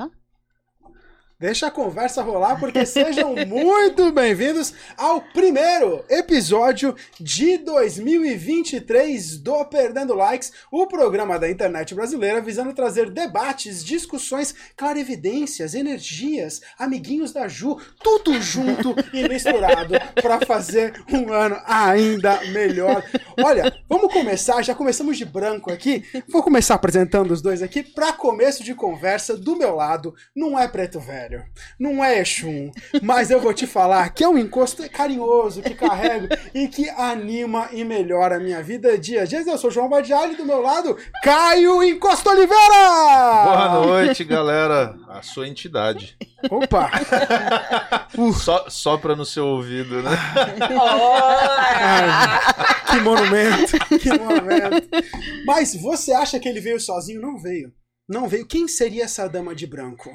tá? Deixa a conversa rolar, porque sejam muito bem-vindos ao primeiro episódio de 2023 do Perdendo Likes, o programa da internet brasileira visando trazer debates, discussões, clarividências, energias, amiguinhos da Ju, tudo junto e misturado para fazer um ano ainda melhor. Olha, vamos começar, já começamos de branco aqui, vou começar apresentando os dois aqui para começo de conversa do meu lado, não é preto velho. Não é Exum, mas eu vou te falar que é um encosto carinhoso, que carrego e que anima e melhora a minha vida dia a dia. Eu sou João Badiali, do meu lado, Caio Encosto Oliveira! Boa noite, galera. A sua entidade. Opa! só, sopra no seu ouvido, né? Ai, que monumento, que monumento. Mas você acha que ele veio sozinho? Não veio. Não veio. Quem seria essa dama de branco?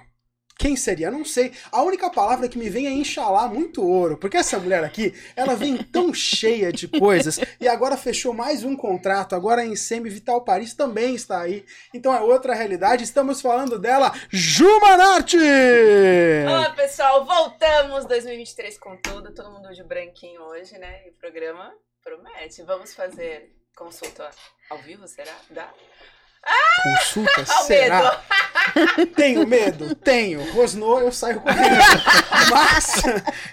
Quem seria? Não sei. A única palavra que me vem é enxalar muito ouro. Porque essa mulher aqui, ela vem tão cheia de coisas. E agora fechou mais um contrato. Agora em Semi Vital Paris também está aí. Então é outra realidade. Estamos falando dela, Jumanarte! Olá, pessoal. Voltamos 2023 com tudo. Todo mundo de branquinho hoje, né? E o programa promete. Vamos fazer consulta ao vivo, será? Dá? Consulta, será? Tenho medo? Tenho. Rosnou, eu saio correndo. Mas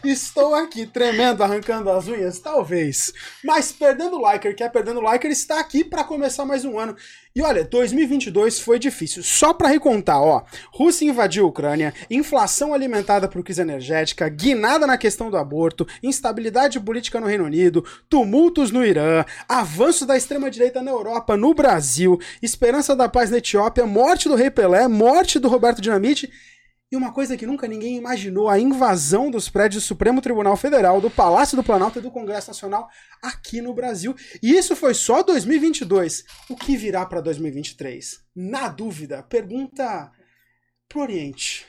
estou aqui tremendo, arrancando as unhas? Talvez. Mas Perdendo Liker, que é Perdendo Liker, está aqui para começar mais um ano. E olha, 2022 foi difícil. Só para recontar, ó. Rússia invadiu a Ucrânia, inflação alimentada por crise energética, guinada na questão do aborto, instabilidade política no Reino Unido, tumultos no Irã, avanço da extrema-direita na Europa, no Brasil, esperança da paz na Etiópia, morte do Rei Pelé, morte do Roberto Dinamite e uma coisa que nunca ninguém imaginou, a invasão dos prédios do Supremo Tribunal Federal, do Palácio do Planalto e do Congresso Nacional aqui no Brasil. E isso foi só 2022. O que virá para 2023? Na dúvida, pergunta pro Oriente.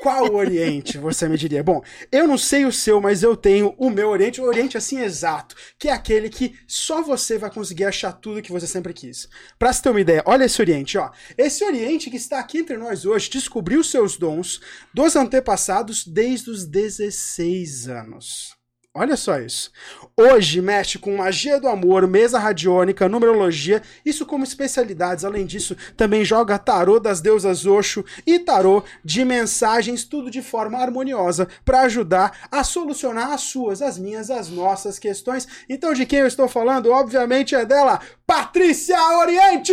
Qual Oriente, você me diria? Bom, eu não sei o seu, mas eu tenho o meu Oriente, o Oriente assim exato, que é aquele que só você vai conseguir achar tudo que você sempre quis. Pra você ter uma ideia, olha esse Oriente, ó. Esse Oriente que está aqui entre nós hoje descobriu seus dons dos antepassados desde os 16 anos. Olha só isso. Hoje mexe com magia do amor, mesa radiônica, numerologia, isso como especialidades. Além disso, também joga tarô das deusas Oxo e tarô de mensagens, tudo de forma harmoniosa para ajudar a solucionar as suas, as minhas, as nossas questões. Então, de quem eu estou falando? Obviamente é dela, Patrícia Oriente!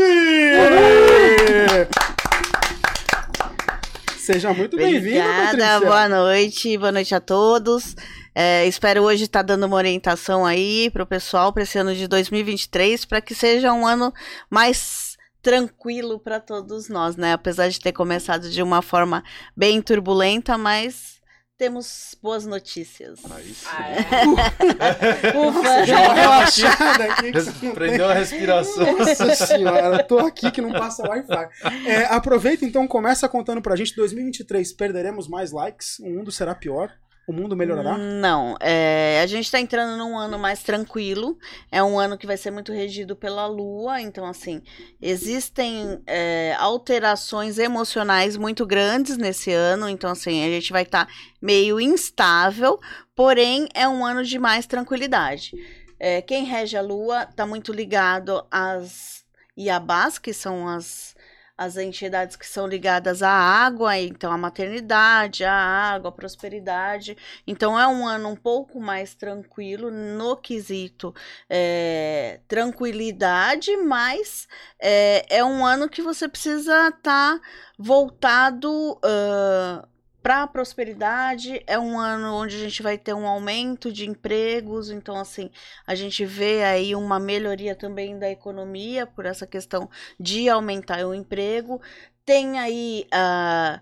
Seja muito bem-vinda, Patrícia. Boa noite, boa noite a todos. É, espero hoje estar tá dando uma orientação aí para o pessoal para esse ano de 2023, para que seja um ano mais tranquilo para todos nós, né? Apesar de ter começado de uma forma bem turbulenta, mas temos boas notícias. Aí sim. Ah, é? Ufa, já relaxada aqui. que Prendeu a respiração. Nossa senhora, tô aqui que não passa Wi-Fi. É, aproveita então, começa contando pra gente, 2023, perderemos mais likes? O mundo será pior? O mundo melhorará? Não, é, a gente está entrando num ano mais tranquilo. É um ano que vai ser muito regido pela Lua. Então, assim, existem é, alterações emocionais muito grandes nesse ano. Então, assim, a gente vai estar tá meio instável, porém é um ano de mais tranquilidade. É, quem rege a Lua está muito ligado às Iabás, que são as as entidades que são ligadas à água, então a maternidade, a água, a prosperidade. Então é um ano um pouco mais tranquilo no quesito é, tranquilidade, mas é, é, um ano que você precisa estar tá voltado. Uh, para a prosperidade é um ano onde a gente vai ter um aumento de empregos, então assim, a gente vê aí uma melhoria também da economia por essa questão de aumentar o emprego. Tem aí uh,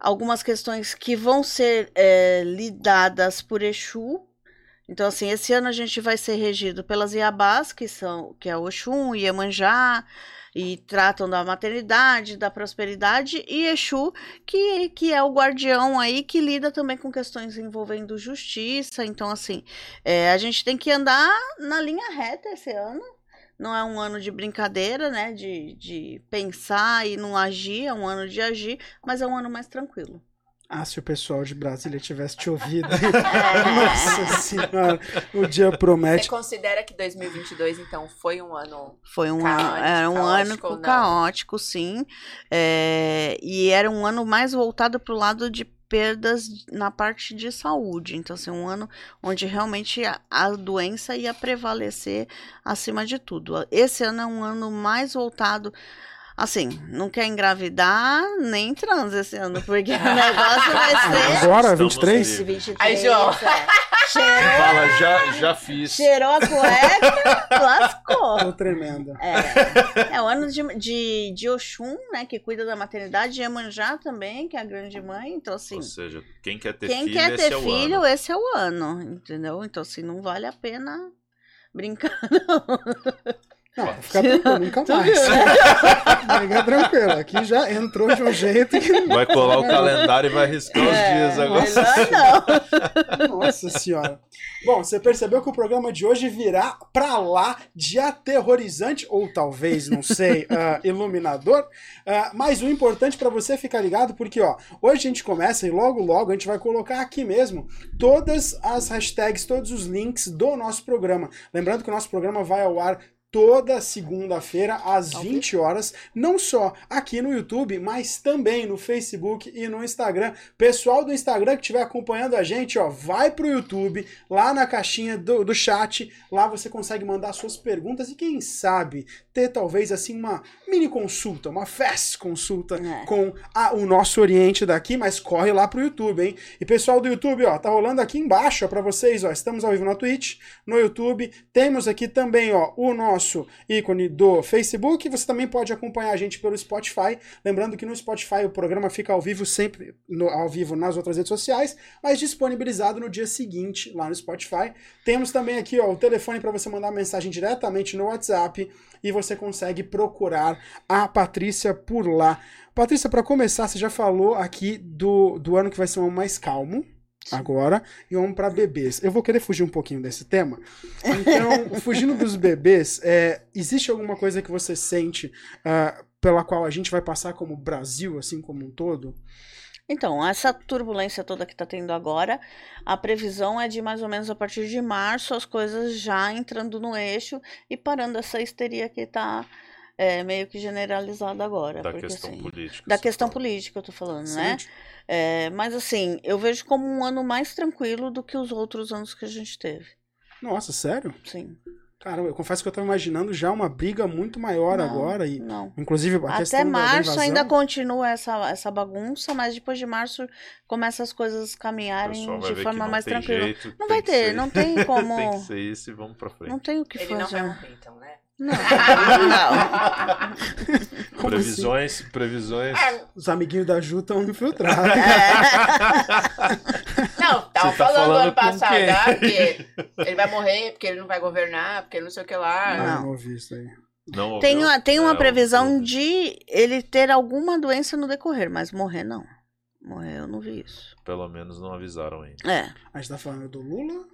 algumas questões que vão ser é, lidadas por Exu, então, assim, esse ano a gente vai ser regido pelas Iabás, que são que é Oxum, Iemanjá, e tratam da maternidade, da prosperidade, e Exu, que, que é o guardião aí que lida também com questões envolvendo justiça. Então, assim, é, a gente tem que andar na linha reta esse ano. Não é um ano de brincadeira, né? De, de pensar e não agir, é um ano de agir, mas é um ano mais tranquilo. Ah, se o pessoal de Brasília tivesse te ouvido. Nossa senhora, o dia promete. Você considera que 2022, então, foi um ano Foi um Caótico, ano, era um caótico ano caótico, sim. É, e era um ano mais voltado para o lado de perdas na parte de saúde. Então, assim, um ano onde realmente a, a doença ia prevalecer acima de tudo. Esse ano é um ano mais voltado. Assim, não quer engravidar nem trans esse ano, porque o negócio vai ser. Agora, Estamos 23? livres. 23, Aí, João. é. Cheirou, Fala, já, já fiz. cheirou a cueca, lascou. Tô tremendo. É, é o ano de, de, de Oxum, né? Que cuida da maternidade, de Iemanjá também, que é a grande mãe. Então, assim, Ou seja, quem quer ter quem filho, quer esse ter é o filho, ano. esse é o ano, entendeu? Então, assim, não vale a pena brincar, não. Não, fica tranquilo, nunca mais. Fica tranquilo, aqui já entrou de um jeito que. Vai colar o calendário e vai riscar os dias agora. É, Melhor não. Nossa senhora. Bom, você percebeu que o programa de hoje virá pra lá de aterrorizante, ou talvez, não sei, ah, iluminador. Ah, mas o importante pra você ficar ligado, porque ó, hoje a gente começa e logo logo a gente vai colocar aqui mesmo todas as hashtags, todos os links do nosso programa. Lembrando que o nosso programa vai ao ar toda segunda-feira às Ao 20 horas, não só aqui no YouTube, mas também no Facebook e no Instagram. Pessoal do Instagram que estiver acompanhando a gente, ó, vai pro YouTube, lá na caixinha do, do chat, lá você consegue mandar suas perguntas e quem sabe ter talvez assim uma mini consulta, uma fast consulta É. com a- o nosso Oriente daqui, mas corre lá pro YouTube, hein? E pessoal do YouTube, ó, tá rolando aqui embaixo, ó, para vocês, ó, estamos ao vivo na Twitch, no YouTube, temos aqui também, ó, o nosso ícone do Facebook, você também pode acompanhar a gente pelo Spotify, lembrando que no Spotify o programa fica ao vivo sempre, no- ao vivo nas outras redes sociais, mas disponibilizado no dia seguinte lá no Spotify. Temos também aqui, ó, o telefone para você mandar mensagem diretamente no WhatsApp e você consegue procurar a Patrícia por lá. Patrícia, para começar, você já falou aqui do, do ano que vai ser um mais calmo. Agora, e vamos para bebês. Eu vou querer fugir um pouquinho desse tema. Então, fugindo dos bebês, é, existe alguma coisa que você sente ah, pela qual a gente vai passar como Brasil, assim como um todo? Então, essa turbulência toda que está tendo agora, a previsão é de mais ou menos a partir de março as coisas já entrando no eixo e parando essa histeria que está meio que generalizada agora. Da porque, questão assim, política. Da questão fala. política, eu tô falando, Sim, né? É, mas assim, eu vejo como um ano mais tranquilo do que os outros anos que a gente teve. Nossa, sério? Sim. Cara, eu confesso que eu tava imaginando já uma briga muito maior Não, agora. E, Não. inclusive, a questão Até março invasão. ainda continua essa, essa bagunça, mas depois de março começa as coisas caminharem de forma mais tranquila. jeito, Não vai ter, ser- não tem como. tem que ser isso e vamos pra frente. Não tem o que Ele não vai fazer. morrer, então, né? Não, não. Previsões, previsões. É, Os amiguinhos da Ju estão infiltrados. Não, tava Você tá falando, falando ano passado, quem? ah, porque ele vai morrer, porque ele não vai governar, porque não sei o que lá. Não, Não. não ouvi isso aí. Não Tem ouviu? uma, tem uma É, previsão de ele ter alguma doença no decorrer, mas morrer não. Morrer eu não vi isso. Pelo menos não avisaram ainda. É, A gente tá falando do Lula?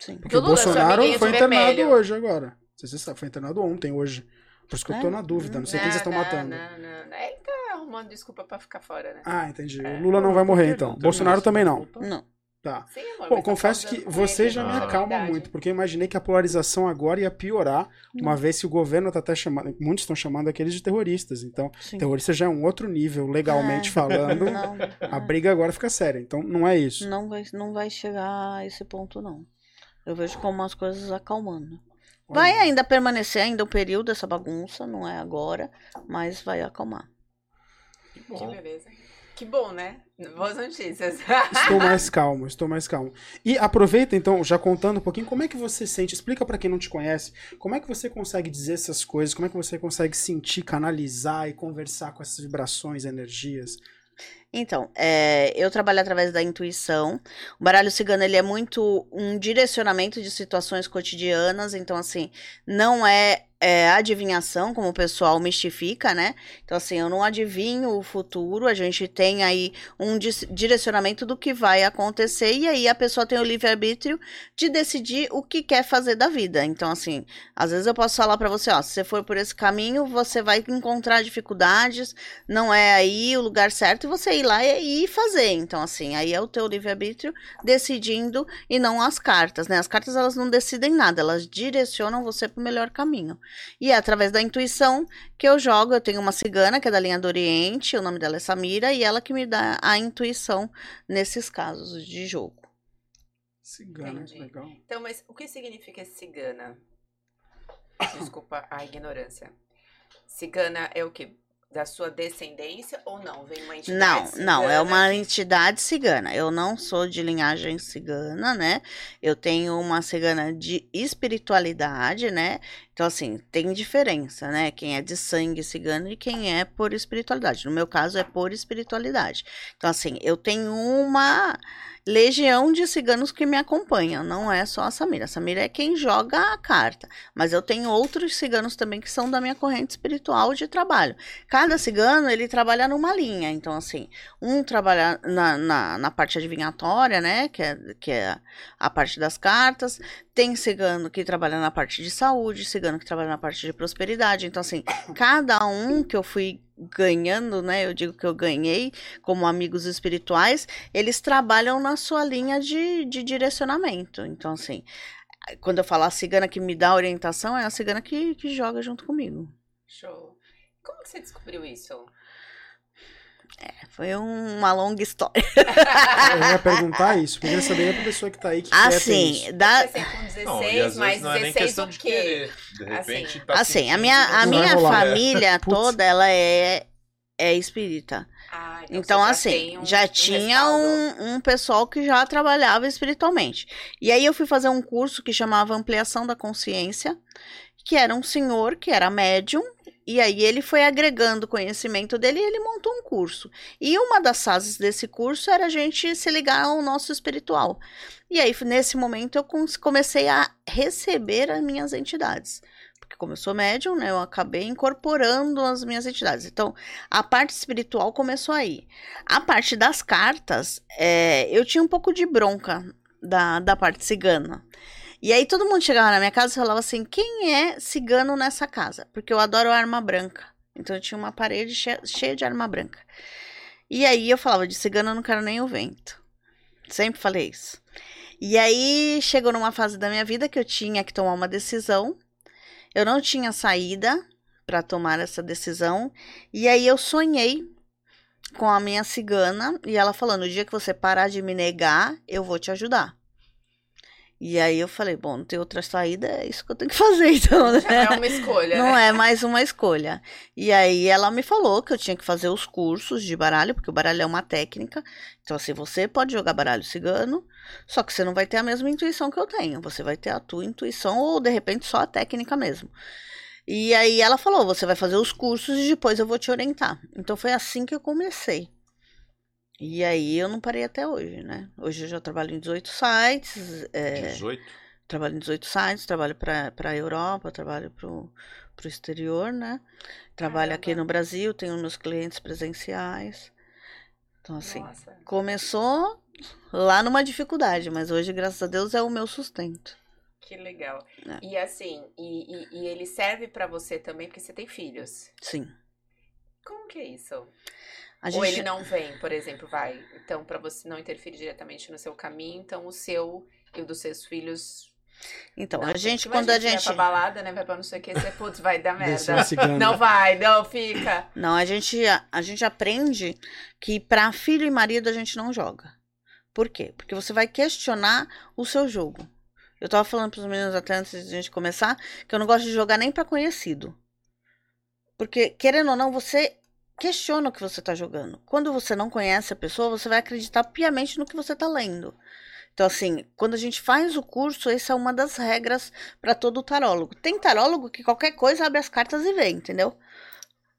sim. Porque Do o Bolsonaro foi internado vermelho. hoje agora. Não sei se você sabe, foi internado ontem, hoje. Por isso que eu tô É? na dúvida. Não sei quem vocês estão não, matando. Não, não, não. Ele tá arrumando desculpa pra ficar fora, né? Ah, entendi. É. O Lula não vai morrer, Não então. Bolsonaro também não. Não. Tá. Sim, amor, Bom, tá confesso que você já me acalma verdade. muito, porque eu imaginei que a polarização agora ia piorar, uma Não. vez que o governo tá até chamando, muitos estão chamando aqueles de terroristas. Então, Sim. terrorista já é um outro nível, legalmente É. falando. Não, A briga agora fica séria. Então, não é isso. não, vai, não vai chegar a esse ponto, não. Eu vejo como as coisas acalmando. Vai ainda permanecer ainda o período dessa bagunça, não é agora, mas vai acalmar. Que Que bom. beleza. Que bom, né? Boas notícias. Estou mais calmo, estou mais calmo. E aproveita então, já contando um pouquinho, como é que você sente? Explica pra quem não te conhece, como é que você consegue dizer essas coisas? Como é que você consegue sentir, canalizar e conversar com essas vibrações, energias? Então, é, eu trabalho através da intuição. O baralho cigano ele é muito um direcionamento de situações cotidianas. Então, assim, não é, é, adivinhação, como o pessoal mistifica, né? Então, assim, eu não adivinho o futuro, a gente tem aí um direcionamento do que vai acontecer, e aí a pessoa tem o livre-arbítrio de decidir o que quer fazer da vida. Então, assim, às vezes eu posso falar para você, ó, se você for por esse caminho, você vai encontrar dificuldades, não é aí o lugar certo, e você ir lá e ir fazer. Então, assim, aí é o teu livre-arbítrio decidindo e não as cartas, né? As cartas, elas não decidem nada, elas direcionam você para o melhor caminho. E é através da intuição que eu jogo. Eu tenho uma cigana, que é da linha do Oriente, o nome dela é Samira, e ela que me dá a intuição nesses casos de jogo. Cigana, Entendi. legal. Então, mas o que significa cigana? Desculpa a ignorância. Cigana é o que? Da sua descendência ou não? Vem uma entidade Não, cigana não, é uma entidade cigana. Eu não sou de linhagem cigana, né? Eu tenho uma cigana de espiritualidade, né? Então, assim, tem diferença, né? Quem é de sangue cigano e quem é por espiritualidade. No meu caso, é por espiritualidade. Então, assim, eu tenho uma legião de ciganos que me acompanham. Não é só a Samira. A Samira é quem joga a carta. Mas eu tenho outros ciganos também que são da minha corrente espiritual de trabalho. Cada cigano, ele trabalha numa linha. Então, assim, um trabalha na, na, na parte adivinhatória, né? Que é, que é a parte das cartas. Tem cigano que trabalha na parte de saúde, cigano que trabalha na parte de prosperidade. Então, assim, cada um que eu fui ganhando, né? Eu digo que eu ganhei como amigos espirituais, eles trabalham na sua linha de, de direcionamento. Então, assim, quando eu falo a cigana que me dá orientação, é a cigana que, que joga junto comigo. Show. Como que você descobriu isso? Foi uma longa história. Eu ia perguntar isso, porque eu queria saber pra pessoa que tá aí que assim, quer dá... assim, com 16, não, mas não é 16 o quê? De repente, assim, tá assim a minha, a minha família toda, ela é, é espírita. Ah, então, então assim, um, já tinha um, um, pessoal que já trabalhava espiritualmente. E aí eu fui fazer um curso que chamava Ampliação da Consciência, que era um senhor que era médium e aí ele foi agregando conhecimento dele e ele montou um curso. E uma das fases desse curso era a gente se ligar ao nosso espiritual. E aí, nesse momento, eu comecei a receber as minhas entidades. Porque como eu sou médium, né, eu acabei incorporando as minhas entidades. Então, a parte espiritual começou aí. A parte das cartas, é, eu tinha um pouco de bronca da, da parte cigana. E aí todo mundo chegava na minha casa e falava assim: quem é cigano nessa casa? Porque eu adoro arma branca. Então eu tinha uma parede cheia, cheia de arma branca. E aí eu falava: de cigano eu não quero nem o vento. Sempre falei isso. E aí chegou numa fase da minha vida que eu tinha que tomar uma decisão. Eu não tinha saída para tomar essa decisão. E aí eu sonhei com a minha cigana e ela falando: "O dia que você parar de me negar, eu vou te ajudar". E aí eu falei, bom, não tem outra saída, é isso que eu tenho que fazer, então, né? Já é uma escolha, Não né? é mais uma escolha. E aí ela me falou que eu tinha que fazer os cursos de baralho, porque o baralho é uma técnica. Então, assim, você pode jogar baralho cigano, só que você não vai ter a mesma intuição que eu tenho. Você vai ter a tua intuição ou, de repente, só a técnica mesmo. E aí ela falou, você vai fazer os cursos e depois eu vou te orientar. Então, foi assim que eu comecei. E aí eu não parei até hoje, né? Hoje eu já trabalho em 18 sites. É, 18? Trabalho em 18 sites, trabalho para a Europa, trabalho para o exterior, né? Trabalho Caramba. aqui no Brasil, tenho meus clientes presenciais. Então, assim, Nossa. começou lá numa dificuldade, mas hoje, graças a Deus, é o meu sustento. Que legal. É. E assim, e, e, e ele serve para você também porque você tem filhos? Sim. Como que é isso? Gente... Ou ele não vem, por exemplo, vai. Então, para você não interferir diretamente no seu caminho, então o seu e o dos seus filhos. Então, não, a gente, quando a gente. Vai pra balada, né? Vai pra não sei o que, você, putz, vai dar merda. Não vai, não, fica. Não, a gente, a, a gente aprende que para filho e marido a gente não joga. Por quê? Porque você vai questionar o seu jogo. Eu tava falando pros meninos até antes de a gente começar que eu não gosto de jogar nem para conhecido. Porque, querendo ou não, você questiona o que você está jogando. Quando você não conhece a pessoa, você vai acreditar piamente no que você está lendo. Então, assim, quando a gente faz o curso, essa é uma das regras para todo tarólogo. Tem tarólogo que qualquer coisa abre as cartas e vê, entendeu?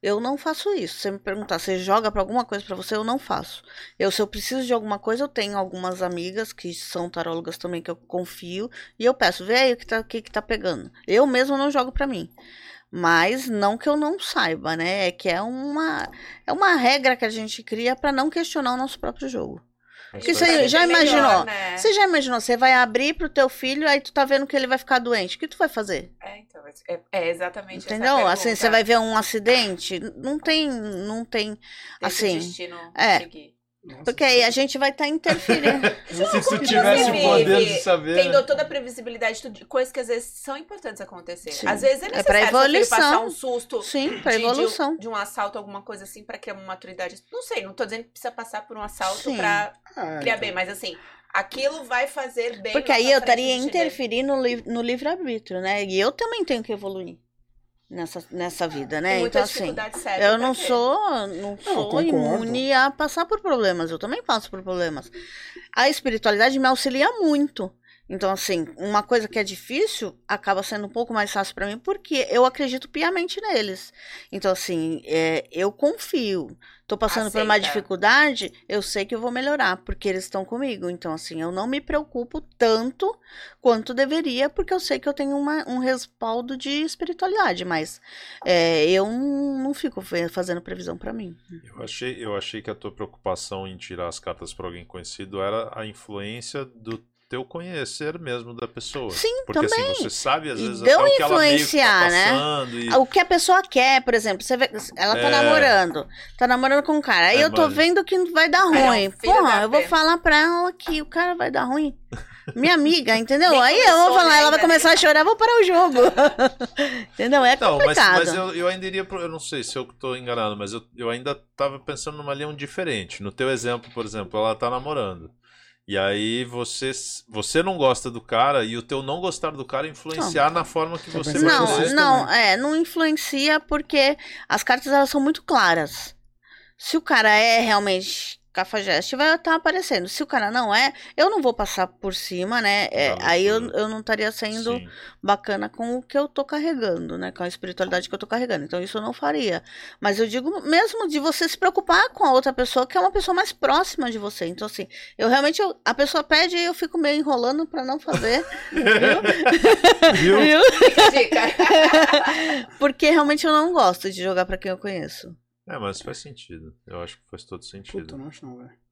Eu não faço isso. Se me perguntar, você joga para alguma coisa para você, eu não faço. Eu, se eu preciso de alguma coisa, eu tenho algumas amigas que são tarólogas também que eu confio e eu peço, vê aí o que tá, o que, que tá pegando. Eu mesmo não jogo para mim. Mas não que eu não saiba, né? É que é uma, é uma regra que a gente cria para não questionar o nosso próprio jogo. Porque você já imaginou? Melhor, né? Você já imaginou? Você vai abrir pro teu filho, aí tu tá vendo que ele vai ficar doente. O que tu vai fazer? É, então, é, é exatamente Entendeu? assim, você vai ver um acidente, não tem, não tem, tem assim, é. Seguir. Nossa, Porque aí a gente vai estar tá interferindo. Se tu tivesse o poder de saber. Tendo né? toda a previsibilidade de coisas que às vezes são importantes acontecer. Sim. Às vezes é necessário é pra evolução. passar um susto. Sim, pra de, evolução. De, de, um assalto, alguma coisa assim, pra criar uma maturidade. Não sei, não tô dizendo que precisa passar por um assalto Sim. pra ah, criar então. bem, mas assim, aquilo vai fazer bem. Porque aí eu estaria interferindo no livre-arbítrio, né? E eu também tenho que evoluir nessa, nessa vida, né? então, assim, eu não sou, não sou imune a passar por problemas. Eu também passo por problemas. A espiritualidade me auxilia muito. Então, assim, uma coisa que é difícil acaba sendo um pouco mais fácil para mim porque eu acredito piamente neles. Então, assim, é, eu confio. Tô passando Aceita. por uma dificuldade, eu sei que eu vou melhorar, porque eles estão comigo. Então, assim, eu não me preocupo tanto quanto deveria, porque eu sei que eu tenho uma, um respaldo de espiritualidade, mas é, eu não fico fazendo previsão para mim. Eu achei, eu achei que a tua preocupação em tirar as cartas para alguém conhecido era a influência do teu conhecer mesmo da pessoa. Sim, Porque também. assim, você sabe às vezes até o que ela meio que tá né? E... O que a pessoa quer, por exemplo, você vê, ela tá é... namorando, tá namorando com um cara. Aí é, eu tô mas... vendo que vai dar ruim. É, Porra, eu vou falar pra ela que o cara vai dar ruim. Minha amiga, entendeu? Aí eu vou falar, ela vai começar a chorar, vou parar o jogo. entendeu? É não, complicado. Mas, mas eu, eu, ainda iria pro, eu não sei se eu tô enganado, mas eu, eu ainda tava pensando numa linha diferente. No teu exemplo, por exemplo, ela tá namorando. E aí você, você não gosta do cara e o teu não gostar do cara influenciar não. na forma que você vai Não, não, é, não influencia porque as cartas elas são muito claras. Se o cara é realmente Cafajeste vai estar tá aparecendo. Se o cara não é, eu não vou passar por cima, né? É, aí eu, eu não estaria sendo Sim. bacana com o que eu tô carregando, né? Com a espiritualidade que eu tô carregando. Então isso eu não faria. Mas eu digo mesmo de você se preocupar com a outra pessoa, que é uma pessoa mais próxima de você. Então, assim, eu realmente, eu, a pessoa pede e eu fico meio enrolando para não fazer. viu? viu? Dica. Porque realmente eu não gosto de jogar para quem eu conheço. É, mas faz sentido. Eu acho que faz todo sentido. Puta, não acho não, velho.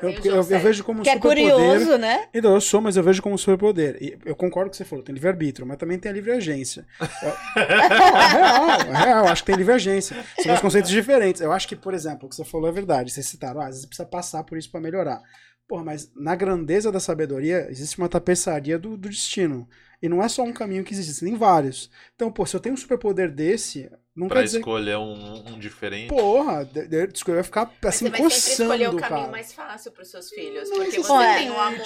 Eu, eu, eu, vejo como que é curioso, né? Então, eu sou, mas eu vejo como superpoder. E eu concordo com o que você falou, tem livre-arbítrio, mas também tem a livre agência. Eu, não, é real, é real, acho que tem livre agência. São dois conceitos diferentes. Eu acho que, por exemplo, o que você falou é verdade. Vocês citaram, ah, às vezes precisa passar por isso para melhorar. Porra, mas na grandeza da sabedoria existe uma tapeçaria do, do destino. E não é só um caminho que existe, tem vários. Então, pô, se eu tenho um superpoder desse, não pra dizer... escolher um, um diferente. Porra, de, de, escolher vai ficar assim, Mas você vai escolher o caminho cara. mais fácil pros seus filhos. Não, porque você é. tem um amor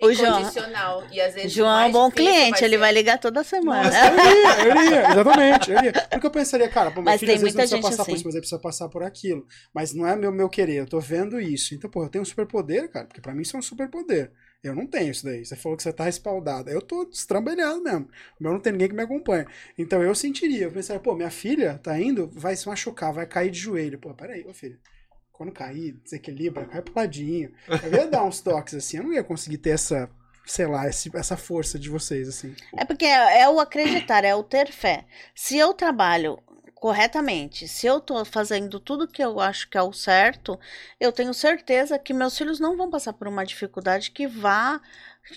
o incondicional. João, e às vezes João é um bom cliente, vai ele vai ligar toda semana. Nossa, eu iria, eu iria, exatamente. Eu iria. Porque eu pensaria, cara, pô, meu mas filho às vezes não precisa passar assim. por isso, mas ele precisa passar por aquilo. Mas não é meu, meu querer, eu tô vendo isso. Então, pô, eu tenho um superpoder, cara, porque pra mim isso é um superpoder. Eu não tenho isso daí. Você falou que você tá respaldado. Eu tô estrambelhado mesmo. Meu não tem ninguém que me acompanha. Então eu sentiria. Eu pensaria, pô, minha filha tá indo, vai se machucar, vai cair de joelho. Pô, peraí, ô filho. Quando cair, desequilibra, cai pro ladinho. Eu ia dar uns toques assim. Eu não ia conseguir ter essa, sei lá, esse, essa força de vocês, assim. É porque é, é o acreditar, é o ter fé. Se eu trabalho corretamente, se eu tô fazendo tudo que eu acho que é o certo, eu tenho certeza que meus filhos não vão passar por uma dificuldade que vá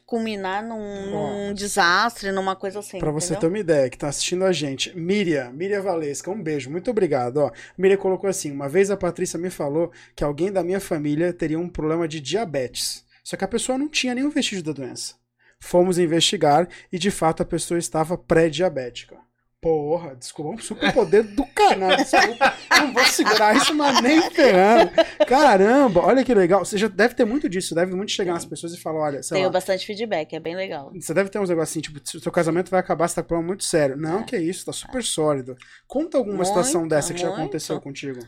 culminar num, num desastre, numa coisa assim. Para você ter uma ideia, que tá assistindo a gente, Miriam, Miriam Valesca, um beijo, muito obrigado. Ó, Miriam colocou assim: uma vez a Patrícia me falou que alguém da minha família teria um problema de diabetes. Só que a pessoa não tinha nenhum vestígio da doença. Fomos investigar e de fato a pessoa estava pré-diabética. Porra, desculpa, um superpoder do canal. Desculpa, não vou segurar isso, mas nem ferrando. Caramba, olha que legal. Você já deve ter muito disso, deve muito chegar nas pessoas e falar: olha, Tenho lá, bastante feedback, é bem legal. Você deve ter uns negócios assim, tipo, o seu casamento vai acabar, você tá com um problema muito sério. Não, é. que isso, tá super sólido. Conta alguma muito, situação dessa que já aconteceu contigo.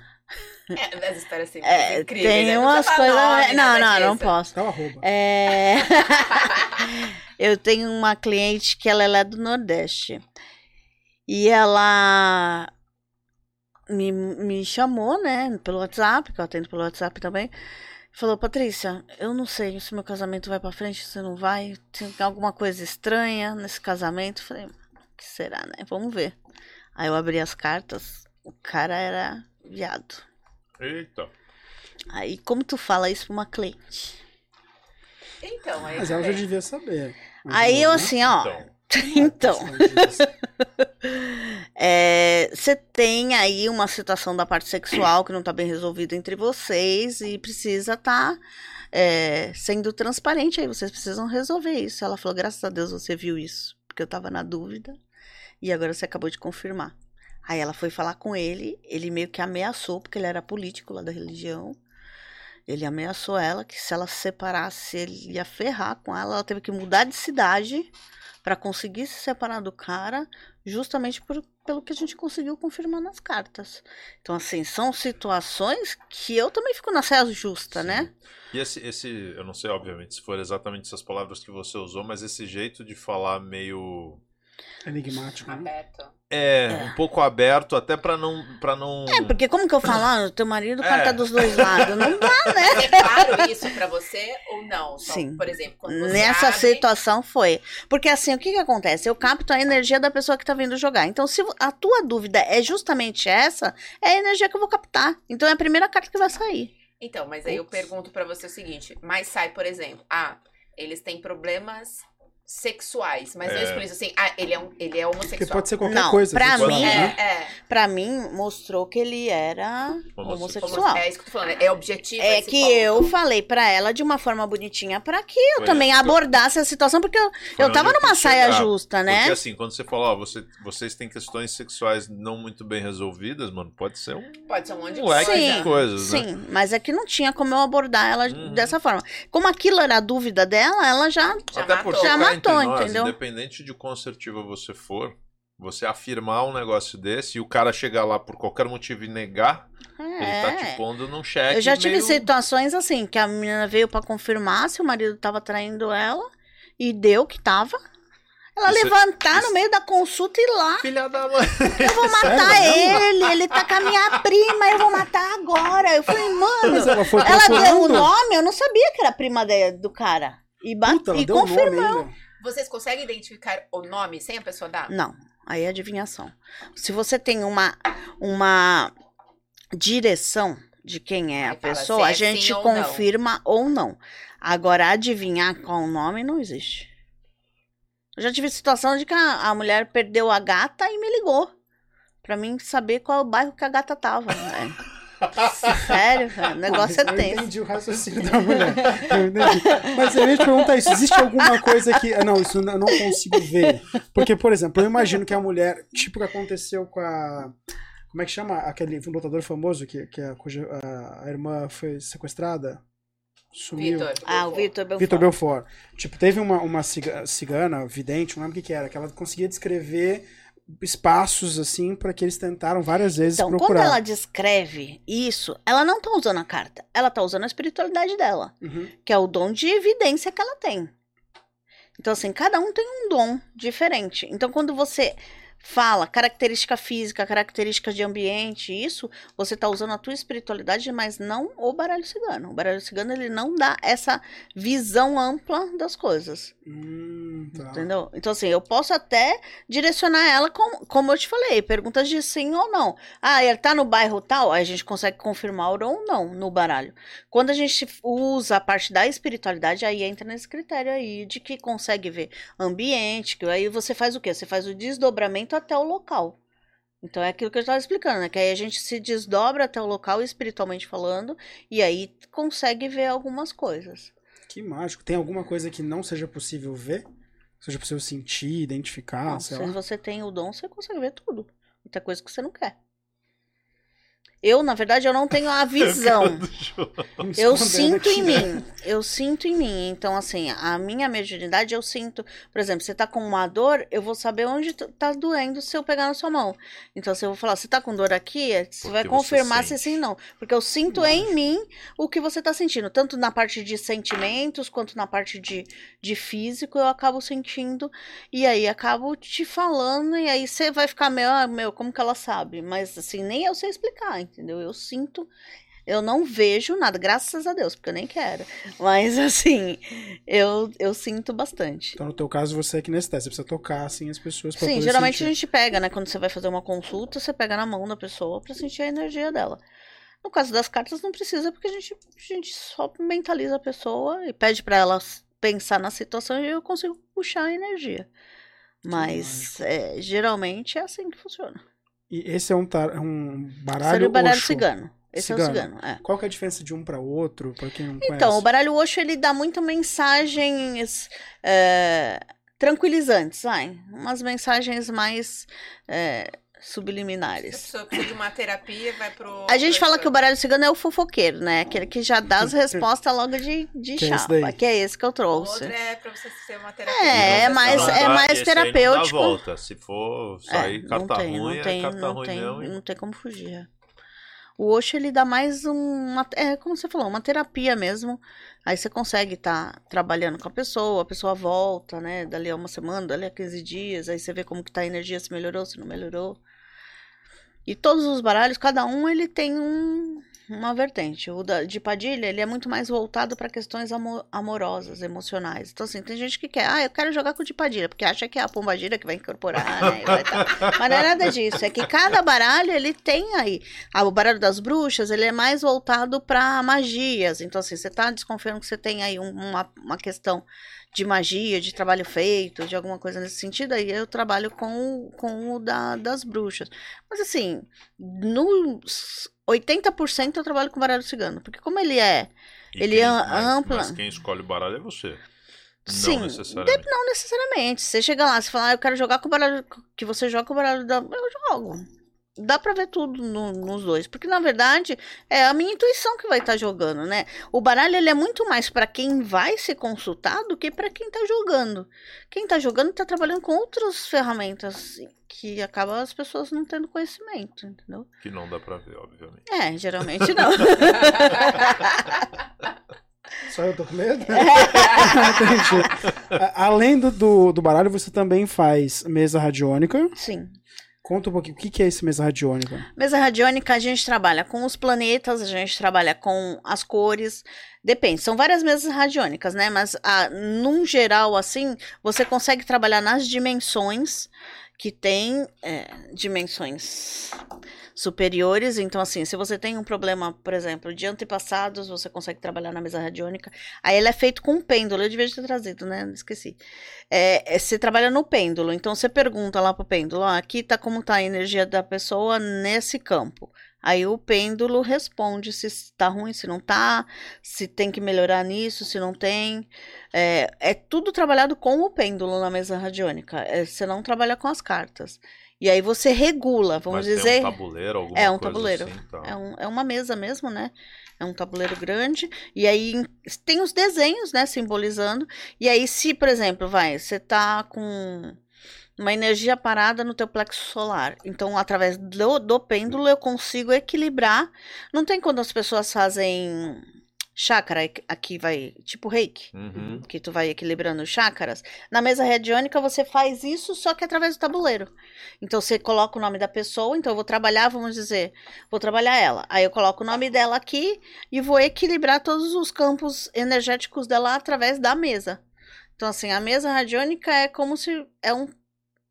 É, as histórias sempre é, incríveis. Tem né? umas coisas. Né, não, não, não posso. Dá arroba. É... Eu tenho uma cliente que ela é lá do Nordeste. E ela me, me chamou, né, pelo WhatsApp, que eu atendo pelo WhatsApp também. Falou, Patrícia, eu não sei se meu casamento vai pra frente, se não vai. Tem alguma coisa estranha nesse casamento. Falei, o que será, né? Vamos ver. Aí eu abri as cartas, o cara era viado. Eita. Aí, como tu fala isso pra uma cliente? Então, aí. Mas ela já devia saber. Mas Aí eu né? assim, ó. Então. Então, É, você tem aí uma situação da parte sexual que não tá bem resolvida entre vocês e precisa estar sendo transparente aí. Vocês precisam resolver isso. Ela falou, graças a Deus você viu isso, porque eu tava na dúvida e agora você acabou de confirmar. Aí ela foi falar com ele, ele meio que ameaçou, porque ele era político lá da religião. Ele ameaçou ela que se ela se separasse, ele ia ferrar com ela. Ela teve que mudar de cidade para conseguir se separar do cara, justamente por, pelo que a gente conseguiu confirmar nas cartas. Então, assim, são situações que eu também fico na saia justa, Sim. né? E esse, esse, eu não sei, obviamente, se for exatamente essas palavras que você usou, mas esse jeito de falar meio. Enigmático, né? Aberto. É, É. um pouco aberto, até pra não. Pra não... É, porque como que eu falo, ah, teu marido, o cara É. tá dos dois lados. Não dá, né? É claro isso pra você ou não? Só, Sim. Por exemplo, quando você Nessa abre, situação foi. Porque assim, o que que acontece? Eu capto a energia da pessoa que tá vindo jogar. Então, se a tua dúvida é justamente essa, é a energia que eu vou captar. Então, é a primeira carta que vai sair. Então, mas aí eu pergunto pra você o seguinte: mas sai, por exemplo, ah, eles têm problemas sexuais, mas não É. explica assim, ah, ele é, um, ele é Porque homossexual. pode ser qualquer Não, coisa. pra sexual, mim- né? É, é. Pra mim, mostrou que ele era Homossexual. homossexual. É isso que eu tô falando, é objetivo. É que ponto. eu falei pra ela de uma forma bonitinha pra que eu Foi também abordasse a situação, porque eu, Foi eu tava numa saia chegar. justa, né? Porque assim, quando você fala, ó, você, vocês têm questões sexuais não muito bem resolvidas, mano, pode ser um, Pode ser um monte de um leque coisa. de coisas, né? Sim, mas é que não tinha como eu abordar ela Uhum. dessa forma. Como aquilo era a dúvida dela, ela já. Já Até matou. porque Já matou, entre nós, entendeu? independente de quão assertiva você for, você afirmar um negócio desse e o cara chegar lá por qualquer motivo e negar, ele tá te É. pondo num cheque Eu já tive meio... situações assim, que a menina veio pra confirmar se o marido tava traindo ela e deu que tava. Ela Isso é- levantar isso- no meio da consulta e ir lá. Filha da mãe. Eu vou matar Sério? ele, ele tá com a minha prima, eu vou matar agora. Eu falei, mano, Mas ela foi ela deu o nome, eu não sabia que era prima de- do cara. E, ba- Puta, e deu o nome confirmou. Vocês conseguem identificar o nome sem a pessoa dar? Não, aí é adivinhação. Se você tem uma, uma direção de quem é a Aí fala pessoa, se a é gente sim ou confirma ou não. Agora, adivinhar qual o nome não existe. Eu já tive situação de que a, a mulher perdeu a gata e me ligou. Pra mim saber qual é o bairro que a gata tava. né? Sério, cara, o negócio é eu tenso. entendi o raciocínio da mulher. Eu entendi. Mas eu ia te perguntar isso. Existe alguma coisa que. ah, Não, isso eu não consigo ver. Porque, por exemplo, eu imagino que a mulher, tipo o que aconteceu com a. Como é que chama? Aquele lutador famoso que, que a, cuja a, a irmã foi sequestrada? Sumiu. Vitor. Ah, o Vitor Belfort. Vitor Belfort. Tipo, teve uma, uma ciga- cigana, vidente, não lembro o que, que era, que ela conseguia descrever espaços assim para que eles tentaram várias vezes Então, quando procurar. ela descreve isso, ela não tá usando a carta. Ela tá usando a espiritualidade dela. Uhum. que é o dom de evidência que ela tem. Então, assim, cada um tem um dom diferente. Então, quando você fala característica física, característica de ambiente, isso, você tá usando a tua espiritualidade, mas não o baralho cigano. O baralho cigano, ele não dá essa visão ampla das coisas. Hum, tá. Entendeu? Então, assim, eu posso até direcionar ela, com, como eu te falei, perguntas de sim ou não. Ah, ele tá no bairro tal? Aí a gente consegue confirmar ou não no baralho. Quando a gente usa a parte da espiritualidade, aí entra nesse critério aí de que consegue ver ambiente, que aí você faz o quê? Você faz o desdobramento até o local. Então é aquilo que eu estava explicando, né? Que aí a gente se desdobra até o local, espiritualmente falando, e aí consegue ver algumas coisas. Que mágico. Tem alguma coisa que não seja possível ver? Seja possível sentir, identificar, Não, sei se lá. você tem o dom, você consegue ver tudo. Muita coisa que você não quer. Eu, na verdade, eu não tenho a visão. eu sinto aqui, em né? mim. Eu sinto em mim. Então, assim, a minha mediunidade eu sinto. Por exemplo, você tá com uma dor, eu vou saber onde tá doendo se eu pegar na sua mão. Então, se eu vou falar, você tá com dor aqui, é- você vai você confirmar se sente. sim ou não. Porque eu sinto em mim o que você tá sentindo. Tanto na parte de sentimentos, quanto na parte de, de físico, eu acabo sentindo. E aí acabo te falando, e aí você vai ficar meio, ah, meu, como que ela sabe? Mas assim, nem eu sei explicar, entendeu? Eu sinto, eu não vejo nada, graças a Deus, porque eu nem quero. Mas assim, eu, eu sinto bastante. Então, no teu caso, você é kinestésico. Você precisa tocar, assim, as pessoas pra Sim, geralmente sentir. a gente pega, né? Quando você vai fazer uma consulta, você pega na mão da pessoa pra sentir a energia dela. No caso das cartas, não precisa, porque a gente, a gente só mentaliza a pessoa e pede pra ela pensar na situação e eu consigo puxar a energia. Mas é, geralmente é assim que funciona. E esse é um, tar... um baralho Seria o baralho Oxo. cigano. Esse é o Cigano. cigano, é. Qual que é a diferença de um pra outro, pra quem não conhece? Então, o baralho Osho, ele dá muita mensagens é, tranquilizantes, vai. Umas mensagens mais é, Se a subliminares. pessoa precisa de uma terapia, vai pro. A gente fala que o baralho cigano é o fofoqueiro, né? Aquele que já dá as respostas logo de, de Que é esse chapa, daí. que é esse que eu O trouxe. outro é pra você ser uma terapia. É, não- mais- não é mais esse aí não dá terapêutico. volta. Se for sair É, carta não tem, ruim, não tem, é carta não ruim tem, mesmo. e- não tem como fugir. é. O Osho, ele dá mais uma, é como você falou, uma terapia mesmo. Aí você consegue estar trabalhando com a pessoa, a pessoa volta, né, dali a uma semana, dali a 15 dias, aí você vê como que tá a energia, se melhorou, se não melhorou. E todos os baralhos, cada um ele tem um, uma vertente. O da, de Padilha, ele é muito mais voltado para questões amo- amorosas, emocionais. Então, assim, tem gente que quer, ah, eu quero jogar com o de Padilha, porque acha que é a Pombagira que vai incorporar, né? vai Mas não é nada disso. É que cada baralho, ele tem aí. Ah, o baralho das bruxas, ele é mais voltado para magias. Então, assim, você tá desconfiando que você tem aí um- uma, uma questão de magia, de trabalho feito, de alguma coisa nesse sentido, aí eu trabalho com, o- com o da, das bruxas. Mas assim, nos 80% eu trabalho com baralho cigano, porque como ele é, E Ele quem- é mas- ampla. Mas quem escolhe o baralho é você. Sim, Não necessariamente. não necessariamente. Você chega lá, você fala, ah, eu quero jogar com o baralho que você joga com o baralho da. Eu jogo. Dá pra ver tudo no- nos dois. Porque, na verdade, é a minha intuição que vai estar jogando, né? O baralho ele é muito mais pra quem vai se consultar do que pra quem tá jogando. Quem tá jogando tá trabalhando com outras ferramentas que acaba as pessoas não tendo conhecimento, entendeu? Que não dá pra ver, obviamente. É, geralmente não. Só eu tô com medo? Além do, do, do baralho, você também faz mesa radiônica. Sim. Conta um pouquinho, o que é esse mesa radiônica? Mesa radiônica, a gente trabalha com os planetas, a gente trabalha com as cores. Depende, são várias mesas radiônicas, né? Mas, ah, num geral, assim, você consegue trabalhar nas dimensões que tem é, dimensões superiores. Então, assim, se você tem um problema, por exemplo, de antepassados, você consegue trabalhar na mesa radiônica. Aí ela é feito com um pêndulo, eu devia ter trazido, né? Esqueci. É, é, você trabalha no pêndulo, então você pergunta lá pro pêndulo, ó, aqui tá como tá a energia da pessoa nesse campo. Aí o pêndulo responde se está ruim, se não tá, se tem que melhorar nisso, se não tem. É, é tudo trabalhado com o pêndulo na mesa radiônica. É, você não trabalha com as cartas. E aí você regula, vamos Mas dizer. tem um tabuleiro, alguma É um coisa tabuleiro. assim, tá. É, um- é uma mesa mesmo, né? É um tabuleiro grande. E aí em- tem os desenhos, né? Simbolizando. E aí, se, por exemplo, vai, você tá com uma energia parada no teu plexo solar. Então, através do, do pêndulo, eu consigo equilibrar. Não tem quando as pessoas fazem chácara, aqui vai, tipo reiki Uhum. que tu vai equilibrando chácaras. Na mesa radiônica você faz isso só que através do tabuleiro. Então você coloca o nome da pessoa, então eu vou trabalhar, vamos dizer, vou trabalhar ela. Aí eu coloco o nome dela aqui e vou equilibrar todos os campos energéticos dela através da mesa. Então assim, a mesa radiônica é como se é um,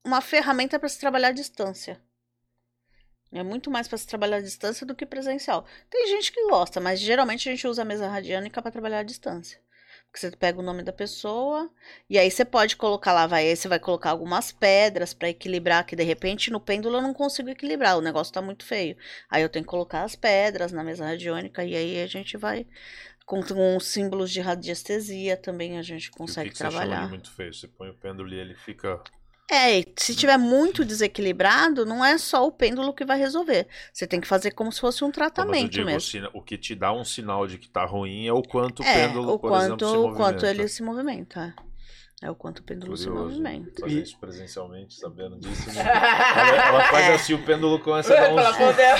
uma ferramenta para se trabalhar à distância. É muito mais para se trabalhar à distância do que presencial. Tem gente que gosta, mas geralmente a gente usa a mesa radiônica para trabalhar à distância. Porque você pega o nome da pessoa e aí você pode colocar lá, vai, aí você vai colocar algumas pedras para equilibrar, que de repente no pêndulo eu não consigo equilibrar, o negócio tá muito feio. Aí eu tenho que colocar as pedras na mesa radiônica e aí a gente vai com, com símbolos de radiestesia também a gente E o consegue que que você chama de trabalhar. muito feio? Você põe o pêndulo e ele fica. É, se tiver muito desequilibrado, não é só o pêndulo que vai resolver. Você tem que fazer como se fosse um tratamento digo, mesmo. O, sina- o que te dá um sinal de que tá ruim é o quanto o é, pêndulo, o por quanto, exemplo, se o movimenta. quanto ele se movimenta. É, É o quanto o pêndulo se Curioso. movimenta. Fazer isso presencialmente, sabendo disso. né? ela, ela faz É. assim, o pêndulo começa a dar uns... dela.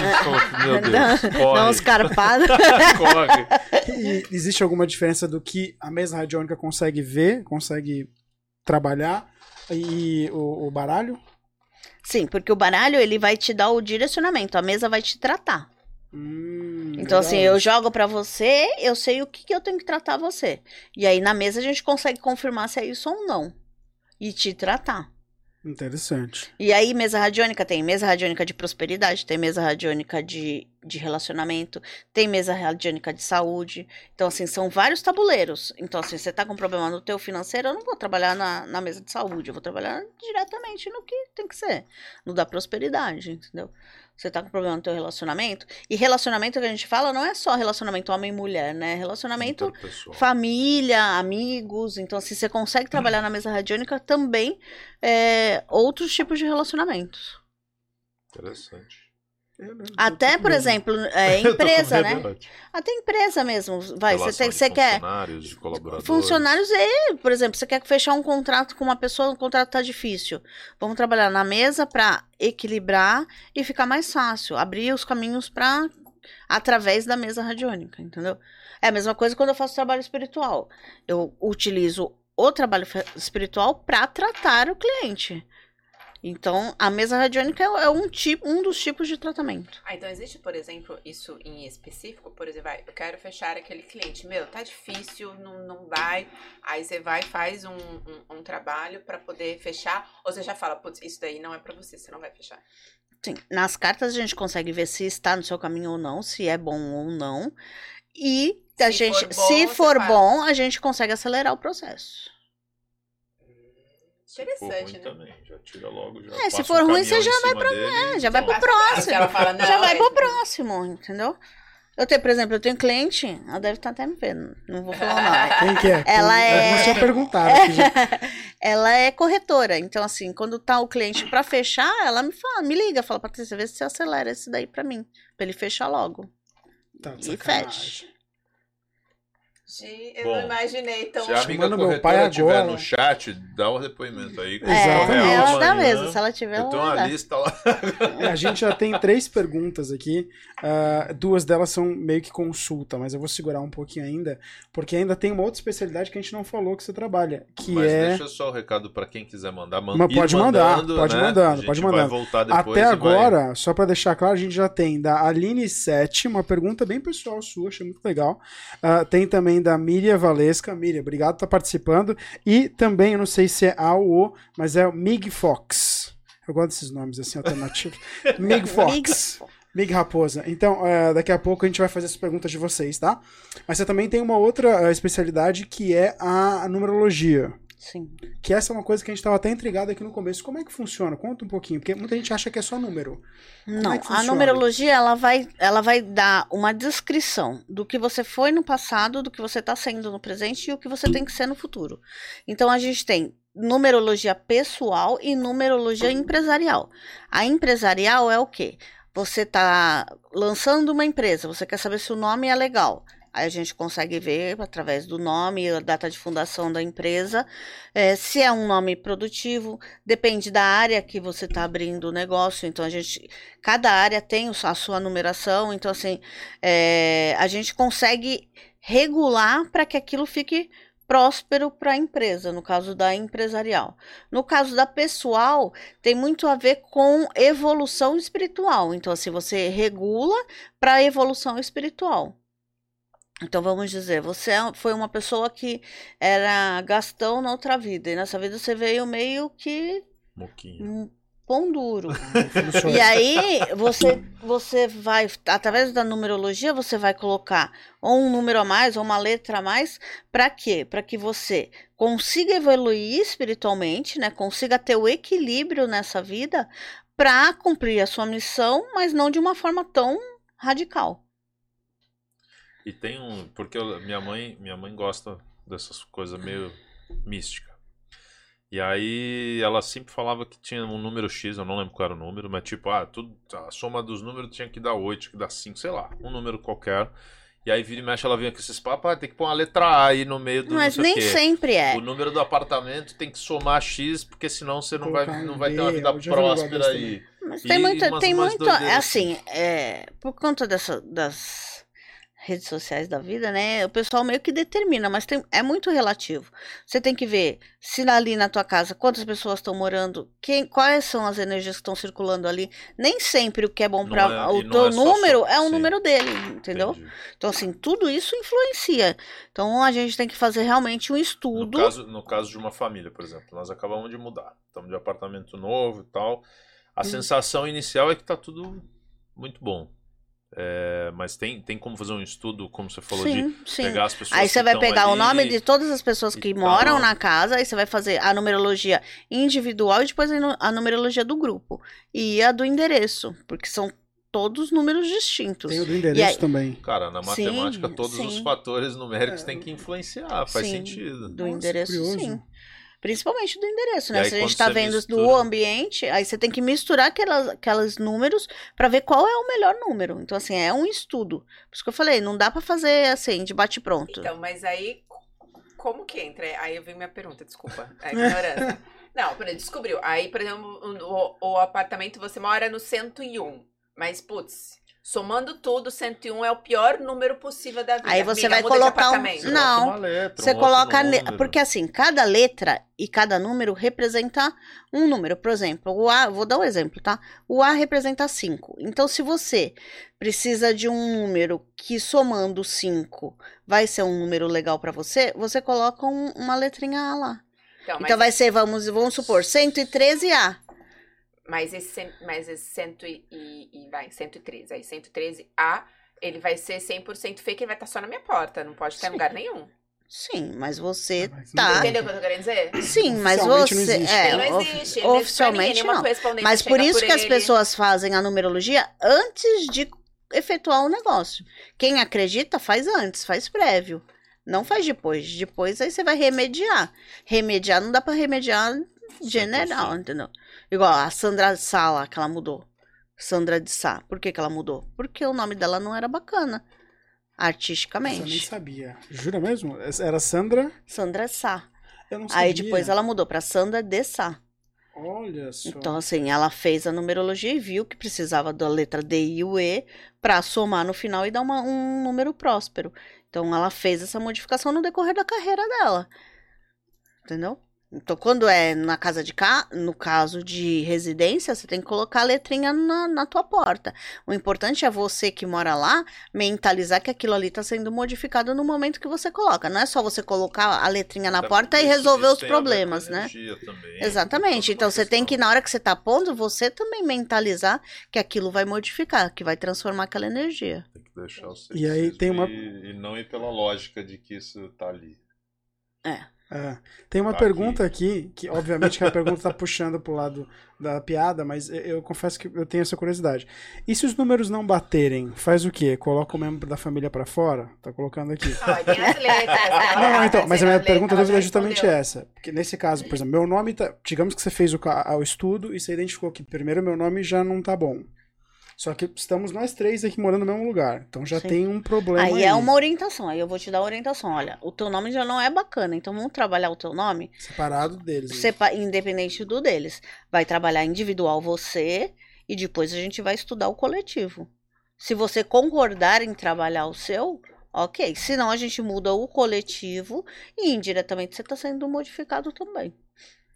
Meu Deus, Dá- corre, Dá uns carpados. corre. E existe alguma diferença do que a mesa radiônica consegue ver, consegue trabalhar e o, o baralho? Sim, porque o baralho ele vai te dar o direcionamento, a mesa vai te tratar. Hum, Então, assim, legal. eu jogo pra você, eu sei o que, que eu tenho que tratar você. E aí na mesa a gente consegue confirmar se é isso ou não. E te tratar. Interessante. E aí, mesa radiônica tem mesa radiônica de prosperidade, tem mesa radiônica de, de relacionamento, tem mesa radiônica de saúde. Então, assim, são vários tabuleiros. Então, assim, você tá com problema no teu financeiro, eu não vou trabalhar na, na mesa de saúde, eu vou trabalhar diretamente no que tem que ser, no da prosperidade, entendeu? Você tá com problema no teu relacionamento. E relacionamento que a gente fala não é só relacionamento homem e mulher, né? Relacionamento Interpessoal. família, amigos. Então, assim, você consegue trabalhar na mesa radiônica também é, outros tipos de relacionamentos. Interessante. Até, por exemplo, é, empresa, né? Nath. Até empresa mesmo. Vai, você, tem, você quer. Funcionários, de colaboradores. Funcionários é, por exemplo, você quer fechar um contrato com uma pessoa, o contrato tá difícil. Vamos trabalhar na mesa para equilibrar e ficar mais fácil, abrir os caminhos para através da mesa radiônica, entendeu? É a mesma coisa quando eu faço trabalho espiritual. Eu utilizo o trabalho espiritual para tratar o cliente. Então, a mesa radiônica é um tipo, um dos tipos de tratamento. Ah, então existe, por exemplo, isso em específico? Por exemplo, vai, eu quero fechar aquele cliente. Meu, tá difícil, não, não vai. Aí você vai e faz um, um, um trabalho pra poder fechar. Ou você já fala, putz, isso daí não é pra você, você não vai fechar. Sim, nas cartas a gente consegue ver se está no seu caminho ou não, se é bom ou não. E a Se gente, for bom, se for faz. bom, a gente consegue acelerar o processo. Se for Interessante, ruim né? também, já tira logo. Já É, se for um ruim, você caminhão já vai cima dele, É, já vai pro próximo. Ela fala, não, já vai é- pro próximo, entendeu? Eu tenho, por exemplo, eu tenho cliente, ela deve estar até me vendo, não vou falar nome. Quem que é? Ela é- perguntaram. aqui já. ela é corretora, então assim, quando tá o cliente pra fechar, ela me fala, me liga, fala, Patrícia, vê se você acelera esse daí pra mim, pra ele fechar logo. Tá E sacanagem. fecha. Gente, eu Bom, não imaginei tão. Se a amiga pai corretora estiver agora. no chat, dá um depoimento aí. É, Exatamente. ela dá mesmo, se ela tiver, Eu tenho uma dar. lista lá. É, A gente já tem três perguntas aqui. ah, duas delas são meio que consulta, mas eu vou segurar um pouquinho ainda, porque ainda tem uma outra especialidade que a gente não falou que você trabalha, que Mas é. deixa só o recado pra quem quiser mandar. Man Mas pode mandar, mandando, pode né? mandando, pode depois Até e vai- agora, só pra deixar claro, a gente já tem da Aline 7, uma pergunta bem pessoal sua, achei muito legal. Ah, tem também da Miriam Valesca. Miriam, obrigado por estar participando. E também, eu não sei se é A ou O, mas é o Mig Fox. Eu gosto desses nomes assim, alternativos. Mig Fox. Mig Raposa. Então, eh, daqui a pouco a gente vai fazer as perguntas de vocês, tá? Mas você também tem uma outra eh, especialidade que é a numerologia. Sim. Que essa é uma coisa que a gente estava até intrigado aqui no começo. Como é que funciona? Conta um pouquinho, porque muita gente acha que é só número. Não, é a numerologia ela vai, ela vai dar uma descrição do que você foi no passado, do que você está sendo no presente e o que você tem que ser no futuro. Então a gente tem numerologia pessoal e numerologia empresarial. A empresarial é o quê? Você está lançando uma empresa, você quer saber se o nome é legal. Aí a gente consegue ver através do nome, a data de fundação da empresa, eh, se é um nome produtivo, depende da área que você está abrindo o negócio. Então a gente cada área tem a sua numeração, então assim, é, a gente consegue regular para que aquilo fique próspero para a empresa, no caso da empresarial. No caso da pessoal, tem muito a ver com evolução espiritual. Então, assim, você regula para a evolução espiritual. Então, vamos dizer, você é- foi uma pessoa que era Gastão na outra vida, e nessa vida você veio meio que Moquinho. um pão duro. E aí, você, você vai, através da numerologia, você vai colocar ou um número a mais ou uma letra a mais, para quê? Para que você consiga evoluir espiritualmente, né? Consiga ter o equilíbrio nessa vida para cumprir a sua missão, mas não de uma forma tão radical. E tem um. Porque eu- minha mãe minha mãe gosta dessas coisas meio mística. E aí ela sempre falava que tinha um número X, eu não lembro qual era o número, mas tipo, ah, tudo, a soma dos números tinha que dar 8, tinha que dar 5, sei lá, um número qualquer. E aí vira e mexe, ela vinha com esses papos, ah, tem que pôr uma letra A aí no meio do Mas nem sempre é. O número do apartamento tem que somar X, porque senão você não vai, Colocar não vai ter uma vida próspera aí. Mas E tem muito, umas- tem umas muito, doideiras é assim, é, por conta dessa, das redes sociais da vida, né, o pessoal meio que determina, mas tem, é muito relativo. Você tem que ver se ali na tua casa, quantas pessoas estão morando, quem, quais são as energias que estão circulando ali. Nem sempre o que é bom para é- o teu é número só- é o sim. número dele, entendeu? Entendi. Então, assim, tudo isso influencia. Então, a gente tem que fazer realmente um No estudo. caso, no caso de uma família, por exemplo, nós acabamos de mudar. Estamos de apartamento novo e tal. A Hum. sensação inicial é que tá tudo muito bom. É, mas tem, tem como fazer um estudo, como você falou, de Sim, sim. pegar as pessoas Aí que você vai estão pegar o nome de todas as pessoas que tal. moram na casa, aí você vai fazer a numerologia individual e depois a nu- a numerologia do grupo. E a do endereço, porque são todos números distintos. Tem o do endereço aí- também. Cara, na Sim, matemática, todos os sim. fatores numéricos É. têm que influenciar, faz Sim, sentido. Do Nossa, endereço, curioso. sim. Principalmente do endereço, né? aí, Se a gente tá vendo mistura- do ambiente, aí você tem que misturar aquelas, aqueles números pra ver qual é o melhor número. Então, assim, é um estudo. Por isso que eu falei, não dá pra fazer assim, de bate pronto. Então, mas aí, como que entra? Aí eu venho minha pergunta, desculpa. É ignorância. Não, por exemplo, descobriu. Aí, por exemplo, o, o apartamento você mora no 101. Mas, putz, somando tudo, 101 é o pior número possível da vida. Aí você Amiga, vai colocar um-. Você Não, letra, Você um coloca. Porque assim, cada letra e cada número representa um número. Por exemplo, o A, vou dar um exemplo, tá? O A representa 5. Então, se você precisa de um número que somando 5 vai ser um número legal pra você, você coloca um- uma letrinha A lá. Então, mas, Então vai ser, vamos, vamos supor, 113A. Mas esse, mas esse 100 e, e, e vai, 113. Aí 113A, ele vai ser 100% fake, ele vai estar só na minha porta. Não pode estar em lugar nenhum. Sim, mas você Ah, mas tá. Entendeu o que eu tô querendo dizer? Sim, mas Oficialmente não você. existe. É, Ele não existe. ele oficialmente não. Mas por isso que as ele. pessoas fazem a numerologia antes de efetuar o negócio. Quem acredita faz antes, faz prévio. Não faz depois. Depois aí você vai remediar. Remediar não dá pra remediar general, 100%. entendeu? Igual a Sandra Sala, que ela mudou. Sandra de Sá. Por que, que ela mudou? Porque o nome dela não era bacana. Essa eu nem Artisticamente. sabia. Jura mesmo? Era Sandra? Sandra Sá. Eu não sabia. Aí depois ela mudou pra Sandra de Sá. Olha só. Então, assim, ela fez a numerologia e viu que precisava da letra D e o E para somar no final e dar uma- um número próspero. Então, ela fez essa modificação no decorrer da carreira dela. Entendeu? Então, quando é na casa de cá, no caso de residência, você tem que colocar a letrinha na, na tua porta. O importante é você que mora lá mentalizar que aquilo ali está sendo modificado no momento que você coloca. Não é só você colocar a letrinha na Até porta e resolver isso os problemas, né? energia também, Exatamente. Então você tem que, questão. na hora que você tá pondo, você também mentalizar que aquilo vai modificar, que vai transformar aquela energia. Tem que deixar o E aí tem uma- E, e não ir pela lógica de que isso tá ali. É. Tem uma Tá pergunta aqui, que obviamente que a pergunta tá puxando pro lado da piada, mas eu, eu confesso que eu tenho essa curiosidade. E se os números não baterem, faz o quê? Coloca o membro da família pra fora? Tá colocando aqui. Não, não, então, mas a minha pergunta é justamente essa. Porque nesse caso, por exemplo, meu nome tá. Digamos que você fez o, o estudo e você identificou que primeiro meu nome já não tá bom. Só que estamos nós três aqui morando no mesmo lugar. Então já Sim. tem um problema. Aí Aí, é uma orientação, aí eu vou te dar uma orientação. Olha, o teu nome já não é bacana, então vamos trabalhar o teu nome Separado deles. sepa- independente do deles. Vai trabalhar individual você e depois a gente vai estudar o coletivo. Se você concordar em trabalhar o seu, ok. Senão a gente muda o coletivo e indiretamente você está sendo modificado também.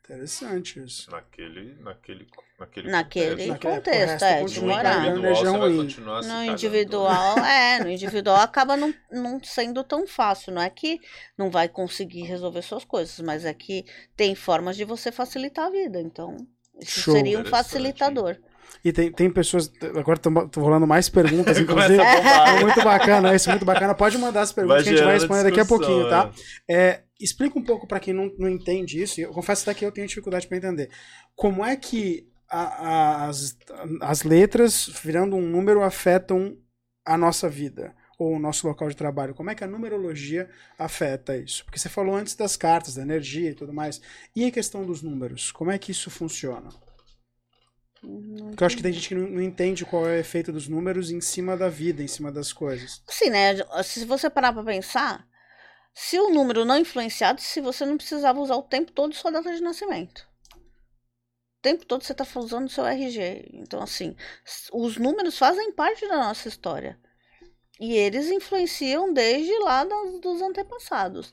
Interessante isso. Naquele, naquele, naquele, Naquele contexto, o resto é, de morar. vai No cagando. individual, é, no individual acaba não, não sendo tão fácil. Não é que não vai conseguir resolver suas coisas, mas é que tem formas de você facilitar a vida. Então, isso Show. seria um facilitador. E tem, tem pessoas. Agora tô rolando mais perguntas, inclusive. É muito bacana, isso muito bacana. Pode mandar as perguntas que a gente vai responder daqui a pouquinho, tá? é. Explica um pouco pra quem não, não entende isso, e eu confesso até que eu tenho dificuldade pra entender. Como é que a- a- as, as letras, virando um número, afetam a nossa vida? ou o nosso local de trabalho? Como é que a numerologia afeta isso? Porque você falou antes das cartas, da energia e tudo mais. E a questão dos números? Como é que isso funciona? Porque eu acho que tem gente que não, não entende qual é o efeito dos números em cima da vida, em cima das coisas. Sim, né? Se você parar pra pensar, se o número não influenciado, se você não precisava usar o tempo todo sua data de nascimento. O tempo todo você tá usando o seu RG. Então, assim, os números fazem parte da nossa história. E eles influenciam desde lá dos antepassados.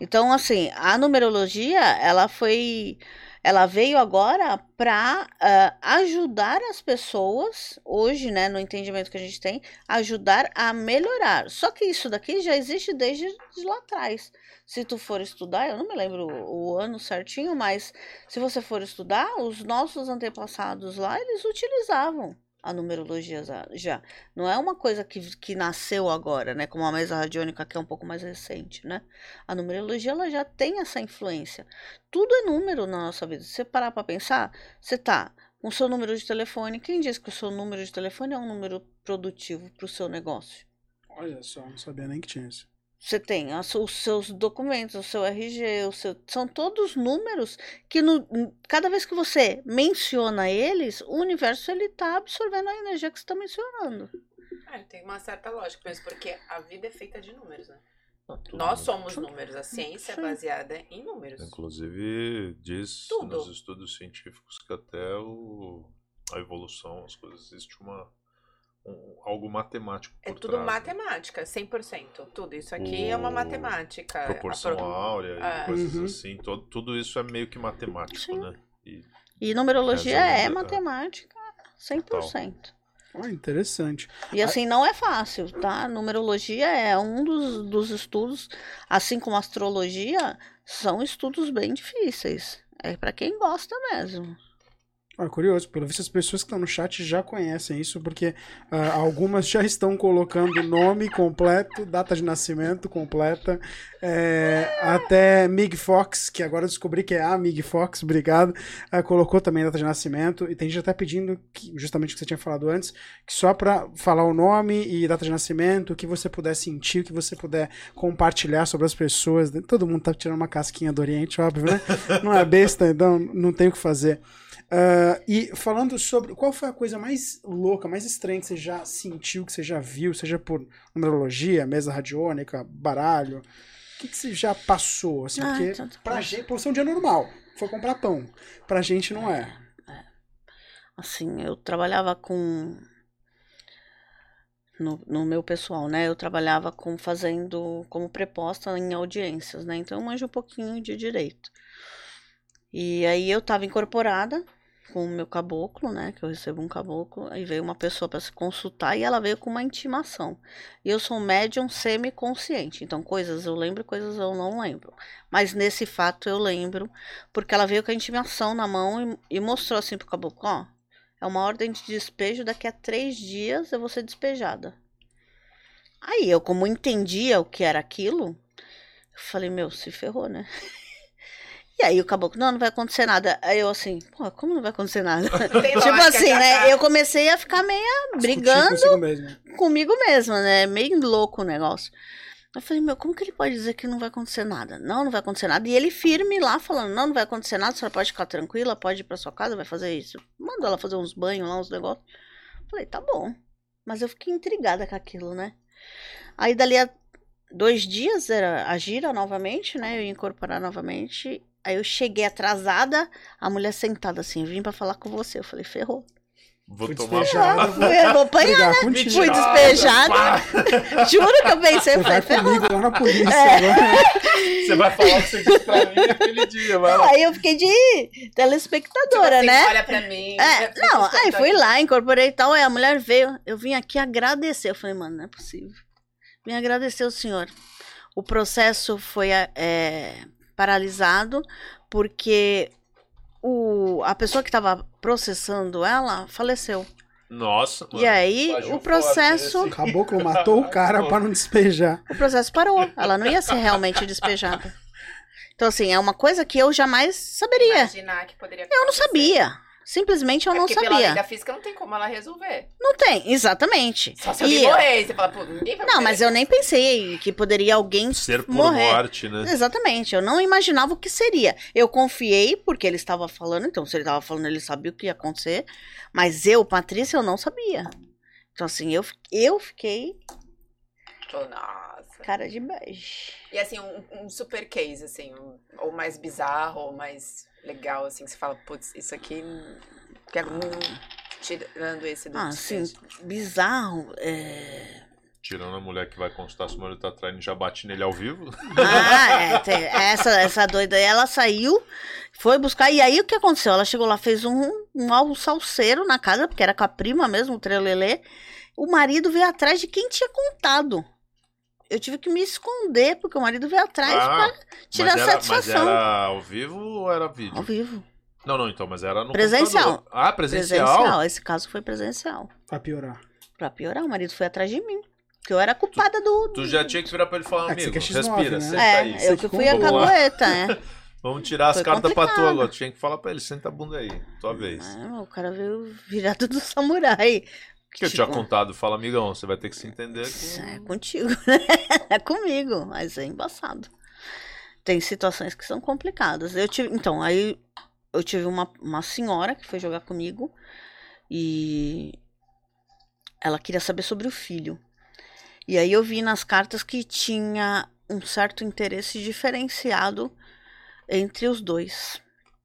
Então, assim, a numerologia, ela foi ela veio agora para uh, ah, ajudar as pessoas, hoje, né, no entendimento que a gente tem, ajudar a melhorar. Só que isso daqui já existe desde lá atrás. Se tu for estudar, eu não me lembro o, o ano certinho, mas se você for estudar, os nossos antepassados lá, eles utilizavam a numerologia já. Não é uma coisa que, que nasceu agora, né? Como a mesa radiônica que é um pouco mais recente, né? A numerologia ela já tem essa influência. Tudo é número na nossa vida. Se você parar para pensar, você tá com o seu número de telefone. Quem diz que o seu número de telefone é um número produtivo para o seu negócio? Olha só, não sabia nem que tinha isso. Você tem os seus documentos, o seu RG, o seu, são todos números que no, cada vez que você menciona eles, o universo ele está absorvendo a energia que você está mencionando. É, tem uma certa lógica, mas porque a vida é feita de números, né? Nós somos números, a ciência é baseada em números. Inclusive, diz Tudo. nos estudos científicos que até o, a evolução, as coisas, existe uma um, algo matemático. é tudo trás, né? matemática, 100%. Tudo isso aqui o... é uma matemática. Proporção pro... áurea e é. coisas uhum. assim. Todo, tudo isso é meio que matemático, Sim. né? E, e numerologia é, é matemática 100%. Total. Ah, interessante. E assim, não é fácil, tá? Numerologia é um dos, dos estudos, assim como astrologia, são estudos bem difíceis. É para quem gosta mesmo. Ah, curioso, pelo visto as pessoas que estão no chat já conhecem isso, porque uh, algumas já estão colocando nome completo, data de nascimento completa, é, até Mig Fox, que agora descobri que é a Mig Fox, obrigado, uh, colocou também data de nascimento, e tem gente até pedindo, que, justamente o que você tinha falado antes, que só para falar o nome e data de nascimento, o que você puder sentir, o que você puder compartilhar sobre as pessoas, todo mundo tá tirando uma casquinha do Oriente, óbvio, né? Não é besta, então não tem o que fazer. Uh, e falando sobre qual foi a coisa mais louca, mais estranha que você já sentiu, que você já viu, seja por numerologia, mesa radiônica, baralho, o que, que você já passou? Assim, ah, porque então, pra gente, por ser um dia normal, foi comprar pão. Pra gente não é. é. Assim, eu trabalhava com. No, no meu pessoal, né? Eu trabalhava com fazendo como preposta em audiências, né? Então eu manjo um pouquinho de direito. E aí eu tava incorporada com o meu caboclo, né? Que eu recebo um caboclo. Aí veio uma pessoa para se consultar e ela veio com uma intimação. E eu sou um médium semi-consciente. Então, coisas eu lembro, coisas eu não lembro. Mas nesse fato eu lembro, porque ela veio com a intimação na mão e, e mostrou assim pro caboclo: ó, é uma ordem de despejo, daqui a três dias eu vou ser despejada. Aí eu, como entendia o que era aquilo, eu falei: meu, se ferrou, né? E aí o caboclo, não, não vai acontecer nada. Aí eu assim, pô, como não vai acontecer nada? tipo assim, né? Eu comecei a ficar meio brigando mesmo. comigo mesma, né? Meio louco o negócio. Eu falei, meu, como que ele pode dizer que não vai acontecer nada? Não, não vai acontecer nada. E ele firme lá, falando, não, não vai acontecer nada, a senhora pode ficar tranquila, pode ir pra sua casa, vai fazer isso. Manda ela fazer uns banhos lá, uns negócios. Falei, tá bom. Mas eu fiquei intrigada com aquilo, né? Aí dali a dois dias era a gira novamente, né? Eu ia incorporar novamente. Aí eu cheguei atrasada, a mulher sentada assim, vim para falar com você. Eu falei, ferrou. Vou Fui tomar despejada, vou, eu vou apanhar, né? Contigo. Fui despejada. Juro que eu pensei, você falei, vai comigo lá na polícia. É. Você vai falar o que você disse pra mim aquele dia, vai Aí eu fiquei de telespectadora, tipo assim, né? Olha pra mim. É, não, aí fui lá, incorporei e tal, aí a mulher veio, eu vim aqui agradecer. Eu falei, mano, não é possível. Vim agradecer o senhor. O processo foi é, paralisado porque o, a pessoa que estava processando ela faleceu. Nossa, mano, E aí o processo. O caboclo matou o cara para não despejar. O processo parou. Ela não ia ser realmente despejada. Então, assim, é uma coisa que eu jamais saberia. Imaginar que poderia Eu não sabia. Simplesmente eu É não porque pela sabia. vida física não tem como ela resolver. Não tem, exatamente. Só se E alguém eu- morrer, você fala, pô, ninguém vai Não, morrer. mas eu nem pensei que poderia alguém Ser por morrer. morte, né? Exatamente, eu não imaginava o que seria. Eu confiei porque ele estava falando, então se ele estava falando, ele sabia o que ia acontecer. Mas eu, Patrícia, eu não sabia. Então, assim, eu, eu fiquei Nossa. cara de bege. E assim, um, um super case, assim, um- ou mais bizarro, ou mais legal, assim, que você fala, putz, isso aqui. Que tirando esse do Ah, desfecho. bizarro. É... Tirando a mulher que vai consultar se o marido tá traindo e já bate nele ao vivo. Ah, é, tem- essa, essa doida aí, ela saiu, foi buscar. E aí o que aconteceu? Ela chegou lá, fez um, um algo salseiro na casa, porque era com a prima mesmo, o trelelê. O marido veio atrás de quem tinha contado. Eu tive que me esconder, porque o marido veio atrás Ah, pra tirar mas era, satisfação. Mas era ao vivo ou era vídeo? Ao vivo. Não, não, então, mas era no Presencial. computador. Ah, presencial? Esse caso foi presencial. Pra piorar. Pra piorar, o marido foi atrás de mim. Que eu era culpada do. Tu já tinha que virar pra ele falar, É amigo, quer X9, respira, né? senta É, aí. eu Você que fui a Vamos lá. cagueta, é. Vamos tirar as cartas pra tu agora. Tu tinha que falar pra ele, senta a bunda aí, tua vez. Ah, o cara veio virado do samurai. Que eu tinha contado, fala, amigão, você vai ter que se entender que... É contigo, né? É comigo, mas é embaçado. Tem situações que são complicadas. Eu tive, então, aí eu tive uma, uma senhora que foi jogar comigo e ela queria saber sobre o filho. E aí eu vi nas cartas que tinha um certo interesse diferenciado entre os dois.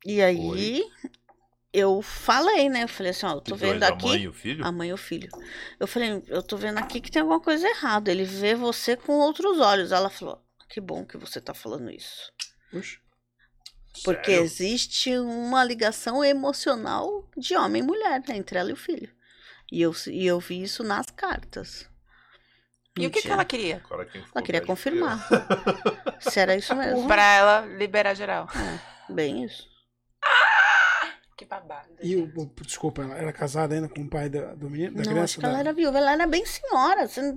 E aí Oi. Eu falei, né? Eu falei assim, ó, eu tô vendo a aqui. mãe e o filho? A mãe e o filho. Eu falei, eu tô vendo aqui que tem alguma coisa errada. Ele vê você com outros olhos. Ela falou, que bom que você tá falando isso. Puxa. Porque Sério? existe uma ligação emocional de homem e mulher né, entre ela e o filho. E eu, e eu vi isso nas cartas. E o que, que Mentira. ela queria? Agora quem ficou Ela queria confirmar. Se era isso mesmo. Pra ela liberar geral. Bem isso. Que babado. E o, o- desculpa, ela era casada ainda com o pai da, do menino, da Não, criança? acho que ela da- era viúva. Ela era bem senhora. Assim,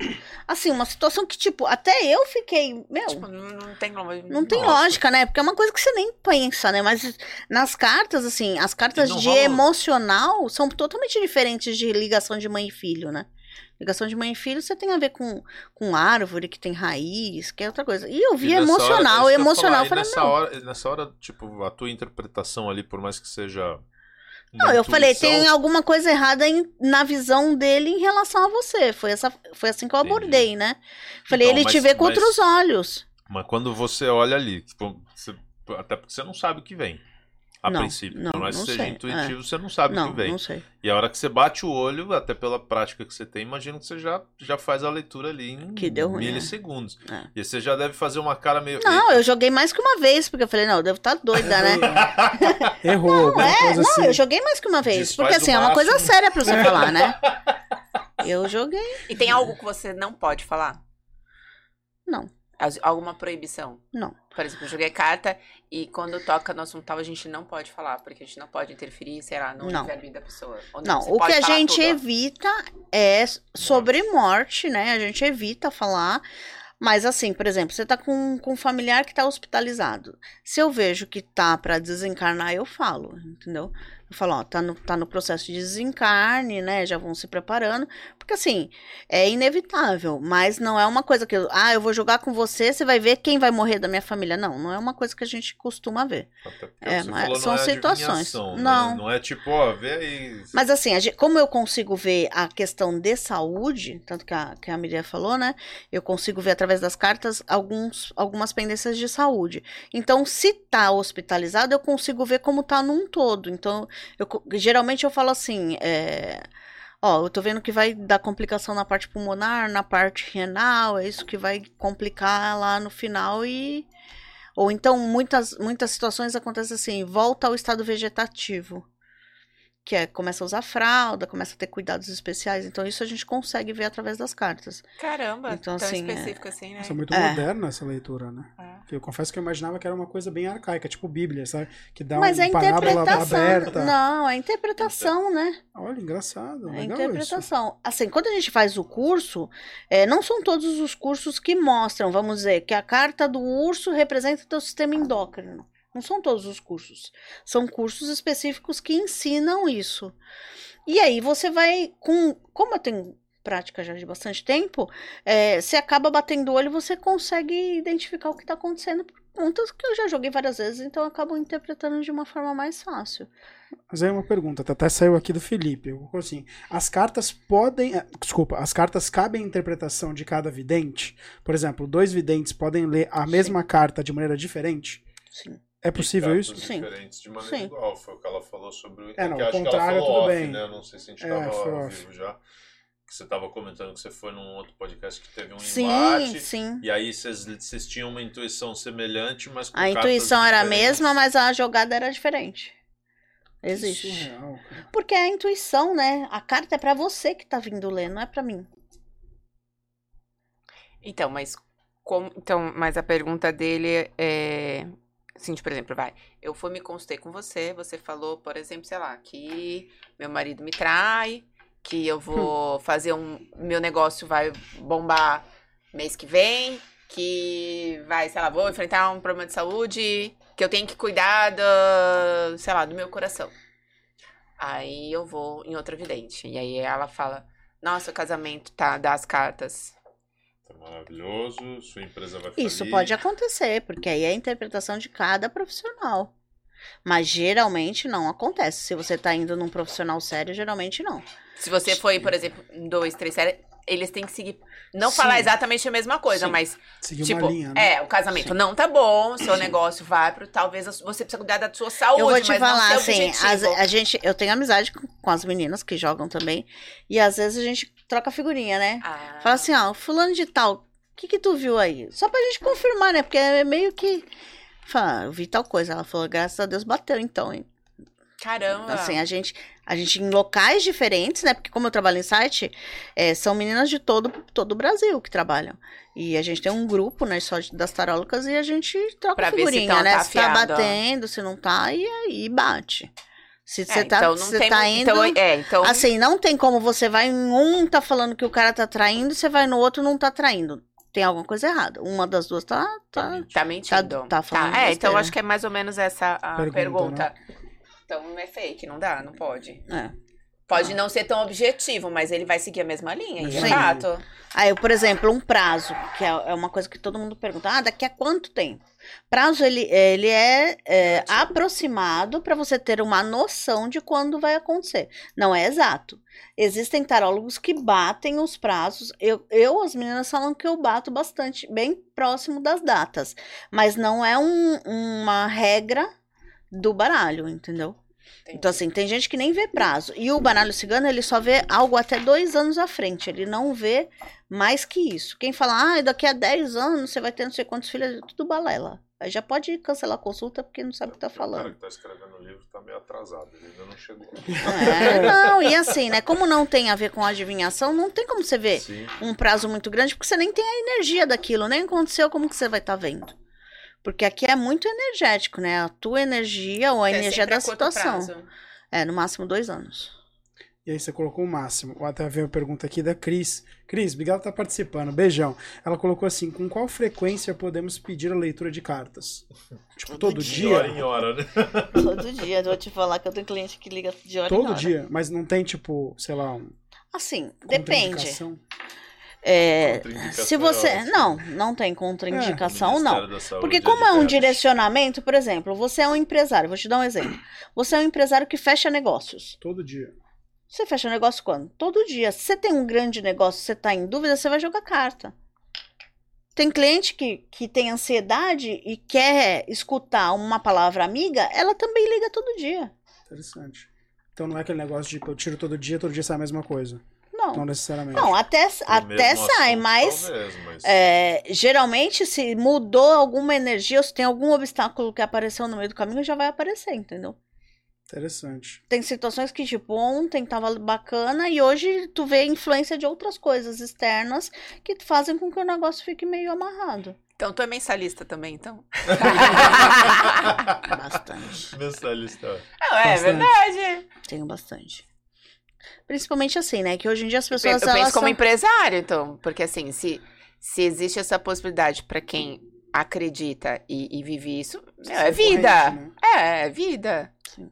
assim, uma situação que, tipo, até eu fiquei. Meu, Tipo, não, não tem. Não tem lógica, né? Porque é uma coisa que você nem pensa, né? Mas nas cartas, assim, as cartas de rola- emocional são totalmente diferentes de ligação de mãe e filho, né? Ligação de mãe e filho você tem a ver com, com árvore que tem raiz, que é outra coisa. E eu vi E emocional, hora, emocional. falar, falei, nessa não. hora, nessa hora, tipo, a tua interpretação ali, por mais que seja. Não, eu falei, intuição, tem alguma coisa errada em- na visão dele em relação a você. Foi, essa, foi assim que eu Entendi. abordei, né? Falei, Então, ele te mas- vê com mas- outros olhos. Mas quando você olha ali, tipo, você- até porque você não sabe o que vem. A Não, princípio. não, por mais não que seja sei, intuitivo, você não sabe o Não, que vem. não sei. E a hora que você bate o olho, até pela prática que você tem, imagino que você já, já faz a leitura ali em Que deu ruim, milissegundos. É. E você já deve fazer uma cara meio. Não, eu joguei mais que uma vez, porque eu falei, não, eu devo estar doida, né? Errou, alguma É, coisa não, assim. eu joguei mais que uma vez. Desfaz porque assim, é uma coisa séria pra você falar, né? Eu joguei. E tem algo que você não pode falar? Não. Alguma proibição? Não. Por exemplo, eu joguei carta e quando toca no assunto tal, a gente não pode falar, porque a gente não pode interferir, sei lá, no Não. livre-arbítrio da pessoa. Não, o que a gente tudo, evita é sobre morte, né? A gente evita falar. Mas assim, por exemplo, você tá com, com um familiar que tá hospitalizado. Se eu vejo que tá pra desencarnar, eu falo, entendeu? Eu falo, ó, tá no, tá no processo de desencarne, né? Já vão se preparando. Porque assim, é inevitável, mas não é uma coisa que eu, ah, eu vou jogar com você, você vai ver quem vai morrer da minha família. Não, não é uma coisa que a gente costuma ver. É, mas falou, são não é situações. né? Não. Não é tipo, ó, vê aí. Mas assim, a gen- como eu consigo ver a questão de saúde, tanto que a, que a Miriam falou, né? Eu consigo ver através das cartas alguns, algumas pendências de saúde. Então, se tá hospitalizado, eu consigo ver como tá num todo. Então, eu geralmente eu falo assim, é, ó, eu tô vendo que vai dar complicação na parte pulmonar, na parte renal, é isso que vai complicar lá no final e ou então muitas muitas situações acontecem assim, volta ao estado vegetativo que é começa a usar fralda, começa a ter cuidados especiais. Então isso a gente consegue ver através das cartas. Caramba, Então, tão assim, é- específico assim, né? Nossa, muito É. moderna essa leitura, né? É. Eu confesso que eu imaginava que era uma coisa bem arcaica, tipo Bíblia, sabe? Que dá Mas uma é parábola interpretação. aberta. Não, é interpretação, né? Olha, engraçado, É legal isso. interpretação. Assim, quando a gente faz o curso, é, não são todos os cursos que mostram, vamos dizer, que a carta do urso representa o teu sistema endócrino. Não são todos os cursos. São cursos específicos que ensinam isso. E aí você vai com. Como eu tenho prática já de bastante tempo, é, você acaba batendo o olho e você consegue identificar o que está acontecendo por contas que eu já joguei várias vezes, então eu acabo interpretando de uma forma mais fácil. Mas aí uma pergunta, até saiu aqui do Felipe. Assim, as cartas podem. eh, Desculpa, as cartas cabem à interpretação de cada vidente? Por exemplo, dois videntes podem ler a mesma carta de maneira diferente? Sim. É possível isso? Sim. diferentes de maneira Sim. igual. Foi o que ela falou sobre o. É, não, que o acho que ela contrário, falou tudo off, bem. Né? Eu não sei se a gente É, tava foi ao off. vivo já. Que você tava comentando que você foi num outro podcast que teve um Sim, embate. sim. E aí vocês, vocês tinham uma intuição semelhante, mas com A cartas intuição era a diferentes. mesma, mas a jogada era diferente. Existe. surreal, cara. Porque é a intuição, né? A carta é pra você que tá vindo ler, não é pra mim. Então, mas como, então, mas a pergunta dele é assim, tipo, por exemplo, vai, eu fui me consultei com você, você falou, por exemplo, sei lá, que meu marido me trai, que eu vou fazer um meu negócio vai bombar mês que vem, que vai, sei lá, vou enfrentar um problema de saúde, que eu tenho que cuidar do, sei lá, do meu coração. Aí eu vou em outra vidente. E aí ela fala: "Nossa, o casamento tá das cartas Tá maravilhoso, sua empresa vai falir. Isso pode acontecer, porque aí é a interpretação de cada profissional. Mas geralmente não acontece. Se você tá indo num profissional sério, geralmente não. Se você foi, por exemplo, em dois, três séries, eles têm que seguir. Não Sim. falar exatamente a mesma coisa, Sim. mas, Seguir tipo, uma linha, né? é, o casamento não tá bom, seu negócio vai pro. Talvez você precisa cuidar da sua saúde, eu vou te mas falar, assim, as- a gente, eu tenho amizade com, com as meninas que jogam também. E às vezes a gente troca figurinha, né? Ah, Fala assim, ó, fulano de tal, o que que tu viu aí? Só pra gente confirmar, né? Porque é meio que. Fala, "Ah, eu vi tal coisa. Ela falou, graças a Deus bateu então, hein? caramba. Assim, a gente, a gente em locais diferentes, né? Porque como eu trabalho em site, é, são meninas de todo, todo o Brasil que trabalham. E a gente tem um grupo, né, só das tarólicas e a gente troca Pra ver se figurinha, tá- né? tá se tá batendo, se não tá, e aí bate. Se É, você tá, então não você tem tá muito- indo... então, é, então Assim, não tem como você vai em um, tá falando que o cara tá traindo, você vai no outro, não tá traindo. Tem alguma coisa errada. Uma das duas tá... tá... tá mentindo. tá falando É, então acho que é mais ou menos essa a Pergunta, pergunta. né? Então não é fake, não dá, não pode. É. Pode não ser tão objetivo, mas ele vai seguir a mesma linha, de fato. Aí, por exemplo, um prazo, que é é uma coisa que todo mundo pergunta, ah, daqui a quanto tempo? Prazo, ele, ele é, é, aproximado para você ter uma noção de quando vai acontecer. Não é exato. Existem tarólogos que batem os prazos. Eu, eu, as meninas falam que eu bato bastante, bem próximo das datas. Mas não é um- uma regra do baralho, entendeu? Então, assim, tem gente que nem vê prazo. E o baralho cigano, ele só vê algo até dois anos à frente. Ele não vê mais que isso. Quem fala, ah, daqui a 10 anos você vai ter não sei quantos filhos, é tudo balela. Aí já pode cancelar a consulta porque não sabe o que tá O cara falando. que tá escrevendo o livro tá meio atrasado, ele ainda não chegou. É, não, e assim, né? Como não tem a ver com adivinhação, não tem como você ver Sim. um prazo muito grande, porque você nem tem a energia daquilo, nem aconteceu, como que você vai estar vendo? Porque aqui é muito energético, né? A tua energia ou a É energia da situação. prazo. É, no máximo dois anos. E aí você colocou o máximo. Até veio a pergunta aqui da Cris. Cris, obrigado por estar participando. Beijão. Ela colocou assim: com qual frequência podemos pedir a leitura de cartas? Tipo, todo, De dia? hora em hora, né? Todo dia, eu vou te falar que eu tenho cliente que liga de hora em Todo hora. dia? Mas não tem, tipo, sei lá, um. Assim, depende. É, se é você. ótimo. não, não tem contraindicação, Do não. Saúde Porque como é um direcionamento, por exemplo, você é um empresário, vou te dar um exemplo. Você é um empresário que fecha negócios. Todo dia. Você fecha negócio quando? Todo dia. Se você tem um grande negócio, você tá em dúvida, você vai jogar carta. Tem cliente que, que tem ansiedade e quer escutar uma palavra amiga, ela também liga todo dia. Interessante. Então não é aquele negócio de tipo, eu tiro todo dia, todo dia sai a mesma coisa. Não Não. necessariamente. Não, até, até mesmo sai, assunto, mas talvez, mas- É, geralmente, se mudou alguma energia, ou se tem algum obstáculo que apareceu no meio do caminho, já vai aparecer, entendeu? Interessante. Tem situações que, tipo, ontem tava bacana e hoje tu vê influência de outras coisas externas que fazem com que o negócio fique meio amarrado. Então, tu é mensalista também, então? Bastante. Mensalista. Não, é Bastante. verdade. Tenho bastante. Principalmente assim, né? Que hoje em dia as Eu pessoas. penso como são- empresário, então. Porque assim, se, se existe essa possibilidade pra quem acredita e, e vive isso, Meu, é vida. Né? É, é vida. Sim.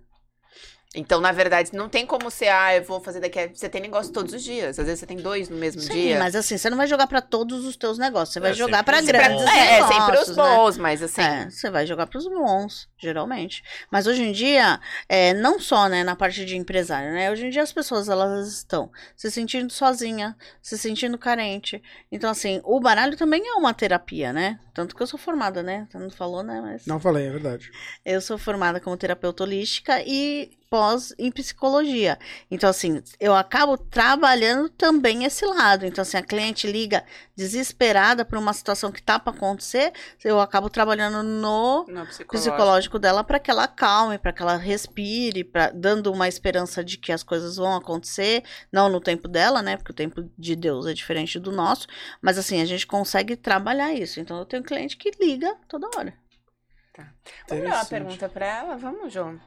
Então, na verdade, não tem como ser, ah, eu vou fazer daqui a... Você tem negócio todos os dias. Às vezes você tem dois no mesmo Sim, dia. mas assim, você não vai jogar para todos os teus negócios. Você vai é jogar para grandes bons. É, é sempre os né? bons, né? mas assim... É, você vai jogar para os bons, geralmente. Mas hoje em dia, é, não só, né, na parte de empresário, né? Hoje em dia as pessoas, elas estão se sentindo sozinha, se sentindo carente. Então, assim, o baralho também é uma terapia, né? Tanto que eu sou formada, né? Você não falou, né? Mas... Não falei, é verdade. Eu sou formada como terapeuta holística e pós em psicologia. Então, assim, eu acabo trabalhando também esse lado. Então, assim, a cliente liga desesperada por uma situação que tá para acontecer, eu acabo trabalhando no, no psicológico. psicológico. dela para que ela acalme, para que ela respire, pra, dando uma esperança de que as coisas vão acontecer, não no tempo dela, né? Porque o tempo de Deus é diferente do nosso, mas assim, a gente consegue trabalhar isso. Então, eu tenho cliente que liga toda hora. Tá. Vamos dar uma pergunta para ela? Vamos, João.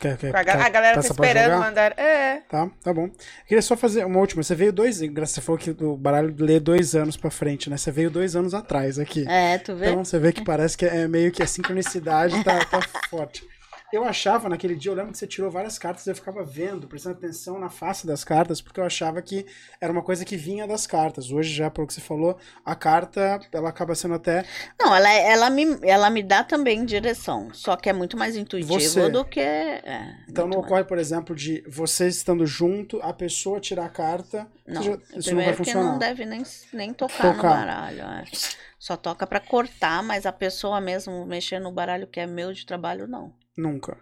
Quer, quer, a, quer, a galera tá esperando mandar. É. Tá, tá bom. Eu queria só fazer uma última. Você veio dois. Você falou que o baralho lê dois anos pra frente, né? Você veio dois anos atrás aqui. É, tu vê? Então você vê que parece que é meio que a sincronicidade tá, tá forte. Eu achava naquele dia, eu lembro que você tirou várias cartas, eu ficava vendo, prestando atenção na face das cartas, porque eu achava que era uma coisa que vinha das cartas. Hoje, já pelo que você falou, a carta, ela acaba sendo até. Não, ela, ela, me, ela me dá também direção, só que é muito mais intuitivo você... do que. É, então não mais. ocorre, por exemplo, de vocês estando junto, a pessoa tirar a carta. Não, já, isso não vai funcionar. não deve nem, nem tocar, tocar. no baralho. É. Só toca para cortar, mas a pessoa mesmo mexer no baralho que é meu de trabalho, não. Nunca.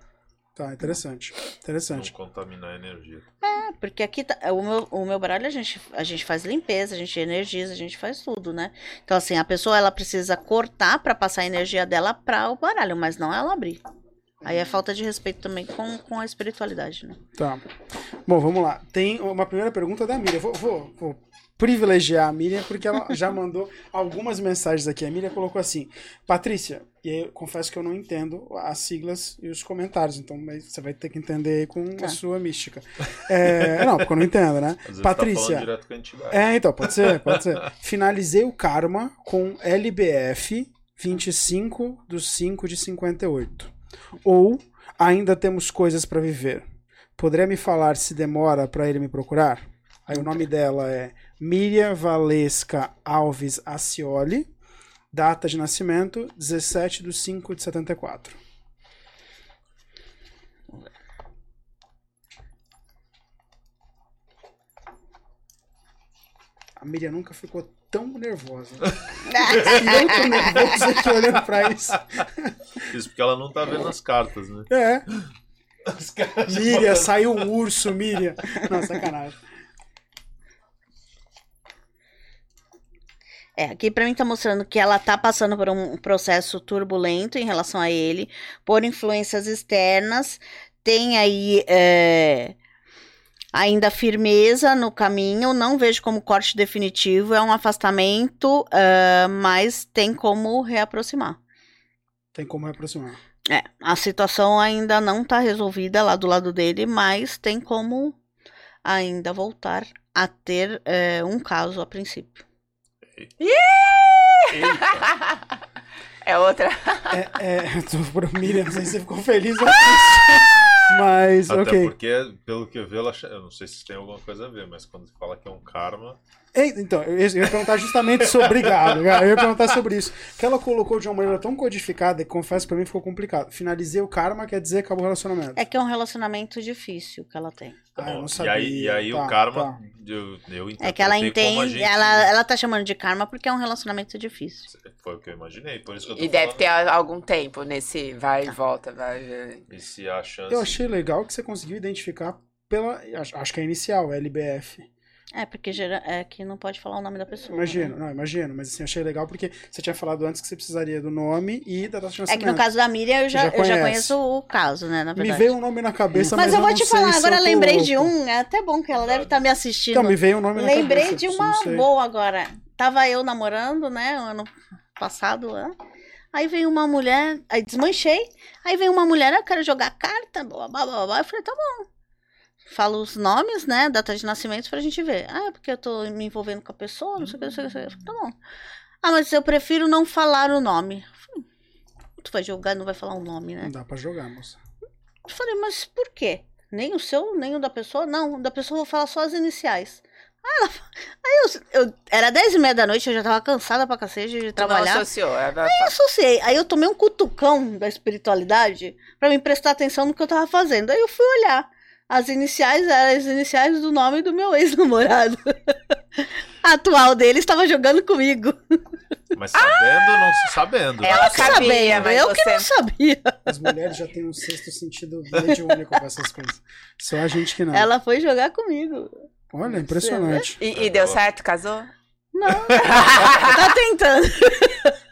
Tá, interessante. Interessante. Não contaminar a energia. É, porque aqui tá, o, meu, o meu baralho a gente, a gente faz limpeza, a gente energiza, a gente faz tudo, né? Então, assim, a pessoa ela precisa cortar para passar a energia dela para o baralho, mas não ela abrir. Aí é falta de respeito também com, com a espiritualidade, né? Tá. Bom, vamos lá. Tem uma primeira pergunta da Miriam. Vou, vou, vou privilegiar a Miriam, porque ela já mandou algumas mensagens aqui. A Miriam colocou assim: Patrícia, e aí eu confesso que eu não entendo as siglas e os comentários, então você vai ter que entender aí com tá. a sua mística. É, não, porque eu não entendo, né? Tá Patrícia. Tá é, então, pode ser, pode ser. Finalizei o karma com LBF 25 dos 5 de 58. Ou ainda temos coisas para viver. Poderia me falar se demora para ele me procurar? Aí o nome dela é Miriam Valesca Alves Acioli, data de nascimento 17 de 5 de 74. A Miriam nunca ficou tão nervosa. eu tô nervoso aqui olhando pra isso. Isso porque ela não tá vendo as cartas, né? É. Miriam, saiu um urso, Miriam. Não, sacanagem. É, aqui para mim tá mostrando que ela tá passando por um processo turbulento em relação a ele, por influências externas, tem aí é, ainda firmeza no caminho, não vejo como corte definitivo, é um afastamento, uh, mas tem como reaproximar. Tem como reaproximar. É, a situação ainda não tá resolvida lá do lado dele, mas tem como ainda voltar a ter uh, um caso a princípio. É outra. É, é, tô por Miriam, não sei se você ficou feliz ou Mas, Até ok. porque, pelo que eu vi, ela, eu não sei se tem alguma coisa a ver, mas quando fala que é um karma, então, eu ia perguntar justamente sobre. Obrigado, eu ia perguntar sobre isso. Que ela colocou de uma maneira tão codificada que confesso pra mim ficou complicado. Finalizei o karma quer dizer acabou o relacionamento. É que é um relacionamento difícil que ela tem. Ah, eu não sabia. E aí, e aí tá, o karma, tá. eu, eu É que ela entende, gente... ela, ela tá chamando de karma porque é um relacionamento difícil. Foi o que eu imaginei, por isso que eu tô E falando. deve ter algum tempo nesse vai e volta, vai. E se a chance... Eu achei legal que você conseguiu identificar pela. Acho que é inicial, LBF. É, porque gera, é que não pode falar o nome da pessoa. Imagino, né? não, imagino, mas assim, achei legal porque você tinha falado antes que você precisaria do nome e da data de nascimento. É que no caso da Miriam eu já, já, eu já conheço o caso, né, na verdade. Me veio um nome na cabeça, mas, mas eu, vou te falar, agora lembrei de um, é até bom que ela deve estar tá me assistindo. Então, me veio um nome na lembrei cabeça. Lembrei de uma boa agora. Tava eu namorando, né, ano passado, né? Aí veio uma mulher, aí desmanchei. Aí veio uma mulher, eu quero jogar carta, blá, blá, blá, blá. Eu falei, tá bom falo os nomes, né? Data de nascimento pra gente ver. Ah, é porque eu tô me envolvendo com a pessoa, não sei o que, não sei o que. Tá bom. Ah, mas eu prefiro não falar o nome. tu vai jogar, não vai falar um nome, né? Não dá pra jogar, moça. Eu falei, mas por quê? Nem o seu, nem o da pessoa? Não, o da pessoa eu vou falar só as iniciais. Aí, ela, aí eu, eu, era dez e meia da noite, eu já tava cansada pra cacete de trabalhar. Não associou. Ela... Aí eu associei. Aí eu tomei um cutucão da espiritualidade pra me prestar atenção no que eu tava fazendo. Aí eu fui olhar. As iniciais eram as iniciais do nome do meu ex-namorado. A atual dele estava jogando comigo. Mas sabendo ou não se sabendo? Ela né? sabia, sabendo, mas eu você- que não sabia. As mulheres já têm um sexto sentido mediúnico com essas coisas. Só a gente que não. Ela foi jogar comigo. Olha, impressionante. E, e deu certo? Casou? Não. tá tentando.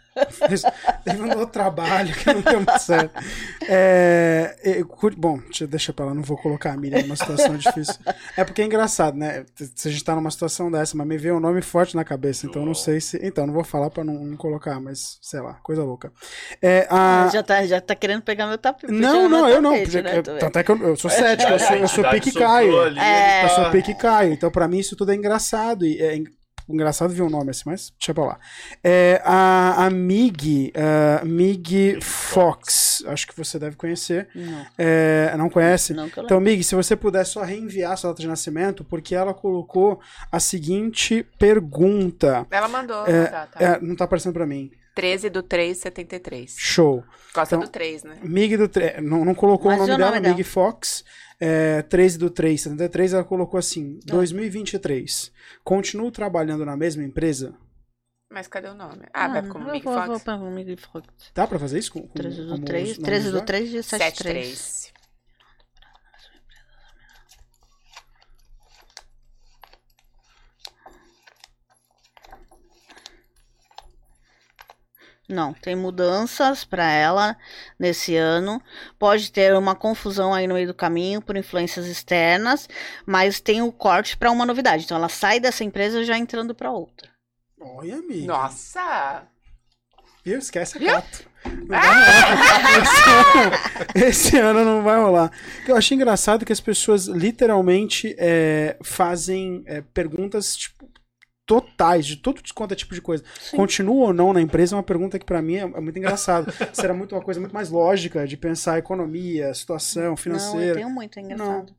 Teve um outro trabalho que não deu muito certo. É, é, bom, deixa, pra lá, não vou colocar a Miriam numa situação difícil. É porque é engraçado, né? Se a gente tá numa situação dessa, mas me veio um nome forte na cabeça, então eu não sei se. Então, não vou falar pra não, não colocar, mas sei lá, coisa louca. É, a... Já, tá, já tá querendo pegar meu tapete. Não, não, eu não. Tapete, né, vê. tanto é que eu, eu sou cético, eu sou, eu sou pique Caio. ali, É. Eu sou pique Caio, então pra mim isso tudo é engraçado. E é engraçado ver um nome assim, mas deixa pra lá. É, a, a Mig, a Mig Fox, acho que você deve conhecer. Não, É, não conhece? não eu Então, Mig, se você puder só reenviar sua data de nascimento, porque ela colocou a seguinte pergunta. Ela mandou. É, tá, tá. É, não tá aparecendo pra mim. 13 do 3, 73. Show. Gosta Então- do 3, né? Mig do 3. Não, não colocou Mas o nome e o dela, nome dela? Mig Fox. É, 13 do 3, 73. Ela colocou assim: 2023. Continuo trabalhando na mesma empresa? Mas cadê o nome? Ah, vai como vou, Fox? vou pra Mig Fox. Dá pra fazer isso? Com, com, 13 do como 3, os nomes 13 do lá? 3 de 73. Não, tem mudanças para ela nesse ano. Pode ter uma confusão aí no meio do caminho por influências externas, mas tem o corte para uma novidade. Então ela sai dessa empresa já entrando para outra. Olha, amigo. Nossa! Viu? Esquece a gato. Esse ano- Esse ano não vai rolar. Eu achei engraçado que as pessoas literalmente é, fazem é, perguntas tipo, totais, de todo quanto é tipo de coisa. Sim. Continua ou não na empresa é uma pergunta que pra mim é, é muito engraçado. Será muito uma coisa muito mais lógica de pensar economia, situação Não, eu financeira. tenho muito, é engraçado.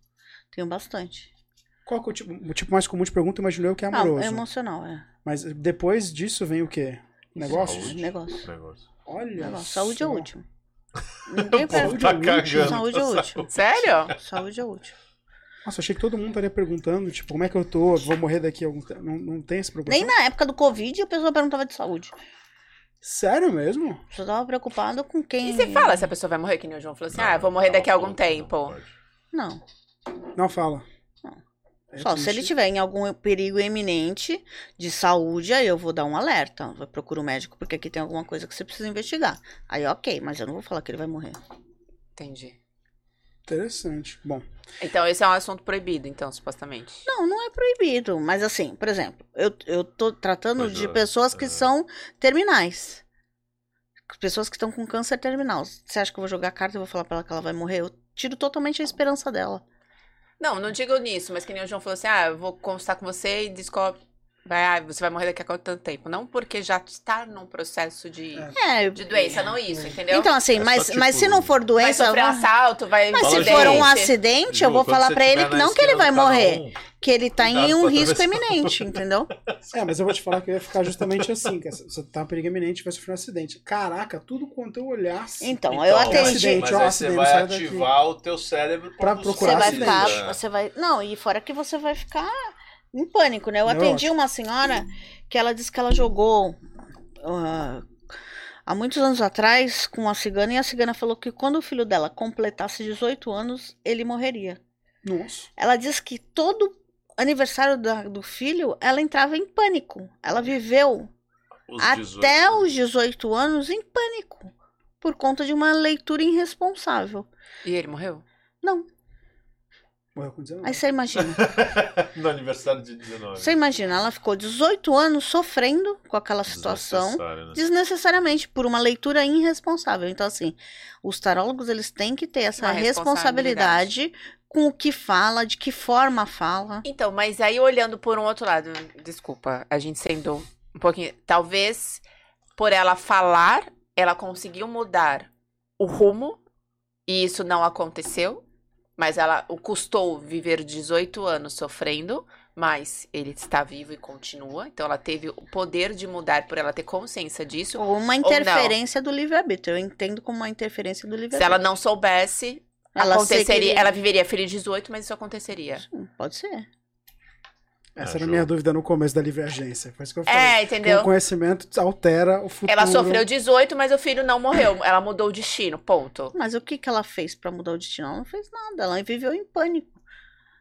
Tenho bastante. Qual que é o tipo, o tipo mais comum de pergunta? Imagino eu que é Ah, amoroso. é emocional, é. Mas depois disso vem o quê? Negócios? Saúde. Negócio. Negócio. Olha. Negócio. Saúde é o último. Ninguém Saúde pergunta. é o último. cagando Saúde é útil. saúde. Sério? Saúde é útil. Nossa, achei que todo mundo estaria perguntando, tipo, como é que eu tô? Vou morrer daqui a algum tempo. Não, não tem essa preocupação? Nem na época do Covid a pessoa perguntava de saúde. Sério mesmo? A pessoa tava preocupada com quem. E você fala se a pessoa vai morrer, que nem o João falou assim, ah, eu vou morrer daqui a algum tempo. Não. Não fala. Não. É Só se ele triste. tiver em algum perigo iminente de saúde, aí eu vou dar um alerta. Eu procuro o médico porque aqui tem alguma coisa que você precisa investigar. Aí, ok, mas eu não vou falar que ele vai morrer. Entendi. Interessante. Bom, Então esse é um assunto proibido, então, supostamente. Não, não é proibido. Mas assim, por exemplo, eu, eu tô tratando Pois de é, pessoas que é. são terminais. Pessoas que estão com câncer terminal. Você acha que eu vou jogar carta e vou falar pra ela que ela vai morrer? Eu tiro totalmente a esperança dela. Não, não digo nisso, mas que nem o João falou assim, ah, eu vou conversar com você e descobre... Vai, ah, você vai morrer daqui a quanto tempo. Não porque já está num processo de, É, de doença, não isso, entendeu? Então, assim, É mas, tipo, mas se não for vai doença. sofrer um assalto, vai... Mas se for um acidente, eu vou falar pra ele que não que ele vai morrer, um, que ele tá em um risco iminente, entendeu? é, mas eu vou te falar que eu ia ficar justamente assim, que você tá em perigo iminente, vai sofrer um acidente. Caraca, tudo quanto eu olhasse. Então, Então, eu atendi- atendi. Mas ó, aí você acidente, vai ativar o teu cérebro Pra quando procurar Você vai acidente. ficar, você vai, não, e fora que você vai ficar em pânico, né? Eu atendi uma senhora que ela disse que ela jogou ah, há muitos anos atrás com uma cigana e a cigana falou que quando o filho dela completasse 18 anos, ele morreria. Nossa. Ela disse que todo aniversário da- do filho, ela entrava em pânico. Ela viveu Os até 18. os 18 anos em pânico por conta de uma leitura irresponsável. E ele morreu? Não, Morreu com 19. aí você imagina. no aniversário de 19. Você imagina, ela ficou 18 anos sofrendo com aquela situação né? desnecessariamente por uma leitura irresponsável. Então assim, os tarólogos eles têm que ter essa responsabilidade. responsabilidade com o que fala, de que forma fala. Então, mas aí olhando por um outro lado, desculpa, a gente sendo um pouquinho. Talvez por ela falar ela conseguiu mudar o rumo e isso não aconteceu, mas ela o custou viver 18 anos sofrendo, mas ele está vivo e continua. Então ela teve o poder de mudar por ela ter consciência disso. Ou uma interferência do livre-arbítrio. Eu entendo como uma interferência do livre-arbítrio. Se ela não soubesse, Ela aconteceria, seguiria- ela viveria feliz 18, mas isso aconteceria. Hum, Pode ser. Essa É, era a minha dúvida no começo da livre agência. Foi isso que eu falei. É, entendeu? O conhecimento altera o futuro. Ela sofreu 18, mas o filho não morreu. Ela mudou o destino, ponto. Mas o que, que ela fez pra mudar o destino? Ela não fez nada. Ela viveu em pânico.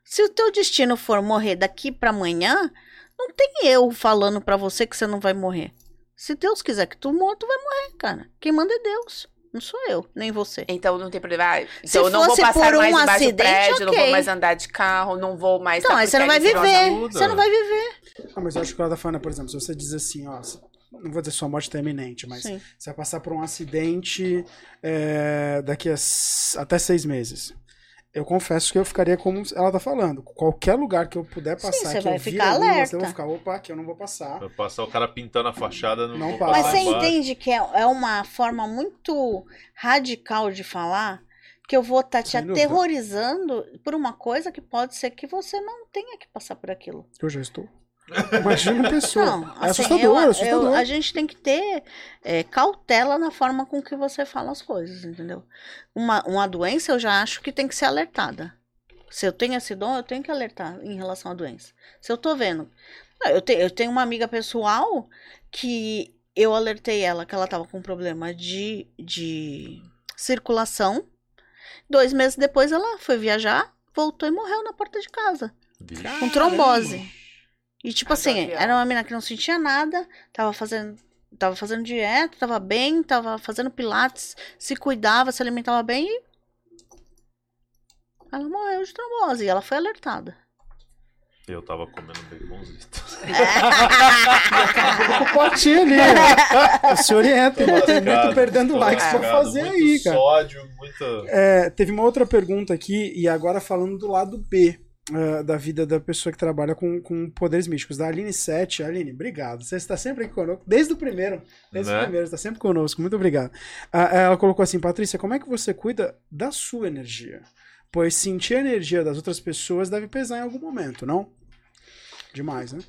Se o teu destino for morrer daqui pra amanhã, não tem eu falando pra você que você não vai morrer. Se Deus quiser que tu morra, tu vai morrer, cara. Quem manda é Deus. Não sou eu, nem você. Então não tem problema. Ah, Se então eu não vou passar por um mais embaixo do acidente, prédio, não ok. vou mais andar de carro, não vou mais. Então, tá aí você não vai viver. Você não vai viver. Ah, mas eu acho que ela tá falando, por exemplo, se você diz assim, ó, não vou dizer sua morte tá iminente, mas Sim. você vai passar por um acidente é, daqui a até seis meses. Eu confesso que eu ficaria como ela tá falando. Qualquer lugar que eu puder passar, você que vai ficar alguma, alerta. Eu vou ficar, opa, aqui eu não vou passar. Vai passar o cara pintando a fachada no Não vou passa. Mas você embaixo. entende que é, é uma forma muito radical de falar que eu vou estar te Sem dúvida. aterrorizando por uma coisa que pode ser que você não tenha que passar por aquilo. Eu já estou. Imagina uma pessoa. Não, é assim, assustador, eu- é eu- assustador. a gente tem que ter é, cautela na forma com que você fala as coisas, entendeu? Uma, uma doença eu já acho que tem que ser alertada. Se eu tenho esse dom, eu tenho que alertar em relação à doença. Se eu tô vendo. Eu, te- eu tenho uma amiga pessoal que eu alertei ela que ela tava com problema de, de circulação. Dois meses depois ela foi viajar, voltou e morreu na porta de casa com trombose. E tipo Ah, do assim, era uma menina que não sentia nada, tava fazendo, tava fazendo dieta, tava bem, tava fazendo pilates, se cuidava, se alimentava bem e ela morreu de trombose e ela foi alertada. Eu tava comendo baconzito. Coloca o potinho ali. ó. Se orienta. Tem muito perdendo likes pra fazer muito aí, cara. sódio, muita... É, teve uma outra pergunta aqui, e agora falando do lado B ah, da vida da pessoa que trabalha com, com poderes místicos, da Aline 7. Aline, obrigado. Você está sempre aqui conosco, desde o primeiro. Desde o Né? primeiro, está sempre conosco. Muito obrigado. Ah, ela colocou assim, Patrícia, como é que você cuida da sua energia? Pois sentir a energia das outras pessoas deve pesar em algum momento, não? Demais, né?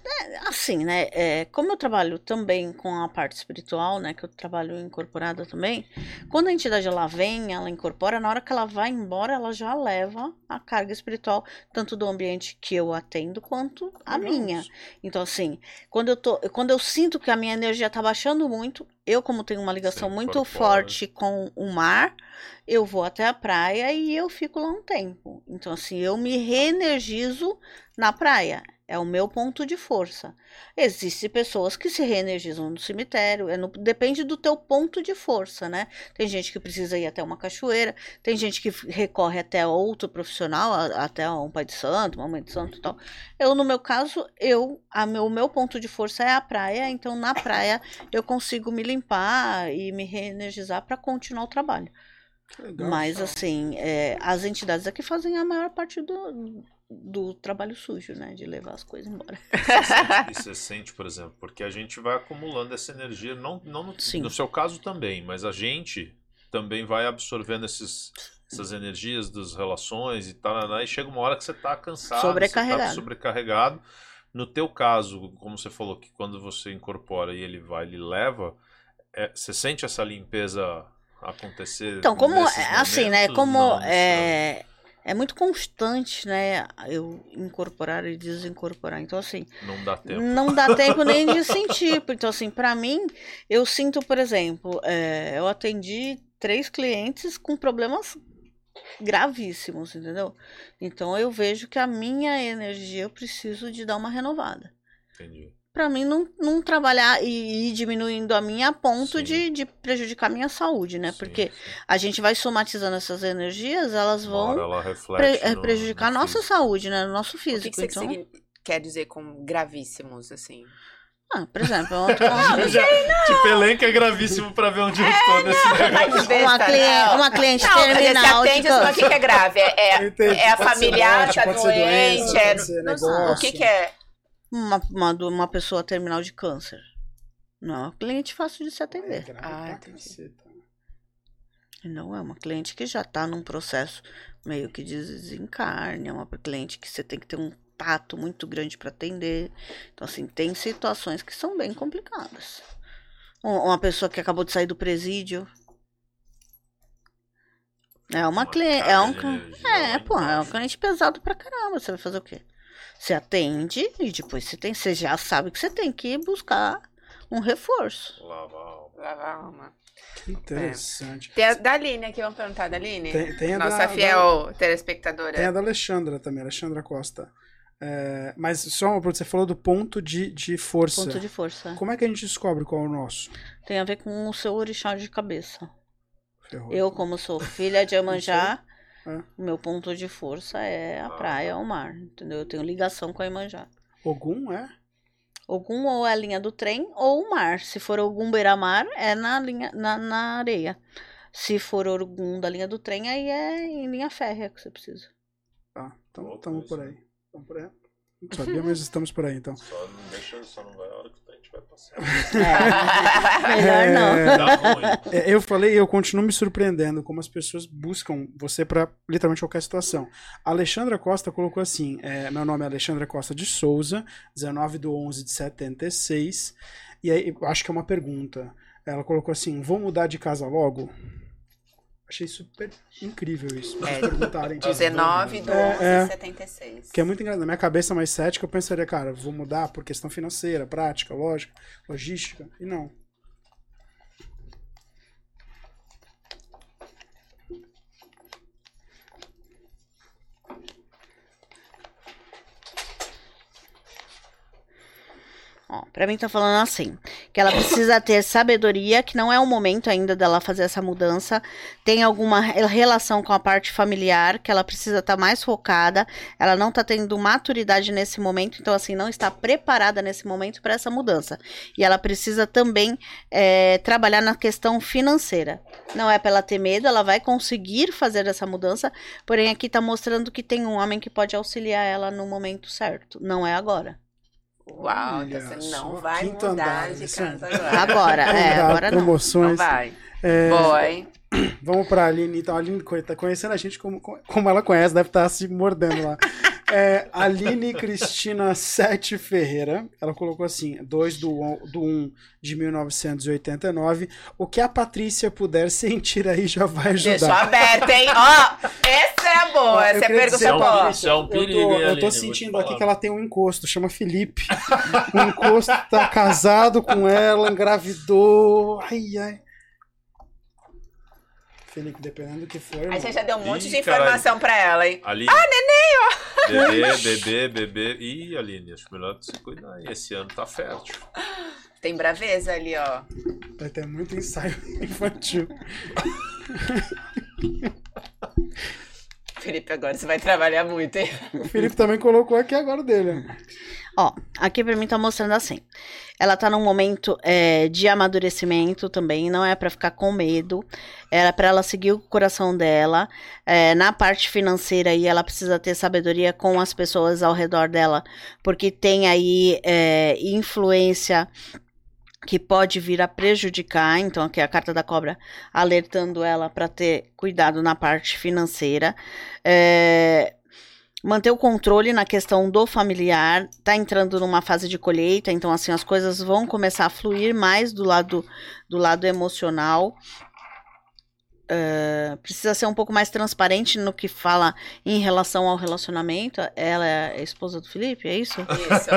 Assim, né? é, como eu trabalho também com a parte espiritual, né? Que eu trabalho incorporada também. Quando a entidade ela vem, ela incorpora, na hora que ela vai embora, ela já leva a carga espiritual, tanto do ambiente que eu atendo, quanto a minha. Então, assim, quando eu, tô, quando eu sinto que a minha energia tá baixando muito, eu, como tenho uma ligação muito forte com o mar, eu vou até a praia e eu fico lá um tempo. Então, assim, eu me reenergizo na praia. É o meu ponto de força. Existem pessoas que se reenergizam no cemitério. É no- depende do teu ponto de força, né? Tem gente que precisa ir até uma cachoeira. Tem gente que recorre até outro profissional, até um pai de santo, uma mãe de santo e tal. Eu, no meu caso, eu, meu, o meu ponto de força é a praia. Então, na praia, eu consigo me limpar e me reenergizar para continuar o trabalho. Legal. Mas, assim, é, as entidades aqui fazem a maior parte do, do trabalho sujo, né? De levar as coisas embora. E você sente, por exemplo, porque a gente vai acumulando essa energia, não, não no, no seu caso também, mas a gente também vai absorvendo esses, essas energias das relações e tal, e chega uma hora que você tá cansado, você Sobrecarregado. tá sobrecarregado. No teu caso, como você falou, que quando você incorpora e ele vai, ele leva, é, você sente essa limpeza acontecer? Então, como nesses assim, né? Como Não, é, é muito constante, né? Eu incorporar e desincorporar. Então, assim, Não dá tempo. não dá tempo nem de sentir. Então, assim, pra mim, eu sinto, por exemplo, é, eu atendi três clientes com problemas gravíssimos, entendeu? Então, eu vejo que a minha energia eu preciso de dar uma renovada. Entendi. Pra mim não, não trabalhar e ir diminuindo a minha a ponto Sim. de, de prejudicar a minha saúde, né? Sim, Porque sim. a gente vai somatizando essas energias, elas vão ela pre- no- prejudicar no a nossa físico. saúde, né? No nosso O que, físico. que você então, signi- quer dizer com gravíssimos, assim? ah, por exemplo, ontem, ontem, Já, tipo, elenco é gravíssimo pra ver onde eu tô nesse negócio. uma, Besta, cliente, não. uma cliente Não, mas você terminal de atende mas o que, é grave? É, é, Entendi. é a familiar, morte, tá doente, doença, é, não sei, o negócio. que que é? Uma, uma, uma pessoa terminal de câncer. Não é uma cliente fácil de se É atender. grave Ah, caceta. Não é uma cliente que já tá num processo meio que de desencarne, é uma cliente que você tem que ter um tato muito grande para atender. Então, assim, tem situações que são bem complicadas. Um- Uma pessoa que acabou de sair do presídio. É uma cliente. É um. É, pô, é um cliente pesado pra caramba. Você vai fazer o quê? Você atende e depois você tem. Você já sabe que você tem que buscar um reforço. Lavar a alma. Que interessante. Tem a da Aline aqui, vamos perguntar da Aline? Tem- tem a Nossa da- fiel telespectadora. Tem a da Alexandra também, Alexandra Costa. É, mas só uma pergunta, você falou do ponto de, de força. Ponto de força. Como é que a gente descobre qual é o nosso? Tem a ver com o seu orixá de cabeça. Ferrou. Eu, como sou filha de Iemanjá, É. o meu ponto de força é a praia, o mar, entendeu? Eu tenho ligação com a Iemanjá. Ogum, é? Ogum ou é a linha do trem ou o mar. Se for Ogum beira-mar, é na, linha, na, na areia. Se for Ogum da linha do trem, aí é em linha férrea que você precisa. Tá, então estamos por isso, aí. Estamos por aí. Não sabia, mas estamos por aí então. Só não deixa, só não vai a hora que o estiver passando. É, melhor não. Dá ruim. É, eu falei e eu continuo me surpreendendo como as pessoas buscam você para literalmente qualquer situação. A Alexandra Costa colocou assim: é, meu nome é Alexandra Costa de Souza, 19 de 11 de 76. E aí, eu acho que é uma pergunta. Ela colocou assim: vou mudar de casa logo? Achei super incrível isso. É, perguntarem. 19 do É, 11 é. 76. Que é muito engraçado. Na minha cabeça mais cética, eu pensaria, cara, vou mudar por questão financeira, prática, lógica, logística. E não. Ó, pra mim tá falando assim, que ela precisa ter sabedoria, que não é o momento ainda dela fazer essa mudança. Tem alguma re- relação com a parte familiar, que ela precisa estar mais focada. Ela não tá tendo maturidade nesse momento, então assim, não está preparada nesse momento para essa mudança. E ela precisa também é, trabalhar na questão financeira. Não é pra ela ter medo, ela vai conseguir fazer essa mudança, porém aqui tá mostrando que tem um homem que pode auxiliar ela no momento certo. Não é agora. Uau, Olha você não vai mudar andar, de Alessandra. casa agora. Agora, é, agora não. Não promoções. vai. É, Boa, hein? Vamos pra Aline, então. A Aline tá conhecendo a gente como, como ela conhece, deve estar se mordendo lá. É, Aline Cristina Sete Ferreira, ela colocou assim: 2 do, on- do 1 de 1989. O que a Patrícia puder sentir aí já vai Deixou ajudar. aberto, hein? Ó, essa é a boa. Ó, eu Essa é pergunta dizer, boa. boa. Isso é um Eu perigo, tô, eu tô Vou te sentindo aqui que ela tem um encosto, chama Felipe. O encosto tá casado com ela, engravidou. Ai, ai. Felipe, dependendo do que for. Aí você já deu um monte de Ih, informação pra ela, hein? Aline. Ah, neném, ó! Bebê, bebê, bebê. Ih, Aline, acho melhor você cuidar aí. Esse ano tá fértil. Tem braveza ali, ó. Vai ter muito ensaio infantil. Felipe, agora você vai trabalhar muito, hein? O Felipe também colocou aqui agora dele. né? Ó, aqui pra mim tá mostrando assim. Ela tá num momento é, de amadurecimento também, não é pra ficar com medo. É pra ela seguir o coração dela. É, na parte financeira aí, ela precisa ter sabedoria com as pessoas ao redor dela, porque tem aí é, influência que pode vir a prejudicar. Então, aqui é a carta da cobra alertando ela para ter cuidado na parte financeira. É, manter o controle na questão do familiar, tá entrando numa fase de colheita, então assim as coisas vão começar a fluir mais do lado do lado emocional. É, precisa ser um pouco mais transparente no que fala em relação ao relacionamento. Ela é a esposa do Felipe, é isso? Isso.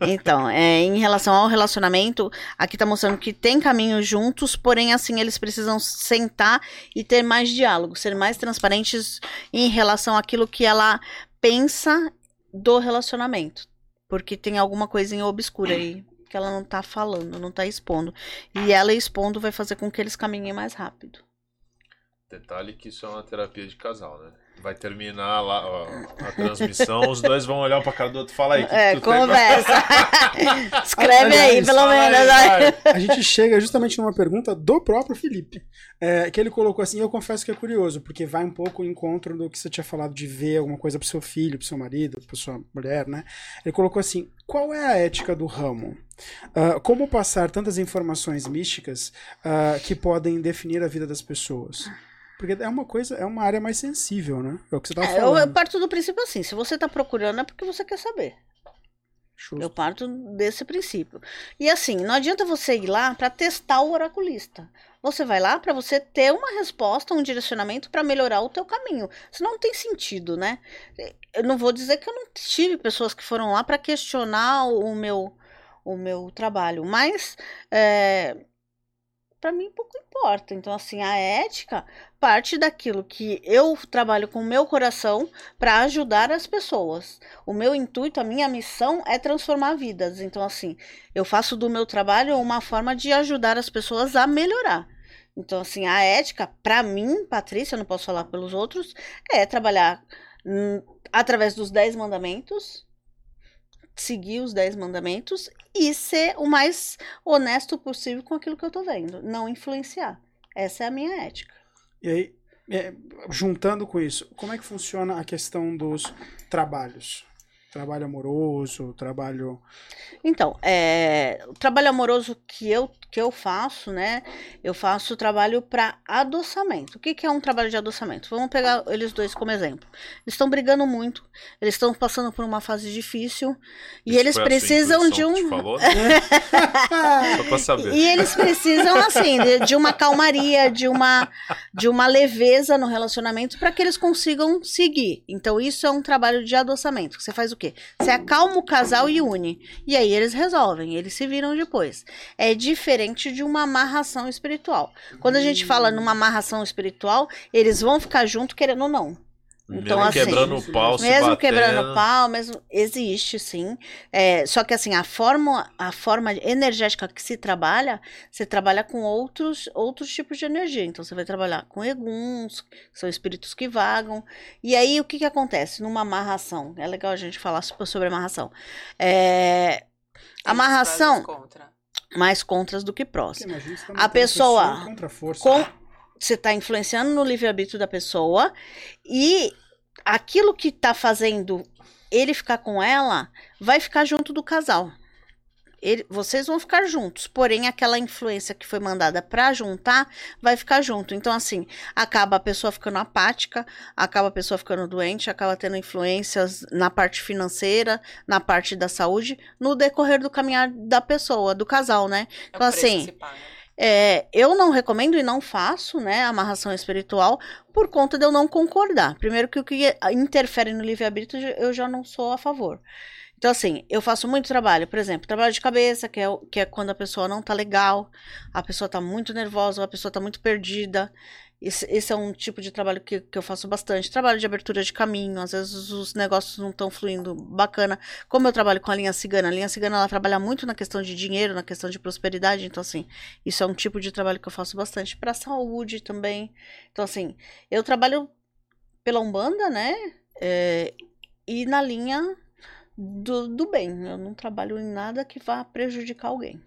Então, é, em relação ao relacionamento, aqui tá mostrando que tem caminhos juntos, porém, assim, eles precisam sentar e ter mais diálogo, ser mais transparentes em relação àquilo que ela pensa do relacionamento. Porque tem alguma coisinha obscura aí que ela não tá falando, não tá expondo. E ela expondo vai fazer com que eles caminhem mais rápido. Detalhe que isso é uma terapia de casal, né? Vai terminar lá ó, a transmissão, os dois vão olhar pra cara do outro e falar aí. Que É, tu tem pra- conversa. Escreve aí, pelo menos. A gente chega justamente numa pergunta do próprio Felipe, é, que ele colocou assim, eu confesso que é curioso, porque vai um pouco em encontro do que você tinha falado de ver alguma coisa pro seu filho, pro seu marido, pra sua mulher, né? Ele colocou assim, qual é a ética do ramo? Ah, como passar tantas informações místicas ah, que podem definir a vida das pessoas? Porque é uma coisa, é uma área mais sensível, né? É o que você tava É, eu, falando. eu parto do princípio assim, se você tá procurando é porque você quer saber. Justo. Eu parto desse princípio. E assim, não adianta você ir lá para testar o oraculista. Você vai lá para você ter uma resposta, um direcionamento para melhorar o teu caminho. Senão não tem sentido, né? Eu não vou dizer que eu não tive pessoas que foram lá para questionar o meu o meu trabalho, mas é, para mim pouco importa. Então assim, a ética parte daquilo que eu trabalho com o meu coração para ajudar as pessoas. O meu intuito, a minha missão é transformar vidas. Então, assim, eu faço do meu trabalho uma forma de ajudar as pessoas a melhorar. Então, assim, a ética, para mim, Patrícia, não posso falar pelos outros, é trabalhar hum, através dos dez mandamentos, seguir os dez mandamentos e ser o mais honesto possível com aquilo que eu tô vendo, não influenciar. Essa é a minha ética. E aí, é, juntando com isso, como é que funciona a questão dos trabalhos? Trabalho amoroso, trabalho. Então, é, o trabalho amoroso que eu, que eu faço, né? Eu faço trabalho para adoçamento. O que, que é um trabalho de adoçamento? Vamos pegar eles dois como exemplo. Eles estão brigando muito, eles estão passando por uma fase difícil e Isso eles foi a sua precisam de um. falou? Só pra saber. E eles precisam, assim, de, de uma calmaria, de uma, de uma leveza no relacionamento para que eles consigam seguir. Então, isso é um trabalho de adoçamento. Você faz o quê? Você acalma o casal e une. E aí eles resolvem, eles se viram depois. É diferente de uma amarração espiritual. Quando a gente fala numa amarração espiritual, eles vão ficar junto querendo ou não. Então, Mesmo assim, quebrando o pau, se Mesmo batendo. quebrando pau, mesmo existe sim. É, só que assim, a forma, a forma energética que se trabalha, você trabalha com outros, outros tipos de energia. Então você vai trabalhar com eguns, que são espíritos que vagam. E aí o que que acontece numa amarração? É legal a gente falar so- sobre amarração. É, Amarração- mais contras do que prós. A pessoa contra a força. com você está influenciando no livre-arbítrio da pessoa e aquilo que está fazendo ele ficar com ela vai ficar junto do casal. Ele- vocês vão ficar juntos, porém aquela influência que foi mandada para juntar vai ficar junto. Então assim, acaba a pessoa ficando apática, acaba a pessoa ficando doente, acaba tendo influências na parte financeira, na parte da saúde, no decorrer do caminhar da pessoa, do casal, né? É Então, assim. É, eu não recomendo e não faço, né, amarração espiritual por conta de eu não concordar. Primeiro que o que interfere no livre-arbítrio eu já não sou a favor. Então, assim, eu faço muito trabalho, por exemplo, trabalho de cabeça, que é, que é quando a pessoa não tá legal, a pessoa tá muito nervosa, a pessoa tá muito perdida. Esse, esse é um tipo de trabalho que, que eu faço bastante. Trabalho de abertura de caminho, às vezes os negócios não estão fluindo bacana. Como eu trabalho com a linha cigana, a linha cigana ela trabalha muito na questão de dinheiro, na questão de prosperidade, então assim, isso é um tipo de trabalho que eu faço bastante para saúde também. Então assim, eu trabalho pela Umbanda, né? É, e na linha do, do bem. Eu não trabalho em nada que vá prejudicar alguém.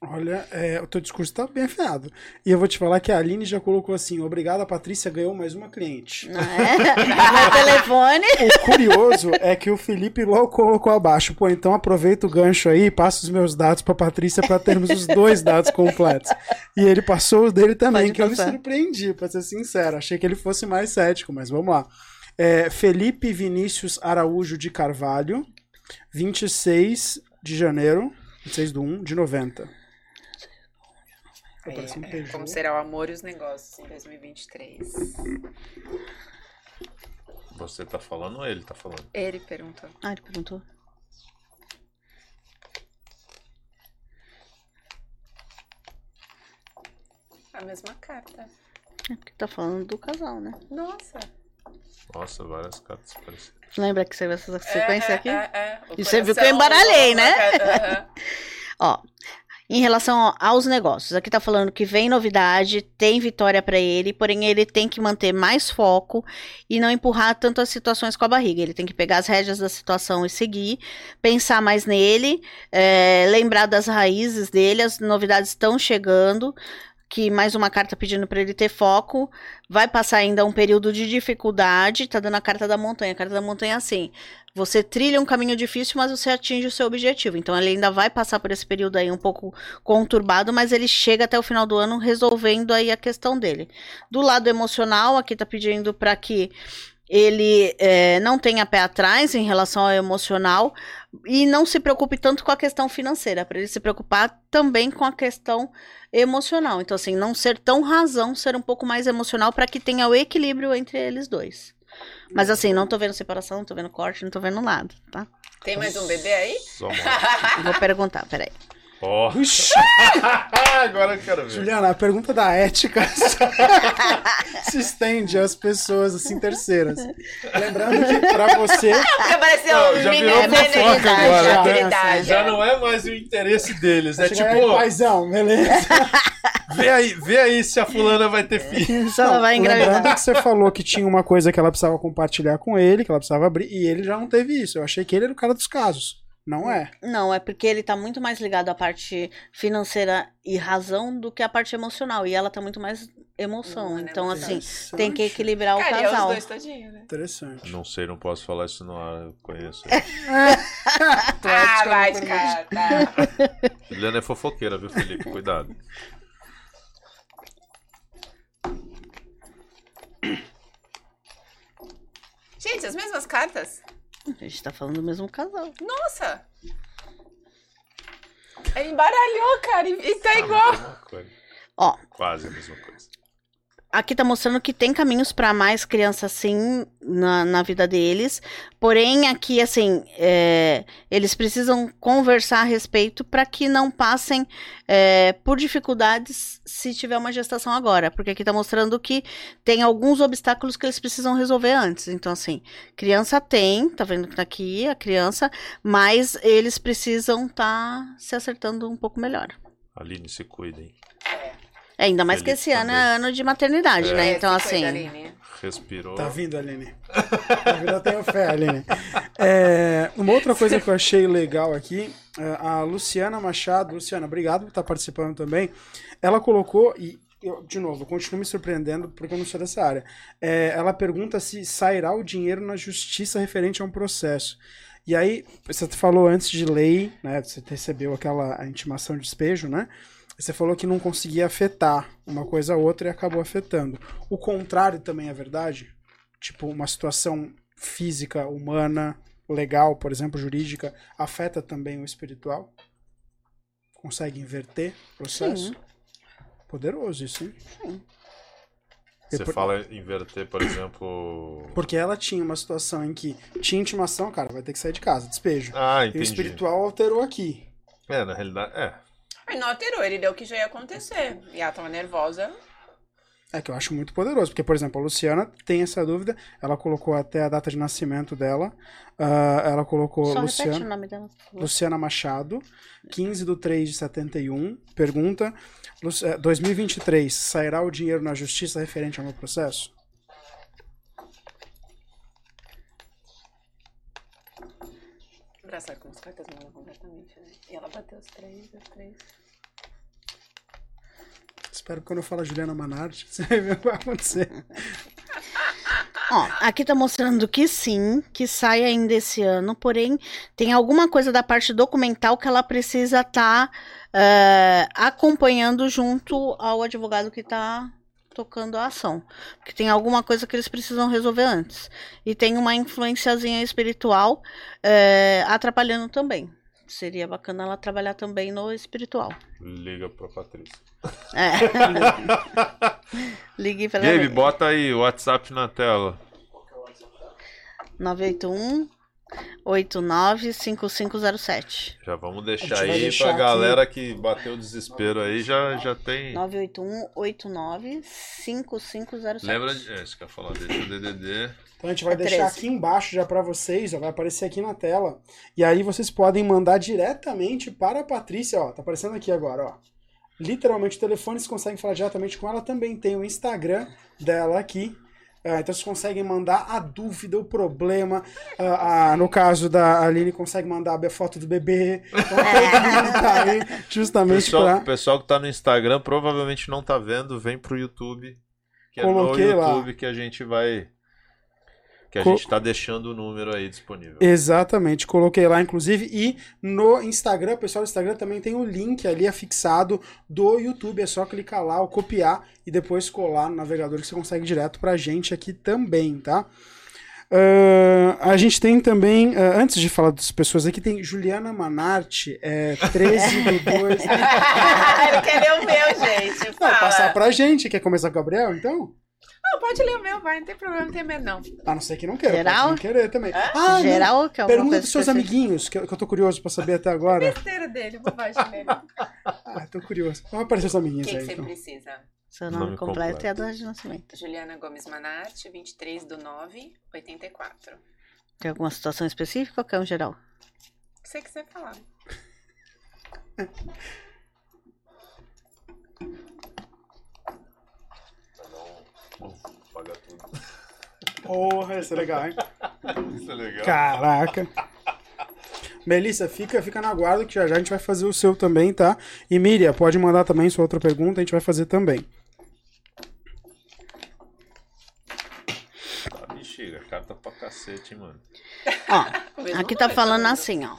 Olha, é, o teu discurso tá bem afinado. E eu vou te falar que a Aline já colocou assim: obrigado, a Patrícia ganhou mais uma cliente. Não é? Meu telefone. O curioso é que o Felipe logo colocou abaixo. Pô, então aproveita o gancho aí, passa os meus dados pra Patrícia pra termos os dois dados completos. E ele passou os dele também, Pode que eu me passar. surpreendi, pra ser sincero. Achei que ele fosse mais cético, mas vamos lá. É, Felipe Vinícius Araújo de Carvalho, 26 de janeiro, 26 do 1 de 90. Um É, Peugeot. como será o amor e os negócios em 2023? Você tá falando ou ele tá falando? Ele perguntou. Ah, ele perguntou. A mesma carta. É porque tá falando do casal, né? Nossa. Nossa, várias cartas parecidas. Lembra que você viu essa sequência é, aqui? É, é, E você viu que eu embaralhei, né? Aham. Ó, Em relação aos negócios, aqui tá falando que vem novidade, tem vitória para ele, porém ele tem que manter mais foco e não empurrar tanto as situações com a barriga. Ele tem que pegar as rédeas da situação e seguir, pensar mais nele, é, lembrar das raízes dele, as novidades estão chegando que mais uma carta pedindo para ele ter foco. Vai passar ainda um período de dificuldade. Tá dando a carta da montanha. A carta da montanha é assim: você trilha um caminho difícil, mas você atinge o seu objetivo. Então ele ainda vai passar por esse período aí um pouco conturbado, mas ele chega até o final do ano resolvendo aí a questão dele. Do lado emocional, aqui tá pedindo para que ele é, não tenha pé atrás em relação ao emocional e não se preocupe tanto com a questão financeira, para ele se preocupar também com a questão emocional. Então, assim, não ser tão razão, ser um pouco mais emocional para que tenha o equilíbrio entre eles dois. Mas assim, não tô vendo separação, não tô vendo corte, não tô vendo nada, tá? Tem mais um bebê aí? Só. Vou perguntar, peraí. Ó. Puxa, Agora eu quero ver. Juliana, a pergunta da ética se estende às pessoas assim terceiras. Lembrando que pra você apareceu Não, um já menino virou fofoca agora, já, né? Já não é mais o interesse deles. É tipo, aí, paizão, beleza? vê aí, vê aí se a fulana vai ter filho. Se ela vai Lembrando engravidar. que você falou que tinha uma coisa que ela precisava compartilhar com ele, que ela precisava abrir, e ele já não teve isso. Eu achei que ele era o cara dos casos. Não é. Não, é porque ele tá muito mais ligado à parte financeira e razão do que à parte emocional. E ela tá muito mais emoção. Humana, então, emoção. assim, tem que equilibrar o Cara, é os casal. dois todinho, né? Interessante. Não sei, não posso falar isso no ar, eu conheço. Ah, vai de cara, tá. Juliana é fofoqueira, viu, Felipe? Cuidado. Gente, as mesmas cartas? A gente tá falando do mesmo casal. Nossa! Ele embaralhou, cara, e, e tá igual. Ó, Quase a mesma coisa. Aqui tá mostrando que tem caminhos para mais crianças sim na, na vida deles. Porém, aqui, assim, é, eles precisam conversar a respeito para que não passem é, por dificuldades se tiver uma gestação agora. Porque aqui tá mostrando que tem alguns obstáculos que eles precisam resolver antes. Então, assim, criança tem, tá vendo que tá aqui a criança, mas eles precisam estar se acertando um pouco melhor. Aline, se cuida, hein? É, ainda mais que esse ano é ano de maternidade, É. né? É, Então, assim. Respirou. Tá vindo, Aline. Tá vindo, eu tenho fé, Aline. É, uma outra coisa que eu achei legal aqui, é, a Luciana Machado, Luciana, obrigado por estar participando também. Ela colocou, e eu, de novo, eu continuo me surpreendendo porque eu não sou dessa área. É, ela pergunta se sairá o dinheiro na justiça referente a um processo. E aí, você falou antes de lei, né? Você recebeu aquela a intimação de despejo, né? Você falou que não conseguia afetar uma coisa a outra e acabou afetando. O contrário também é verdade? Tipo, uma situação física, humana, legal, por exemplo, jurídica, afeta também o espiritual? Consegue inverter o processo? Sim. Poderoso isso, hein? Você Por- fala inverter, por exemplo. Porque ela tinha uma situação em que tinha intimação, cara, vai ter que sair de casa, despejo. Ah, E o entendi. espiritual alterou aqui. É, na realidade, é. Mas não alterou, ele deu o que já ia acontecer. E ela tava nervosa. É que eu acho muito poderoso, porque, por exemplo, a Luciana tem essa dúvida, ela colocou até a data de nascimento dela, ah, ela colocou Só repete o Luciana, nome dela. Luciana Machado, 15 de 3 de 71, pergunta, Lu- eh, 2023, sairá o dinheiro na justiça referente ao meu processo? Engraçado como as cartas mudam completamente, né? E ela bateu os três, os três. Espero que quando eu falar Juliana Manarte, você vai ver o que vai acontecer. Ó, aqui tá mostrando que sim, que sai ainda esse ano, porém tem alguma coisa da parte documental que ela precisa estar acompanhando junto ao advogado que tá tocando a ação. Porque tem alguma coisa que eles precisam resolver antes. E tem uma influenciazinha espiritual eh, atrapalhando também. Seria bacana ela trabalhar também no espiritual. Liga pra Patrícia. É. Ligue para Gabe, bota aí o WhatsApp na tela. 981 895507. Já vamos deixar aí deixar pra aqui. galera que bateu o desespero aí, já, já tem. 981-89-5507. Lembra de. É, isso que eu ia falar, deixa o DDD. Então a gente vai É deixar 13. aqui embaixo já pra vocês, ó, vai aparecer aqui na tela. E aí vocês podem mandar diretamente para a Patrícia, ó, tá aparecendo aqui agora, ó. Literalmente o telefone, vocês conseguem falar diretamente com ela. Também tem o Instagram dela aqui. Ah, então vocês conseguem mandar a dúvida, o problema. No caso da Aline, consegue mandar a foto do bebê. Então mundo tá aí justamente Pessoal, pra. O pessoal que tá no Instagram provavelmente não tá vendo, vem pro YouTube. Que Coloquei é no lá. YouTube que a gente vai. Que a Co- gente tá deixando o número aí disponível. Exatamente, coloquei lá inclusive e no Instagram, pessoal, do Instagram também tem o link ali afixado do YouTube, é só clicar lá ou copiar e depois colar no navegador que você consegue direto pra gente aqui também, tá? Ah, a gente tem também, ah, antes de falar das pessoas aqui, tem Juliana Manarte, é 13 do 2. Ele quer ler o meu, gente. Não, passar pra gente, quer começar com o Gabriel, então? Não, pode ler o meu, vai. Não tem problema, não tem medo, não. A não ser que não queira, Geral? não querer também. Ah, não, Geral, que é Pergunta pros seus específica. amiguinhos, que eu, que eu tô curioso pra saber até agora. Besteira dele, bobagem dele. Ah, tô curioso. Vamos aparecer os O amiguinhos que, que aí, você então. precisa? Seu nome, Nome completo, completo. e a data de nascimento. Juliana Gomes Manarte, 23 do 9, 84. O Tem alguma situação específica ou quer um geral? que você quiser falar. Paga tudo. Porra, isso é legal, hein? Isso é legal. Caraca. Melissa, fica, fica na guarda que já já a gente vai fazer o seu também, tá? E Miriam, pode mandar também sua outra pergunta, a gente vai fazer também. Tá, bexiga, carta pra cacete, mano. Ó, Mesmo aqui tá falando né? assim, ó.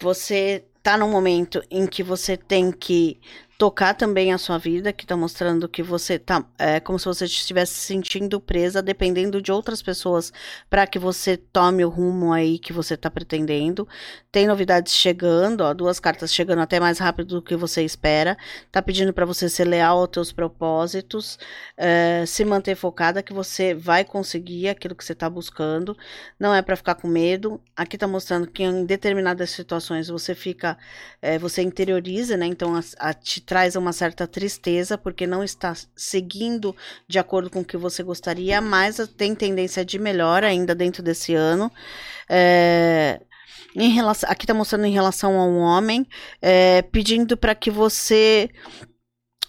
Você tá num momento em que você tem que tocar também a sua vida, que tá mostrando que você tá é como se você estivesse se sentindo presa, dependendo de outras pessoas para que você tome o rumo aí que você tá pretendendo. Tem novidades chegando, ó, duas cartas chegando até mais rápido do que você espera. Tá pedindo para você ser leal aos teus propósitos, é, se manter focada que você vai conseguir aquilo que você tá buscando. Não é para ficar com medo. Aqui tá mostrando que em determinadas situações você fica, é, você interioriza, né? Então a, a- traz uma certa tristeza porque não está seguindo de acordo com o que você gostaria, mas tem tendência de melhora ainda dentro desse ano. É, em relação, aqui tá mostrando em relação a um homem, é, pedindo para que você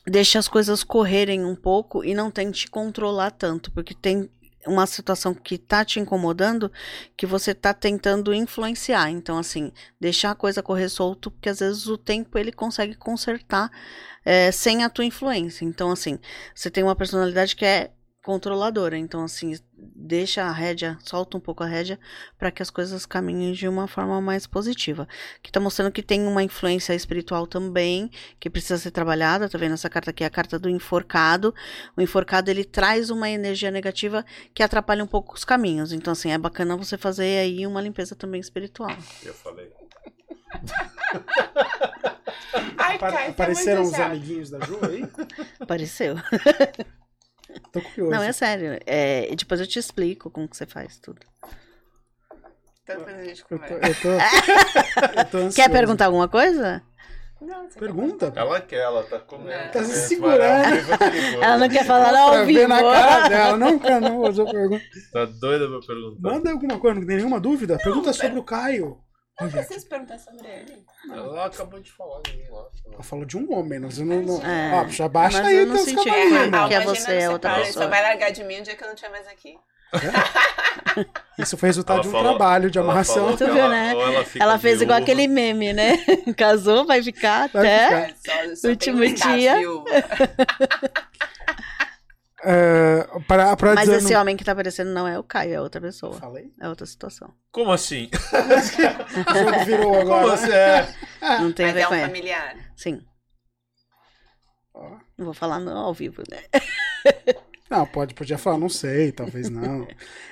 deixe as coisas correrem um pouco e não tente controlar tanto, porque tem uma situação que tá te incomodando que você tá tentando influenciar. Então, assim, deixar a coisa correr solto, porque às vezes o tempo ele consegue consertar é, sem a tua influência. Então, assim, você tem uma personalidade que é controladora. Então, assim, deixa a rédea, solta um pouco a rédea para que as coisas caminhem de uma forma mais positiva. Que tá mostrando que tem uma influência espiritual também, que precisa ser trabalhada. Tá vendo essa carta aqui? É a carta do enforcado. O enforcado ele traz uma energia negativa que atrapalha um pouco os caminhos. Então, assim, é bacana você fazer aí uma limpeza também espiritual. Eu falei. Ai, Apa- Caio, Apareceram os amiguinhos da Ju aí? Apareceu. Tô curioso. Não, é sério. É, e depois eu te explico como que você faz tudo. Então depois a gente Eu tô, eu tô, eu tô ansioso. Quer perguntar alguma coisa? Não, Pergunta. Ela quer, ela tá comendo. Tá se É, segurando. Ela não quer falar não ao vivo. na cara dela. Não, cara, não vou fazer a pergunta. Tá doida pra perguntar. Manda alguma coisa, não tem nenhuma dúvida? Pergunta sobre o Caio. Não Olha, preciso perguntar sobre ele. Ela acabou de falar de mim lá. ela falou de um homem, nós não. não... É, Ó, já baixa mas aí eu não senti cavalinhos, que- é você, é você outra para, pessoa. Só vai largar de mim um dia que eu não tiver mais aqui. Isso foi resultado Ela de um falou- trabalho de amarração. Tu viu, ela- né? ela Ela fez igual viúva. aquele meme, né? Casou, vai ficar Vai até. ficar. É, só, só Último dia. É, pra, pra Mas esse no- homem que tá aparecendo não é o Caio, é outra pessoa. Falei? É outra situação. Como assim? O jogo virou Como agora. assim? É. Não tem a Mas ver é com um familiar. Sim. Não vou falar não ao vivo, né? Não, pode, podia falar, não sei, talvez não.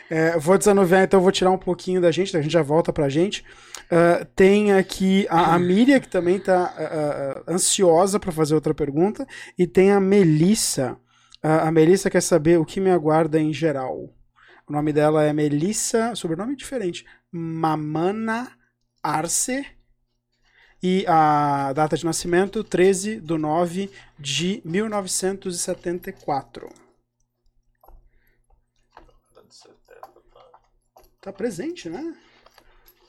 É, vou desanuviar, então eu vou tirar um pouquinho da gente, a gente já volta pra gente. Ah, tem aqui a, a Miriam, que também tá ah, ansiosa pra fazer outra pergunta, e tem a Melissa. A Melissa quer saber o que me aguarda em geral. O nome dela é Melissa, sobrenome diferente, Mamana Arce. E a data de nascimento, 13 de 9 de 1974. Tá presente, né?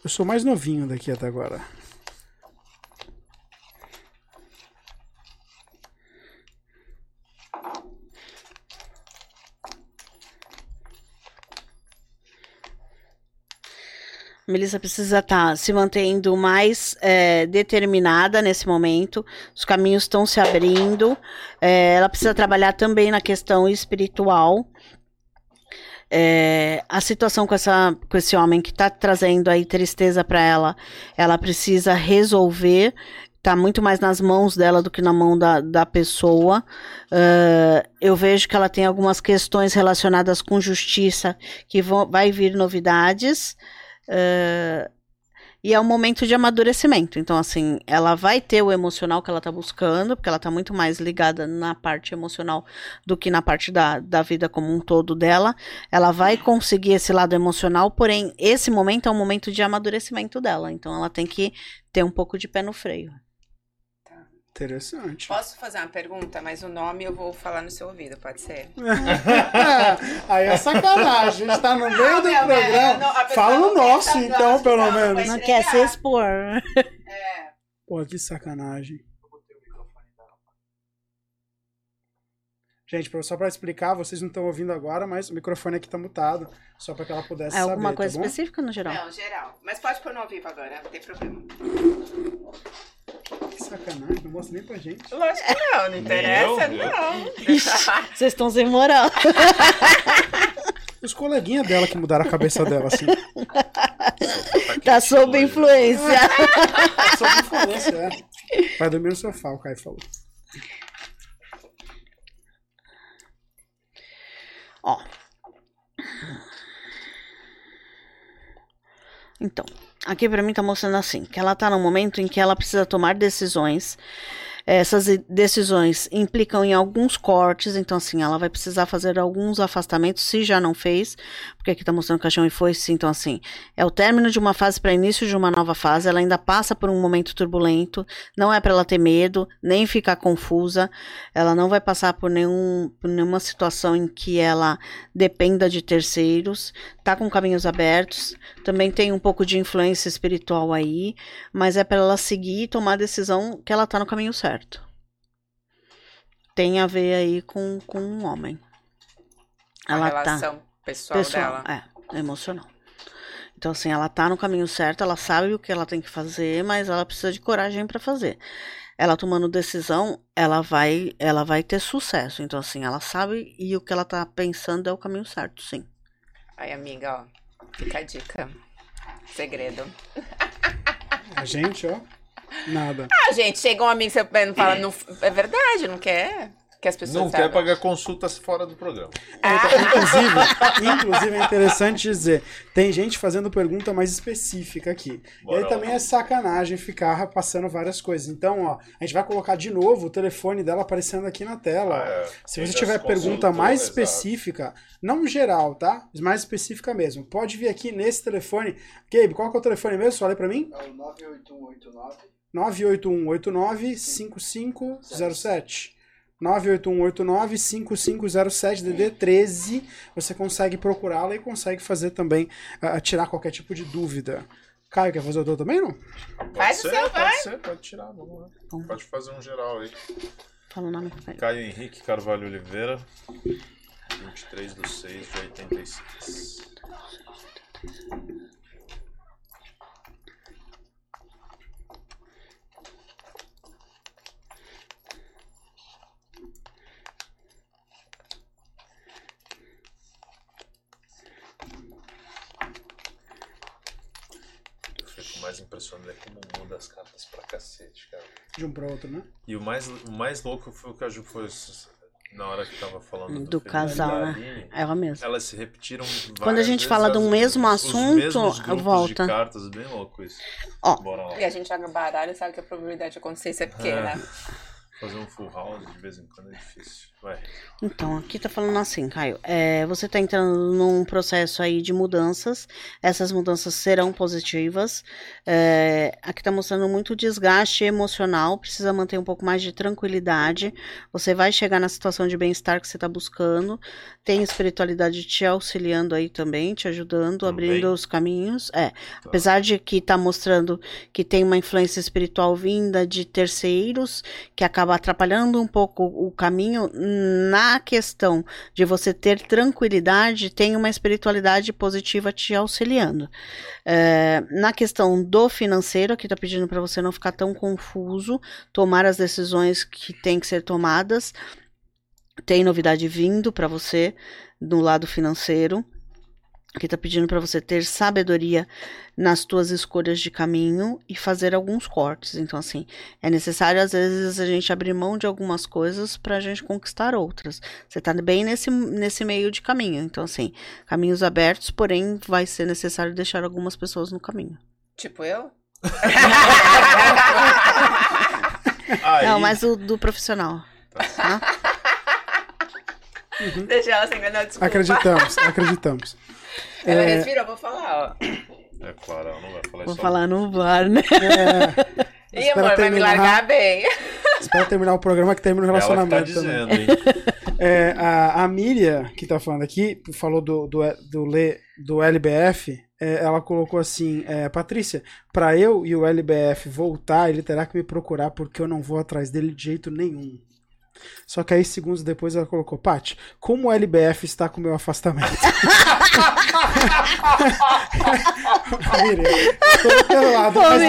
Eu sou mais novinho daqui até agora. Melissa precisa estar tá se mantendo mais é, determinada nesse momento. Os caminhos estão se abrindo. É, ela precisa trabalhar também na questão espiritual. É, a situação com, essa, com esse homem que está trazendo aí tristeza para ela, ela precisa resolver. Está muito mais nas mãos dela do que na mão da, da pessoa. Uh, eu vejo que ela tem algumas questões relacionadas com justiça que vão, vai vir novidades. Uh, e é um momento de amadurecimento. Então, assim, ela vai ter o emocional que ela tá buscando, porque ela tá muito mais ligada na parte emocional do que na parte da, da vida como um todo dela. Ela vai conseguir esse lado emocional, porém, esse momento é um momento de amadurecimento dela. Então, ela tem que ter um pouco de pé no freio. Interessante. Posso fazer uma pergunta? Mas o nome eu vou falar no seu ouvido, pode ser? Aí é sacanagem. A gente tá no meio não, do meu, programa. Não, Fala no nosso, então, pelo menos. Não quer se expor. É. Pô, que sacanagem. Gente, só para explicar, vocês não estão ouvindo agora, mas o microfone aqui tá mutado, só para que ela pudesse é saber. É alguma coisa tá específica no geral? Não, geral. Mas pode pôr no ao vivo agora, não tem problema. Que sacanagem, não mostra nem pra gente. Lógico que não, não interessa, não. Vocês estão sem moral. Os coleguinhas dela que mudaram a cabeça dela, assim. Tá sob influência. sob influência, é. Vai dormir no sofá, o Caio falou. Ó. Então, aqui para mim tá mostrando assim, que ela tá num momento em que ela precisa tomar decisões essas decisões implicam em alguns cortes, então assim, ela vai precisar fazer alguns afastamentos, se já não fez, porque aqui tá mostrando caixão e foice, então assim, é o término de uma fase para início de uma nova fase, ela ainda passa por um momento turbulento, não é para ela ter medo, nem ficar confusa, ela não vai passar por, nenhum, por nenhuma situação em que ela dependa de terceiros, tá com caminhos abertos, também tem um pouco de influência espiritual aí, mas é para ela seguir e tomar a decisão que ela tá no caminho certo certo. Tem a ver aí com, com um homem. Ela a tá relação tá, pessoal, pessoal dela. É, emocional. Então, assim, ela tá no caminho certo, ela sabe o que ela tem que fazer, mas ela precisa de coragem para fazer. Ela tomando decisão, ela vai, ela vai ter sucesso. Então, assim, ela sabe e o que ela tá pensando é o caminho certo, sim. Aí, amiga, ó, fica a dica. Segredo. A gente, ó. Nada. Ah, gente, chega um amigo você fala, não, é verdade, não quer que as pessoas Não saibam. quer pagar consultas fora do programa. Ah. Inclusive, inclusive, é interessante dizer, tem gente fazendo pergunta mais específica aqui. Bora, e aí também é sacanagem ficar passando várias coisas. Então, ó, a gente vai colocar de novo o telefone dela aparecendo aqui na tela. Ah, é. Se você tiver pergunta mais exato. específica, não geral, tá? Mais específica mesmo. Pode vir aqui nesse telefone. Gabe, qual que é o telefone mesmo? Fala aí pra mim. É o 98189 98189 5507. 98189-5507-DD13. Você consegue procurá-la e consegue fazer também, uh, tirar qualquer tipo de dúvida. Caio, quer fazer o teu também, não? Faz ser, o seu, vai. Pode ser, pode tirar, vamos lá. Pode fazer um geral aí. Fala o nome. Caio Henrique Carvalho Oliveira, 23 de 6 de 86. Mais impressionante é como muda as cartas pra cacete, cara. De um pra outro, né? E o mais, o mais louco foi o que a Ju foi na hora que tava falando do, do casal, né? Ela mesma. Elas se repetiram Quando a gente fala do mesmo assunto, volta. de cartas, bem louco isso. Ó. E a gente joga baralho, sabe que a probabilidade de acontecer isso é pequena. Fazer um full house de vez em quando é difícil. Vai. Então, aqui tá falando assim, Caio. É, você tá entrando num processo aí de mudanças. Essas mudanças serão positivas. É, aqui tá mostrando muito desgaste emocional. Precisa manter um pouco mais de tranquilidade. Você vai chegar na situação de bem-estar que você tá buscando. Tem espiritualidade te auxiliando aí também, te ajudando, Também. abrindo os caminhos. É, apesar de que tá mostrando que tem uma influência espiritual vinda de terceiros, que acaba atrapalhando um pouco o caminho, na questão de você ter tranquilidade, tem uma espiritualidade positiva te auxiliando. É, na questão do financeiro, aqui tá pedindo para você não ficar tão confuso, tomar as decisões que tem que ser tomadas. Tem novidade vindo para você no lado financeiro. Aqui tá pedindo para você ter sabedoria nas tuas escolhas de caminho e fazer alguns cortes. Então, assim, é necessário às vezes a gente abrir mão de algumas coisas para a gente conquistar outras. Você tá bem nesse, nesse meio de caminho. Então, assim, caminhos abertos, porém vai ser necessário deixar algumas pessoas no caminho. Tipo eu? Aí, Não, mas o do profissional. Tá? Deixa ela sem não, desculpa. Acreditamos, acreditamos. Ela É, respirou, vou falar, ó. É claro, ela não vai falar Vou isso. falar no bar, né? é, Ih, Espera amor, vai me terminar. largar bem. espero terminar o programa que termina o Ela que tá relacionamento também. dizendo, hein? É, a, a Miriam, que tá falando aqui, falou do, do, do, Le- do LBF, é, ela colocou assim, é, Patrícia, pra eu e o LBF voltar, ele terá que me procurar porque eu não vou atrás dele de jeito nenhum. Só que aí, segundos depois, ela colocou, Paty, como o LBF está com o meu afastamento? Miriam, tô teu lado, mas não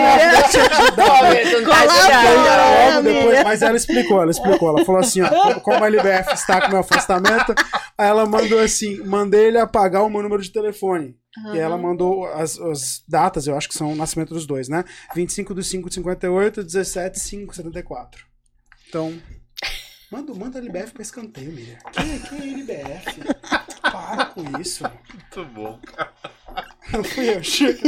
não tá depois, mas ela explicou, ela explicou. Ela falou assim: ó, como- a LBF está com meu afastamento, aí ela mandou assim: mandei ele apagar o meu número de telefone. E ela mandou as, as datas, eu acho que são o nascimento dos dois, né? 25 de 5 de 58, 17 de 5 de 74. Então, manda, manda a LBF pra escanteio, Miriam. Que, que é LBF? Para com isso. Muito bom. Não fui eu, Chico.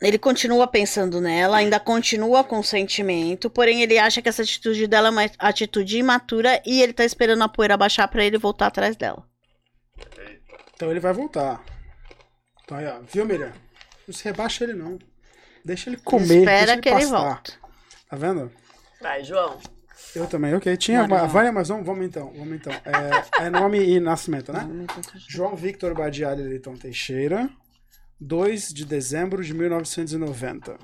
Ele continua pensando nela, ainda continua com sentimento, porém ele acha que essa atitude dela é uma atitude imatura e ele tá esperando a poeira baixar pra ele voltar atrás dela. Então ele vai voltar. Então aí, ó. Viu, Miriam? Não se rebaixa ele, não. Deixa ele comer. deixa Espera ele que ele volta. Tá vendo? Vai, João. Eu também, ok. Tinha uma, vamos. várias, mas vamos, vamos então. Vamos então. É, é nome e nascimento, né? João Victor Badiali Leiton Teixeira, 2 de dezembro de 1990.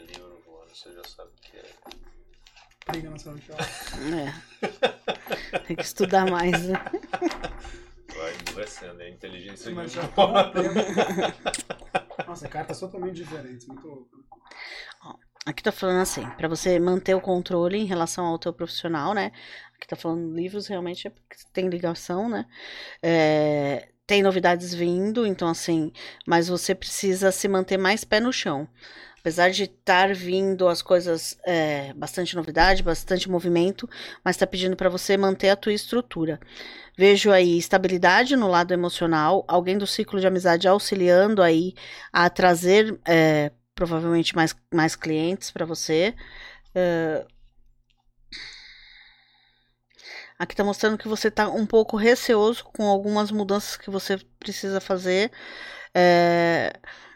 Livro voando, você já sabe o que é. Briga na sala de aula. É. Tem que estudar mais, né? Vai endurecendo, é a inteligência Mas de já. Nossa, cartas totalmente diferentes. Muito louco. Aqui tá falando assim, pra você manter o controle em relação ao teu profissional, né? Aqui tá falando livros, realmente é porque tem ligação, né? É, tem novidades vindo, então assim, mas você precisa se manter mais pé no chão. Apesar de estar vindo as coisas, é, bastante novidade, bastante movimento, mas tá pedindo pra você manter a tua estrutura. Vejo aí estabilidade no lado emocional, alguém do ciclo de amizade auxiliando aí a trazer é, provavelmente mais, mais clientes para você. É, Aqui tá mostrando que você tá um pouco receoso com algumas mudanças que você precisa fazer. É,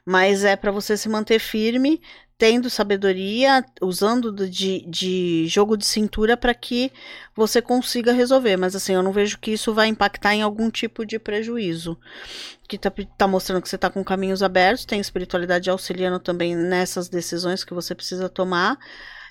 mas é para você se manter firme, tendo sabedoria, usando do- de, de jogo de cintura para que você consiga resolver. Mas assim, eu não vejo que isso vai impactar em algum tipo de prejuízo. Que tá, tá mostrando que você tá com caminhos abertos, tem espiritualidade auxiliando também nessas decisões que você precisa tomar.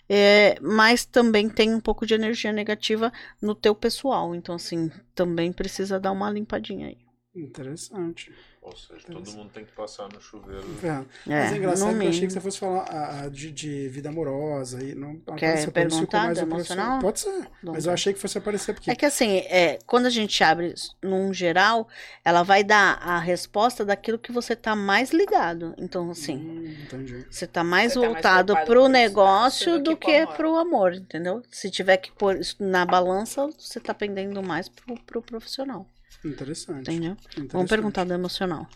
É, mas também tem um pouco de energia negativa no teu pessoal. Então, assim, também precisa dar uma limpadinha aí. Interessante. Ou seja, todo mundo tem que passar no chuveiro. É. É, Mas é engraçado que eu achei que você fosse falar ah, ah, de, de vida amorosa. E não, Quer perguntar mais emocional? Pode ser. Mas eu achei que fosse aparecer porque. É que assim, é, quando a gente abre num geral, ela vai dar a resposta daquilo que você tá mais ligado. Então, assim, Hum, entendi. você tá mais Você tá mais voltado pro negócio do do que que pro amor. pro amor, entendeu? Se tiver que pôr isso na balança, você tá pendendo mais pro, pro profissional, Interessante. entendeu? Interessante. Vamos perguntar do emocional.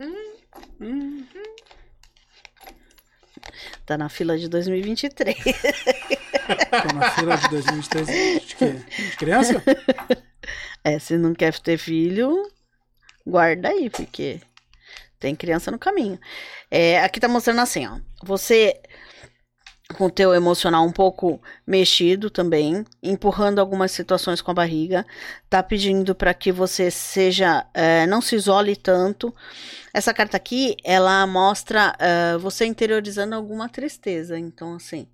Hum, Hum, Tá na fila de 2023. tô na fila de 2023. De? De criança? É, se não quer ter filho, guarda aí, porque tem criança no caminho. É, aqui tá mostrando assim, ó. Você com o teu emocional um pouco mexido também, empurrando algumas situações com a barriga, tá pedindo para que você seja, é, não se isole tanto. Essa carta aqui, ela mostra é, você interiorizando alguma tristeza, então assim,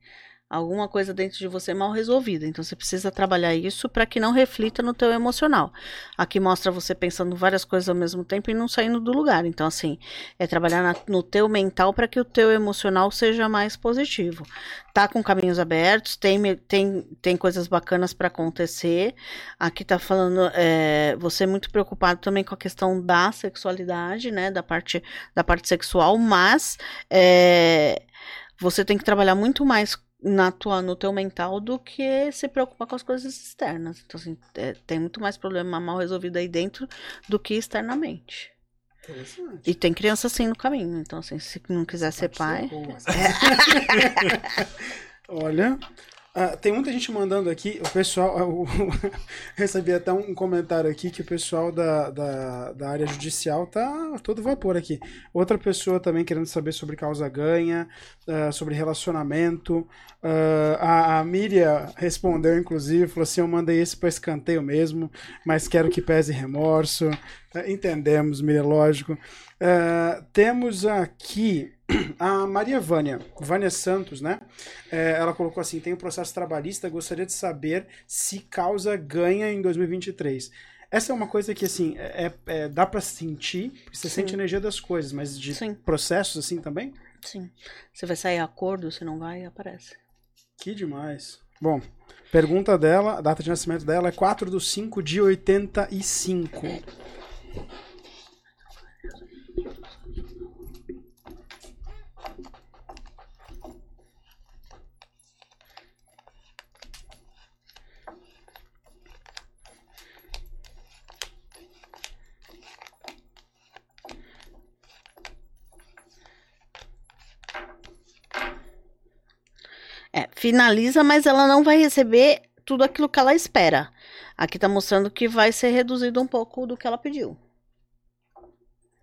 alguma coisa dentro de você mal resolvida. Então você precisa trabalhar isso para que não reflita no teu emocional. Aqui mostra você pensando várias coisas ao mesmo tempo e não saindo do lugar. Então assim, é trabalhar na- no teu mental para que o teu emocional seja mais positivo. Tá com caminhos abertos, tem tem, tem coisas bacanas para acontecer. Aqui tá falando é, você é muito preocupado também com a questão da sexualidade, né, da parte da parte sexual, mas é, você tem que trabalhar muito mais na tua, no teu mental do que se preocupar com as coisas externas. Então, assim, é, tem muito mais problema mal resolvido aí dentro do que externamente. Interessante. E tem criança assim no caminho. Então, assim, se não quiser ser pai. Olha. Ah, tem muita gente mandando aqui, o pessoal. o- recebi até um comentário aqui que o pessoal da, da, da área judicial tá todo vapor aqui. Outra pessoa também querendo saber sobre causa ganha, ah, sobre relacionamento. Ah, a, a Miriam respondeu, inclusive, falou assim: Eu mandei esse para escanteio mesmo, mas quero que pese remorso. Entendemos, Miriam, lógico. Temos aqui a Maria Vânia, Vânia Santos, né? É, ela colocou assim: tem um processo trabalhista, gostaria de saber se causa ganha em 2023. Essa é uma coisa que, assim, é, é- dá pra sentir, você Sim. sente a energia das coisas, mas de Sim. processos assim também? Sim. Você vai sair acordo, se não vai, aparece. Que demais. Bom, pergunta dela, a data de nascimento dela é 4 de 5 de 85. É, finaliza, mas ela não vai receber tudo aquilo que ela espera. Aqui tá mostrando que vai ser reduzido um pouco do que ela pediu.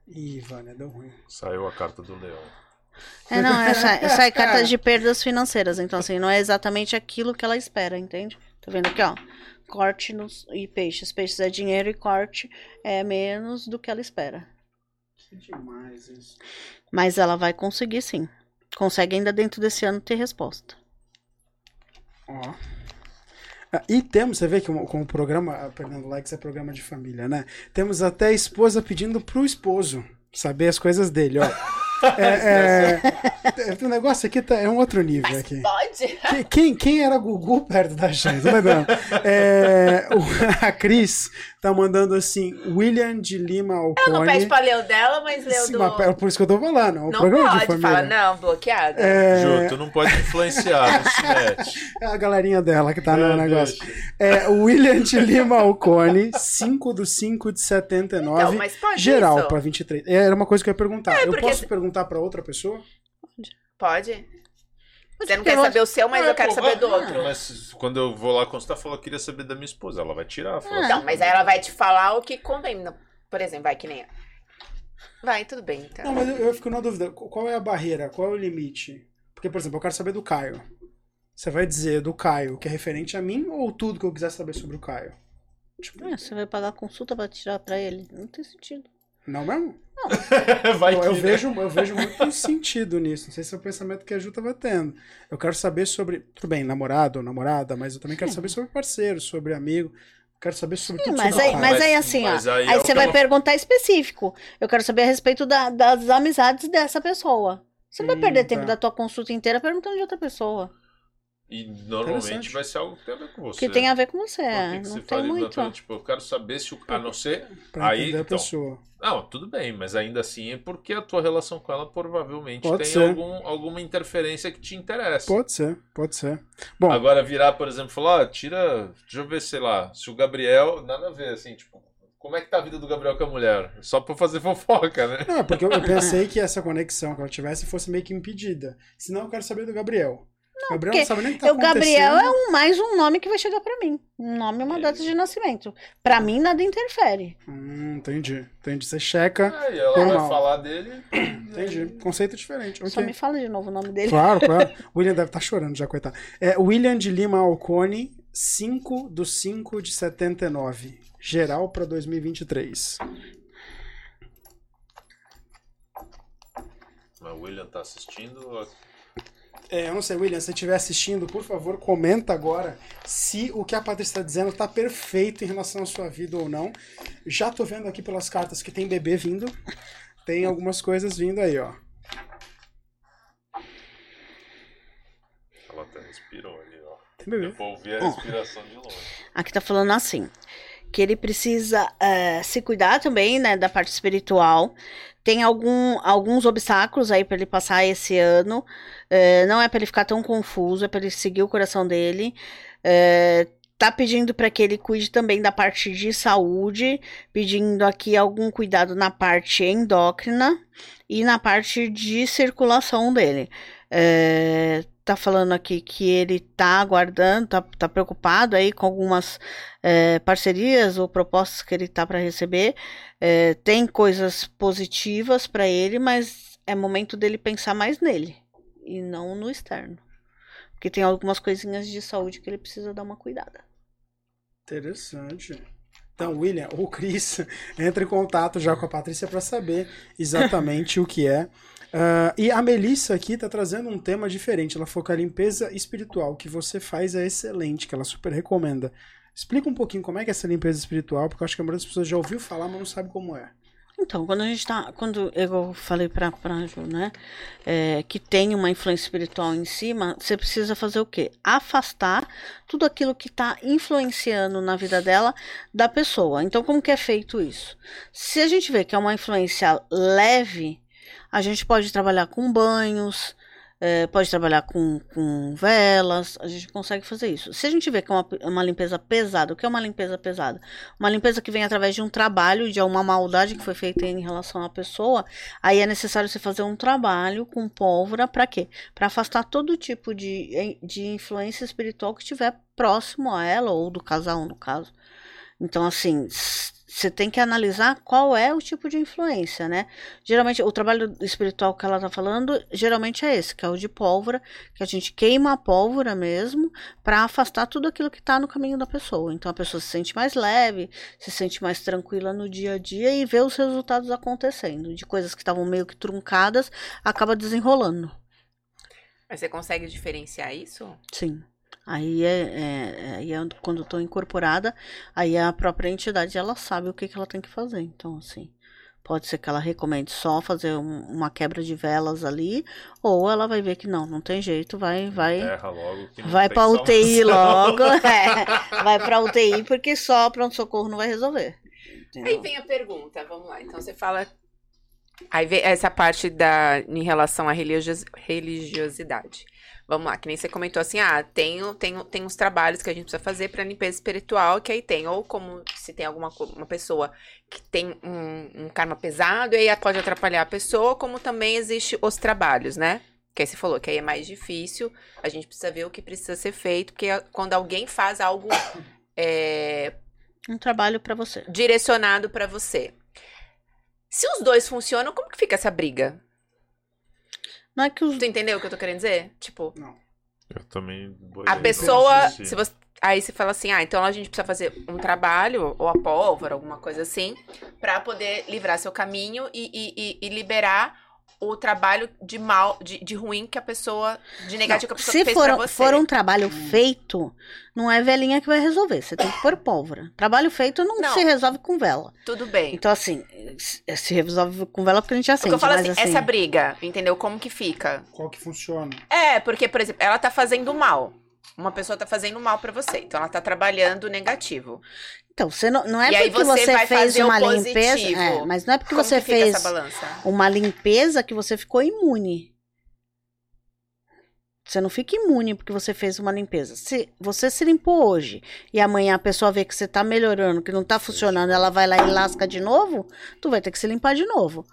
Ih, Vânia, deu ruim. Saiu a carta do leão. É, não, essa, essa é carta de perdas financeiras. Então, assim, não é exatamente aquilo que ela espera, entende? Tá vendo aqui, ó? Corte nos, e peixes. Peixes é dinheiro e corte é menos do que ela espera. Que demais isso. Mas ela vai conseguir sim. Consegue ainda dentro desse ano ter resposta. Ó. Ah, E temos, você vê que com o programa, ah, Fernando Likes é programa de família, né? Temos até a esposa pedindo pro esposo saber as coisas dele, ó. É, é, o negócio aqui tá, é um outro nível aqui. Pode? Quem, quem, quem era Gugu perto da gente? Tá entendendo? É, o- a Cris tá mandando assim, William de Lima Ela não pede Alcone. pra ler o dela, mas leu Sim, do... mas é por isso que eu tô falando, é um Não programa de pode, família. fala, não, bloqueado. É, Ju, tu não pode influenciar, não se mete. é a galerinha dela que tá no É, negócio. É, o William de Lima Alcone, 5 do 5 de 79. Então, mas pode geral isso? pra 23. Era uma coisa que eu ia perguntar. eu porque posso se- perguntar pra outra pessoa? Pode? Você não que quer eu- saber o seu, mas É, eu quero pô, saber do outro. Mas quando eu vou lá consultar, fala que queria saber da minha esposa. Ela vai tirar. fala Não, assim, mas aí ela vai te falar o que convém. Não, Por exemplo, vai que nem... Vai, tudo bem, então. Não, mas eu, eu fico na dúvida. Qual é a barreira? Qual é o limite? Porque, por exemplo, eu quero saber do Caio. Você vai dizer do Caio que é referente a mim ou tudo que eu quiser saber sobre o Caio? Tipo, É, você vai pagar consulta pra tirar pra ele. Não tem sentido. Não mesmo? Vai eu, que, eu né? vejo, eu vejo muito sentido nisso. Não sei se é o pensamento que a Ju tava tendo. Eu quero saber sobre. Tudo bem, namorado ou namorada, mas eu também quero saber sobre parceiro, sobre amigo. Quero saber sobre Sim, tudo mas aí, mas cara. aí assim, mas ó. aí Aí, é você vai ela- perguntar específico. Eu quero saber a respeito da- das amizades dessa pessoa. Você não vai Hum, perder tempo tá. da tua consulta inteira perguntando de outra pessoa. E normalmente vai ser algo que tem a ver com você. Que tem a ver com você. Que é, não você tem faria muito. Tipo, eu quero saber se o. A não ser. Pra aí, entender a então. pessoa. Não, tudo bem, mas ainda assim é porque a tua relação com ela provavelmente Pode tem ser. algum, alguma interferência que te interessa. Pode ser, pode ser. Bom, Agora virar, por exemplo, falar, ah, tira. Deixa eu ver, sei lá, se o Gabriel. Nada a ver, assim, tipo, como é que tá a vida do Gabriel com a mulher? Só pra fazer fofoca, né? não, porque eu, eu pensei que essa conexão que ela tivesse fosse meio que impedida. Senão eu quero saber do Gabriel. O Gabriel não sabe nem o que tá o Gabriel é um, mais um nome que vai chegar pra mim. Um nome e uma data de nascimento. Pra mim, nada interfere. Hum, entendi. Entendi. Você checa. Aí ela Normal. vai falar dele. Entendi. Conceito diferente. Só ok. me fala de novo o nome dele. Claro, claro. O William deve estar chorando já, coitado. É William de Lima Alcone, 5 do 5 de 79. Geral para 2023. Mas o William tá assistindo. É, eu não sei, William, se você estiver assistindo, por favor, comenta agora se o que a Patrícia está dizendo tá perfeito em relação à sua vida ou não. Já tô vendo aqui pelas cartas que tem bebê vindo. Tem algumas coisas vindo aí, ó. Ela até respirou ali, ó. Tem bebê. Deu pra ouvir a respiração de longe. Aqui tá falando assim, que ele precisa eh, se cuidar também, né, da parte espiritual. Tem algum, alguns obstáculos aí pra ele passar esse ano. Eh, não é pra ele ficar tão confuso, é pra ele seguir o coração dele. Eh, tá pedindo pra que ele cuide também da parte de saúde, pedindo aqui algum cuidado na parte endócrina e na parte de circulação dele. É, tá falando aqui que ele tá aguardando, tá, tá preocupado aí com algumas é, parcerias ou propostas que ele tá para receber. É, tem coisas positivas para ele, mas é momento dele pensar mais nele e não no externo. Porque tem algumas coisinhas de saúde que ele precisa dar uma cuidada. Interessante. Então, William, o Cris entra em contato já com a Patrícia para saber exatamente o que é. Ah, e a Melissa aqui tá trazendo um tema diferente. Ela foca a limpeza espiritual. Que você faz é excelente, que ela super recomenda. Explica um pouquinho como é que é essa limpeza espiritual, porque eu acho que a maioria das pessoas já ouviu falar, mas não sabe como é. Então, quando a gente tá. Quando eu falei pra, pra Ju, né? é, que tem uma influência espiritual em cima, você precisa fazer o quê? Afastar tudo aquilo que tá influenciando na vida dela da pessoa. Então, como que é feito isso? Se a gente vê que é uma influência leve, a gente pode trabalhar com banhos. é, pode trabalhar com, com velas, a gente consegue fazer isso. Se a gente vê que é uma, uma limpeza pesada, o que é uma limpeza pesada? Uma limpeza que vem através de um trabalho, de uma maldade que foi feita em relação à pessoa, aí é necessário você fazer um trabalho com pólvora para quê? Para afastar todo tipo de, de influência espiritual que estiver próximo a ela ou do casal, no caso. Então, assim, você tem que analisar qual é o tipo de influência, né? Geralmente, o trabalho espiritual que ela tá falando, geralmente é esse, que é o de pólvora, que a gente queima a pólvora mesmo, para afastar tudo aquilo que tá no caminho da pessoa. Então, a pessoa se sente mais leve, se sente mais tranquila no dia a dia e vê os resultados acontecendo. De coisas que estavam meio que truncadas, acaba desenrolando. Mas você consegue diferenciar isso? Sim. Aí é, é, aí é quando eu tô incorporada, aí a própria entidade ela sabe o que, que ela tem que fazer. Então, assim, pode ser que ela recomende só fazer um- uma quebra de velas ali, ou ela vai ver que não, não tem jeito, vai, vai, vai pra UTI logo, é, vai pra UTI porque só pronto-socorro não vai resolver. Aí entendeu? vem a pergunta, vamos lá. Então você fala. Aí vem essa parte da em relação à religios- religiosidade. Vamos lá, que nem você comentou assim, ah, tem, tem, tem uns trabalhos que a gente precisa fazer para limpeza espiritual, que aí tem, ou como se tem alguma uma pessoa que tem um, um karma pesado, e aí pode atrapalhar a pessoa, como também existe os trabalhos, né? Que aí você falou que aí é mais difícil, a gente precisa ver o que precisa ser feito, porque quando alguém faz algo é, Um trabalho pra você. direcionado pra você. Se os dois funcionam, como que fica essa briga? Não é que os Tu entendeu o que eu tô querendo dizer? Tipo, Não. Eu também. A pessoa, se você, aí você fala assim, ah, então a gente precisa fazer um trabalho, ou a pólvora, alguma coisa assim, pra poder livrar seu caminho e, e- e- e liberar o trabalho de mal, de, de ruim que a pessoa, de negativo que a pessoa Se fez for, pra você. for um trabalho feito, não é velhinha que vai resolver. Você tem que pôr pólvora. Trabalho feito não, Não. se resolve com vela. Tudo bem. Então, assim, se se resolve com vela porque a gente o acende. que eu falo mas, assim, essa briga, entendeu? Como que fica? Qual que funciona? É, porque, por exemplo, ela tá fazendo mal. Uma pessoa tá fazendo mal pra você. Então ela tá trabalhando negativo. Então, você não, não é E porque você você, fez uma limpeza. é, mas não é porque Como você fez uma limpeza que você ficou imune. Você não fica imune porque você fez uma limpeza. Se você se limpou hoje e amanhã a pessoa vê que você tá melhorando, que não tá funcionando, ela vai lá e lasca de novo, tu vai ter que se limpar de novo.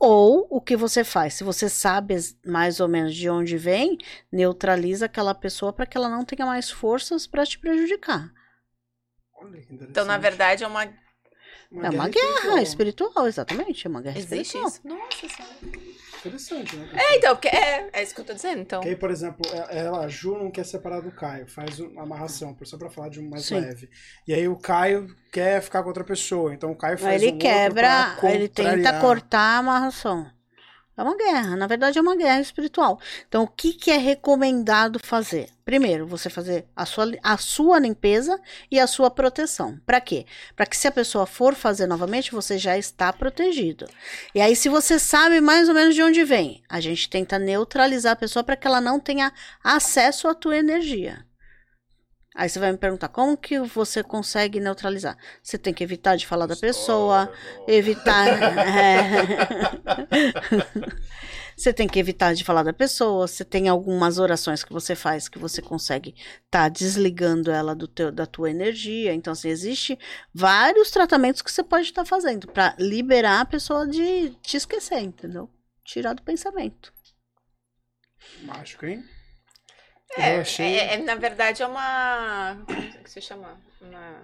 Ou o que você faz, se você sabe mais ou menos de onde vem, neutraliza aquela pessoa para que ela não tenha mais forças para te prejudicar. Olha que interessante. Então, na verdade, é uma. é uma guerra espiritual, exatamente, é uma guerra Existe espiritual. isso? Nossa senhora. Interessante, né? É, então, porque é, é isso que eu tô dizendo. Então. Que aí, por exemplo, é- ela, a Ju não quer separar do Caio, faz uma amarração, só pra falar de um mais Sim. leve. E aí o Caio quer ficar com outra pessoa, então o Caio faz Aí um ele outro quebra, pra ele tenta cortar a amarração. É uma guerra, na verdade é uma guerra espiritual. Então, o que, que é recomendado fazer? Primeiro, você fazer a sua, a sua limpeza e a sua proteção. Para quê? Para que se a pessoa for fazer novamente, você já está protegido. E aí, se você sabe mais ou menos de onde vem, a gente tenta neutralizar a pessoa para que ela não tenha acesso à tua energia. Aí você vai me perguntar, como que você consegue neutralizar? Você tem que evitar de falar da pessoa, evitar. é. Você tem que evitar de falar da pessoa. Você tem algumas orações que você faz que você consegue estar desligando ela do teu, da tua energia. Então, assim, existe vários tratamentos que você pode estar fazendo para liberar a pessoa de te esquecer, entendeu? Tirar do pensamento. Mágico, hein? É, achei- é, é, na verdade é uma. Como é que se chama? Uma.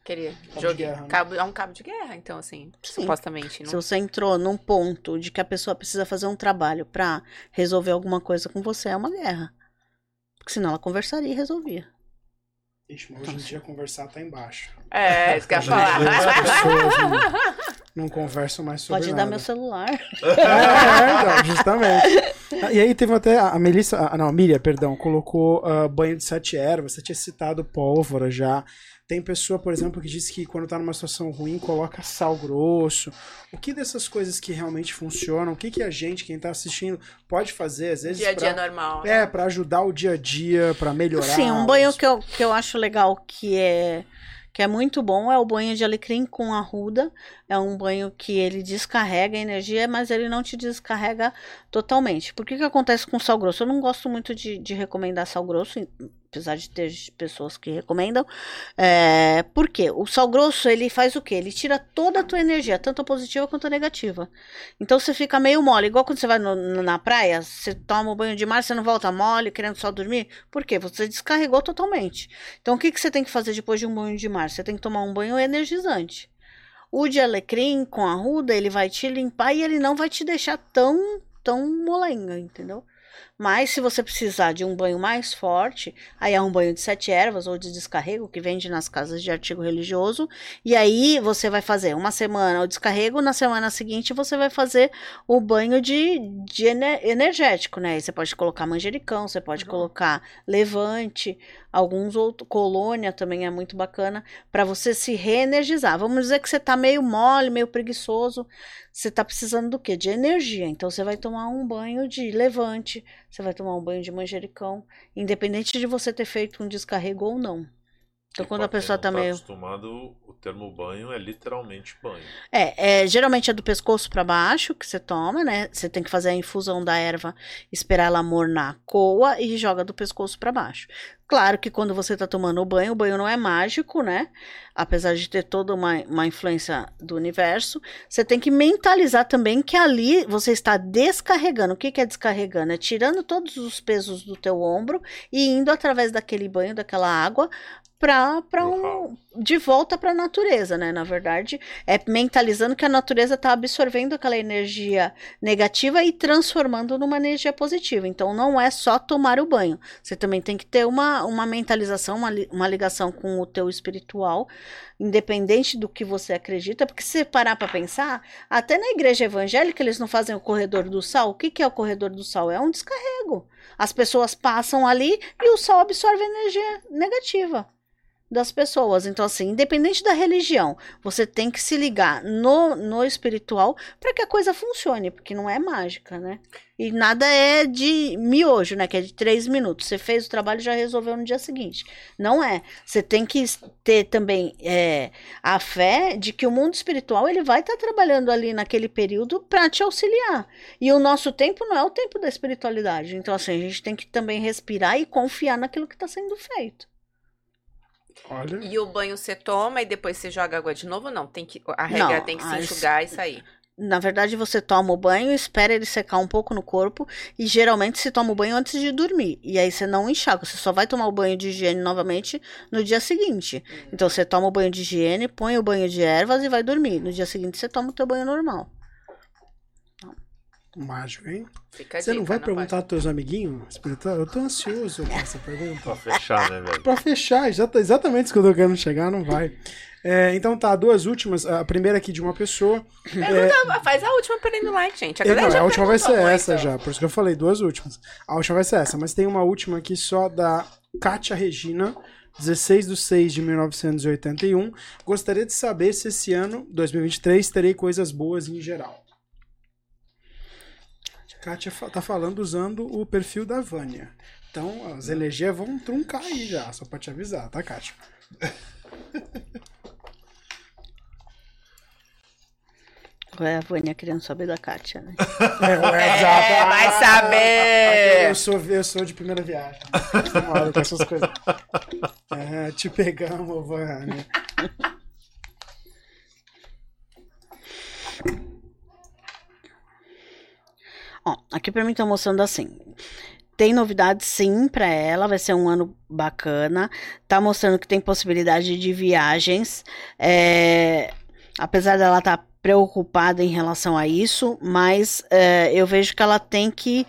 Aquele de jogo. guerra, né? cabo, é um cabo de guerra, então, assim, Sim. supostamente. Se Não... você entrou num ponto de que a pessoa precisa fazer um trabalho para resolver alguma coisa com você, é uma guerra. Porque senão ela conversaria e resolvia. Ixi, mas hoje em dia conversar tá embaixo. É, isso que eu ia falar. pessoas não conversam mais sobre Pode nada. dar meu celular. É, então, justamente. E aí teve até a Melissa, ah, não, a Miriam, perdão, colocou ah, banho de sete ervas, você tinha citado pólvora já. Tem pessoa, por exemplo, que diz que quando tá numa situação ruim, coloca sal grosso. O que dessas coisas que realmente funcionam, o que, que a gente, quem tá assistindo, pode fazer, às vezes, Dia a dia pra, normal. é, pra ajudar o dia a dia, pra melhorar. Sim, um banho os- que eu, que eu acho legal que é que é muito bom é o banho de alecrim com arruda. É um banho que ele descarrega a energia, mas ele não te descarrega totalmente. Por que que acontece com sal grosso? Eu não gosto muito de, de recomendar sal grosso, apesar de ter pessoas que recomendam. É, por quê? O sal grosso, ele faz o quê? Ele tira toda a tua energia, tanto a positiva quanto a negativa. Então você fica meio mole, igual quando você vai no- na praia, você toma o banho de mar, você não volta mole, querendo só dormir. Por quê? Você descarregou totalmente. Então o que, que você tem que fazer depois de um banho de mar? Você tem que tomar um banho energizante. O de alecrim com arruda, ele vai te limpar e ele não vai te deixar tão, tão molenga, entendeu? Mas se você precisar de um banho mais forte, aí é um banho de sete ervas ou de descarrego que vende nas casas de artigo religioso. E aí você vai fazer uma semana o descarrego, na semana seguinte você vai fazer o banho de, de ener- energético, né? Aí você pode colocar manjericão, você pode colocar levante, alguns outros, colônia também é muito bacana para você se reenergizar. Vamos dizer que você tá meio mole, meio preguiçoso, você tá precisando do quê? De energia. Então você vai tomar um banho de levante, você vai tomar um banho de manjericão, independente de você ter feito um descarrego ou não. Então E quando a pessoa tá meio acostumado, o termo banho é literalmente banho. É, é, geralmente é do pescoço para baixo que você toma, né? Você tem que fazer a infusão da erva, esperar ela mornar, coa e joga do pescoço para baixo. Claro que quando você tá tomando o banho, o banho não é mágico, né? Apesar de ter toda uma, uma influência do universo, você tem que mentalizar também que ali você está descarregando. O que, que é descarregando? É tirando todos os pesos do teu ombro e indo através daquele banho, daquela água, para um de volta para a natureza, né? Na verdade, é mentalizando que a natureza está absorvendo aquela energia negativa e transformando numa energia positiva. Então, não é só tomar o banho. Você também tem que ter uma, uma mentalização, uma, uma ligação com o teu espiritual, independente do que você acredita. Porque se parar para pensar, até na igreja evangélica eles não fazem o corredor do sal. O que, que é o corredor do sal? É um descarrego. As pessoas passam ali e o sal absorve energia negativa das pessoas. Então, assim, independente da religião, você tem que se ligar no, no espiritual para que a coisa funcione, porque não é mágica, né? E nada é de miojo, né? Que é de três minutos. Você fez o trabalho e já resolveu no dia seguinte. Não é. Você tem que ter também é, a fé de que o mundo espiritual ele vai estar tá trabalhando ali naquele período para te auxiliar. E o nosso tempo não é o tempo da espiritualidade. Então, assim, a gente tem que também respirar e confiar naquilo que está sendo feito. Olha. E o banho você toma e depois você joga água de novo? Não, tem que a regra Não, tem que se as- enxugar e sair. Na verdade, você toma o banho, espera ele secar um pouco no corpo e geralmente se toma o banho antes de dormir. E aí você não enxaga, você só vai tomar o banho de higiene novamente no dia seguinte. Então você toma o banho de higiene, põe o banho de ervas e vai dormir. No dia seguinte você toma o teu banho normal. Mágico, hein? Fica Você não dica, vai pode. perguntar aos teus amiguinhos espiritual? Eu tô ansioso com essa pergunta. Pra fechar, né, velho? Pra fechar, exata- exatamente isso que eu tô querendo chegar, não vai. É, então tá, duas últimas. A primeira aqui de uma pessoa. Pergunta, faz a última pra ele no like, gente. A É, não, a última vai ser essa muito. já, por isso que eu falei duas últimas. A última vai ser essa, mas tem uma última aqui só da Kátia Regina, 16 de 6 de 1981. Gostaria de saber se esse ano, 2023, terei coisas boas em geral. Kátia tá falando usando o perfil da Vânia. Então as energias vão truncar aí já, só pra te avisar, tá, Kátia? Agora é a Vânia querendo saber da Kátia, né? É, É, vai saber. Eu sou, eu sou de primeira viagem. Acostumado com essas coisas. É, te pegamos, Vânia. Ó, aqui pra mim tá mostrando assim. Tem novidades sim pra ela, vai ser um ano bacana. Tá mostrando que tem possibilidade de viagens. É, apesar dela estar tá preocupada em relação a isso, mas é, eu vejo que ela tem que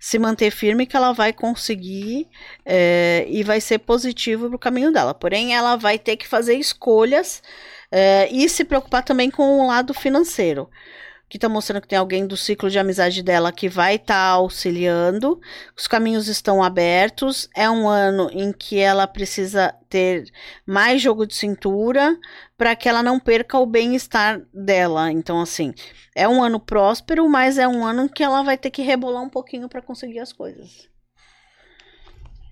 se manter firme que ela vai conseguir é, e vai ser positivo pro caminho dela. Porém, ela vai ter que fazer escolhas é, e se preocupar também com o lado financeiro que tá mostrando que tem alguém do ciclo de amizade dela que vai estar auxiliando. Os caminhos estão abertos. É um ano em que ela precisa ter mais jogo de cintura para que ela não perca o bem-estar dela. Então, assim, é um ano próspero, mas é um ano em que ela vai ter que rebolar um pouquinho para conseguir as coisas.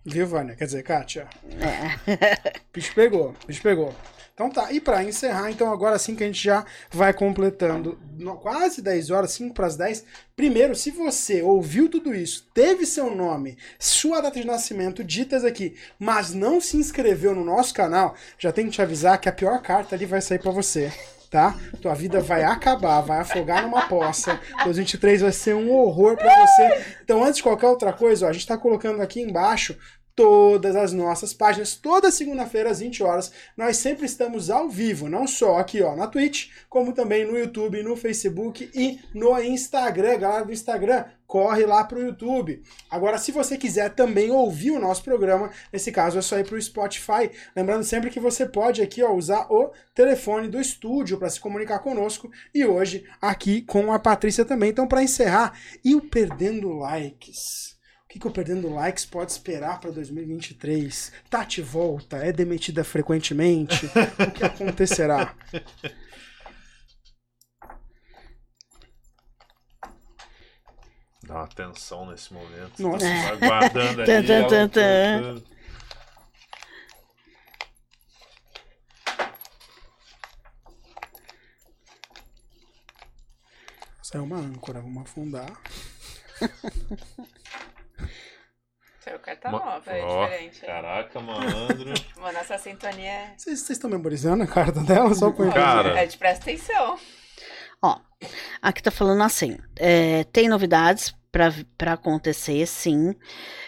Viu, Vânia? Quer dizer, Kátia? É. Bicho pegou, bicho pegou. Então tá, e pra encerrar, então agora sim que a gente já vai completando no- quase 10 horas, 5 para as 10. Primeiro, se você ouviu tudo isso, teve seu nome, sua data de nascimento ditas aqui, mas não se inscreveu no nosso canal, já tenho que te avisar que a pior carta ali vai sair pra você. Tá? Tua vida vai acabar, vai afogar numa poça. 2023 vai ser um horror pra você. Então, antes de qualquer outra coisa, ó, a gente tá colocando aqui embaixo todas as nossas páginas. Toda segunda-feira, às 20 horas, nós sempre estamos ao vivo, não só aqui ó, na Twitch, como também no YouTube, no Facebook e no Instagram. Galera do Instagram, corre lá pro YouTube. Agora, se você quiser também ouvir o nosso programa, nesse caso é só ir pro Spotify. Lembrando sempre que você pode aqui ó, usar o telefone do estúdio para se comunicar conosco e hoje aqui com a Patrícia também. Então, para encerrar, e o Perdendo Likes? O que, que o Perdendo Likes pode esperar para 2023? Tati volta? É demitida frequentemente? o que acontecerá? Dá uma tensão nesse momento. Nossa. Você vai guardando ali. Tan, tan. voltando. Essa é uma âncora, vamos afundar. Seu carta Ma- nova, é Ó, diferente. Caraca, malandro. Mano, nossa sintonia é... Vocês estão memorizando a carta dela? Só com Cara. É de presta atenção. Aqui tá falando assim: é, tem novidades, para acontecer, sim.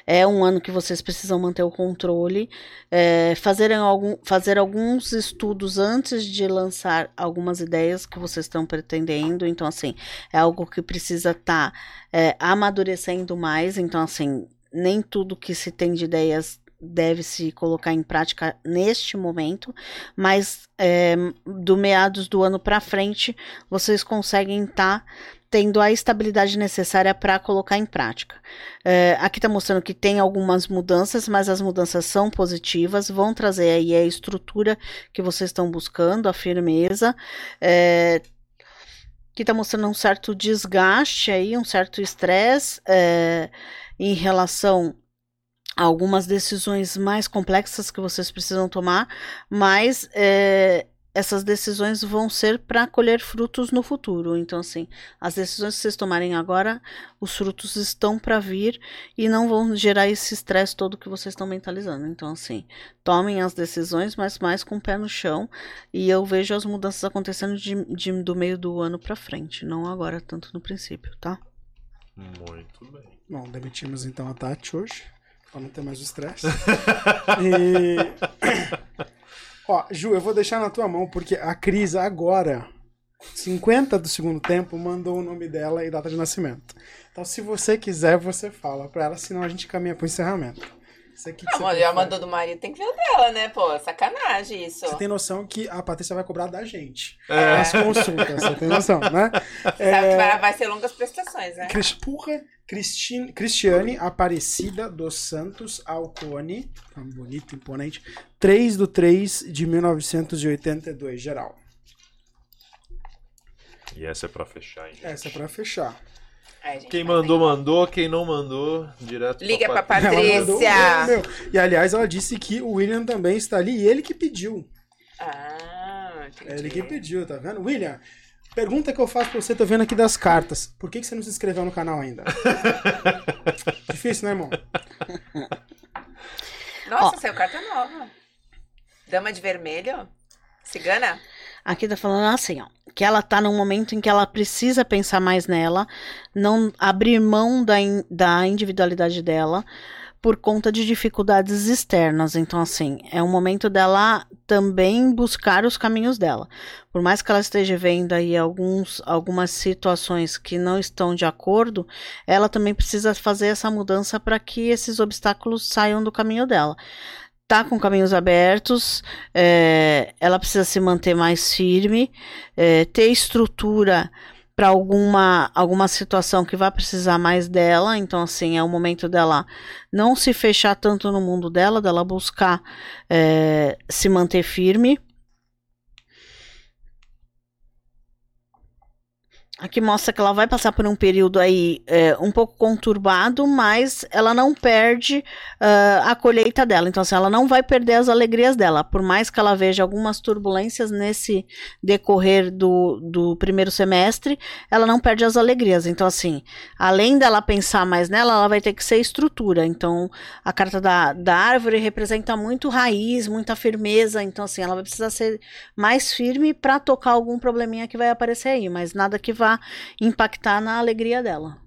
É um ano que vocês precisam manter o controle, é, fazer, algum, fazer alguns estudos antes de lançar algumas ideias que vocês estão pretendendo. Então, assim, é algo que precisa estar tá, é, amadurecendo mais. Então, assim, nem tudo que se tem de ideias deve se colocar em prática neste momento, mas é, do meados do ano para frente vocês conseguem estar tá tendo a estabilidade necessária para colocar em prática. É, aqui está mostrando que tem algumas mudanças, mas as mudanças são positivas, vão trazer aí a estrutura que vocês estão buscando, a firmeza. É, que está mostrando um certo desgaste aí, um certo estresse é, em relação algumas decisões mais complexas que vocês precisam tomar, mas é, essas decisões vão ser para colher frutos no futuro. Então, assim, as decisões que vocês tomarem agora, os frutos estão para vir e não vão gerar esse estresse todo que vocês estão mentalizando. Então, assim, tomem as decisões, mas mais com o pé no chão. E eu vejo as mudanças acontecendo de, de do meio do ano para frente, não agora, tanto no princípio, tá? Muito bem. Bom, demitimos então a Tati hoje pra não ter mais o estresse. e... Ó, Ju, eu vou deixar na tua mão, porque a Cris agora, 50 do segundo tempo, mandou o nome dela e data de nascimento. Então, se você quiser, você fala pra ela, senão a gente caminha pro encerramento. Isso aqui que não, já mandou do marido, tem que ver o dela, né? Pô, sacanagem isso. Você tem noção que a Patrícia vai cobrar da gente. É. As consultas, você tem noção, né? Sabe é... que vai, vai ser longas prestações, né? Cris, porra, Cristi... Cristiane Aparecida dos Santos Alcone, bonito, imponente, 3 do 3 de 1982, geral. E essa é pra fechar, hein, gente? Essa é pra fechar. Ai, quem mandou, mandou. Quem não mandou, direto Liga pra, pra Patrícia. Mandou, e aliás, ela disse que o William também está ali e ele que pediu. Ah, entendi. É ele que pediu, tá vendo? William, pergunta que eu faço pra você, tô vendo aqui das cartas. Por que, que você não se inscreveu no canal ainda? Difícil, né, irmão? Nossa, Ó. saiu carta nova. Dama de vermelho? Cigana? Aqui tá falando assim, ó, que ela tá num momento em que ela precisa pensar mais nela, não abrir mão da, in, da individualidade dela por conta de dificuldades externas. Então, assim, é um momento dela também buscar os caminhos dela. Por mais que ela esteja vendo aí alguns, algumas situações que não estão de acordo, ela também precisa fazer essa mudança para que esses obstáculos saiam do caminho dela tá com caminhos abertos, é, ela precisa se manter mais firme, é, ter estrutura para alguma, alguma situação que vai precisar mais dela. Então, assim, é o momento dela não se fechar tanto no mundo dela, dela buscar é, se manter firme. Aqui mostra que ela vai passar por um período aí é, um pouco conturbado, mas ela não perde uh, a colheita dela. Então, assim, ela não vai perder as alegrias dela. Por mais que ela veja algumas turbulências nesse decorrer do, do primeiro semestre, ela não perde as alegrias. Então, assim, além dela pensar mais nela, ela vai ter que ser estrutura. Então, a carta da, da árvore representa muito raiz, muita firmeza. Então, assim, ela vai precisar ser mais firme para tocar algum probleminha que vai aparecer aí, mas nada que vai vá impactar na alegria dela.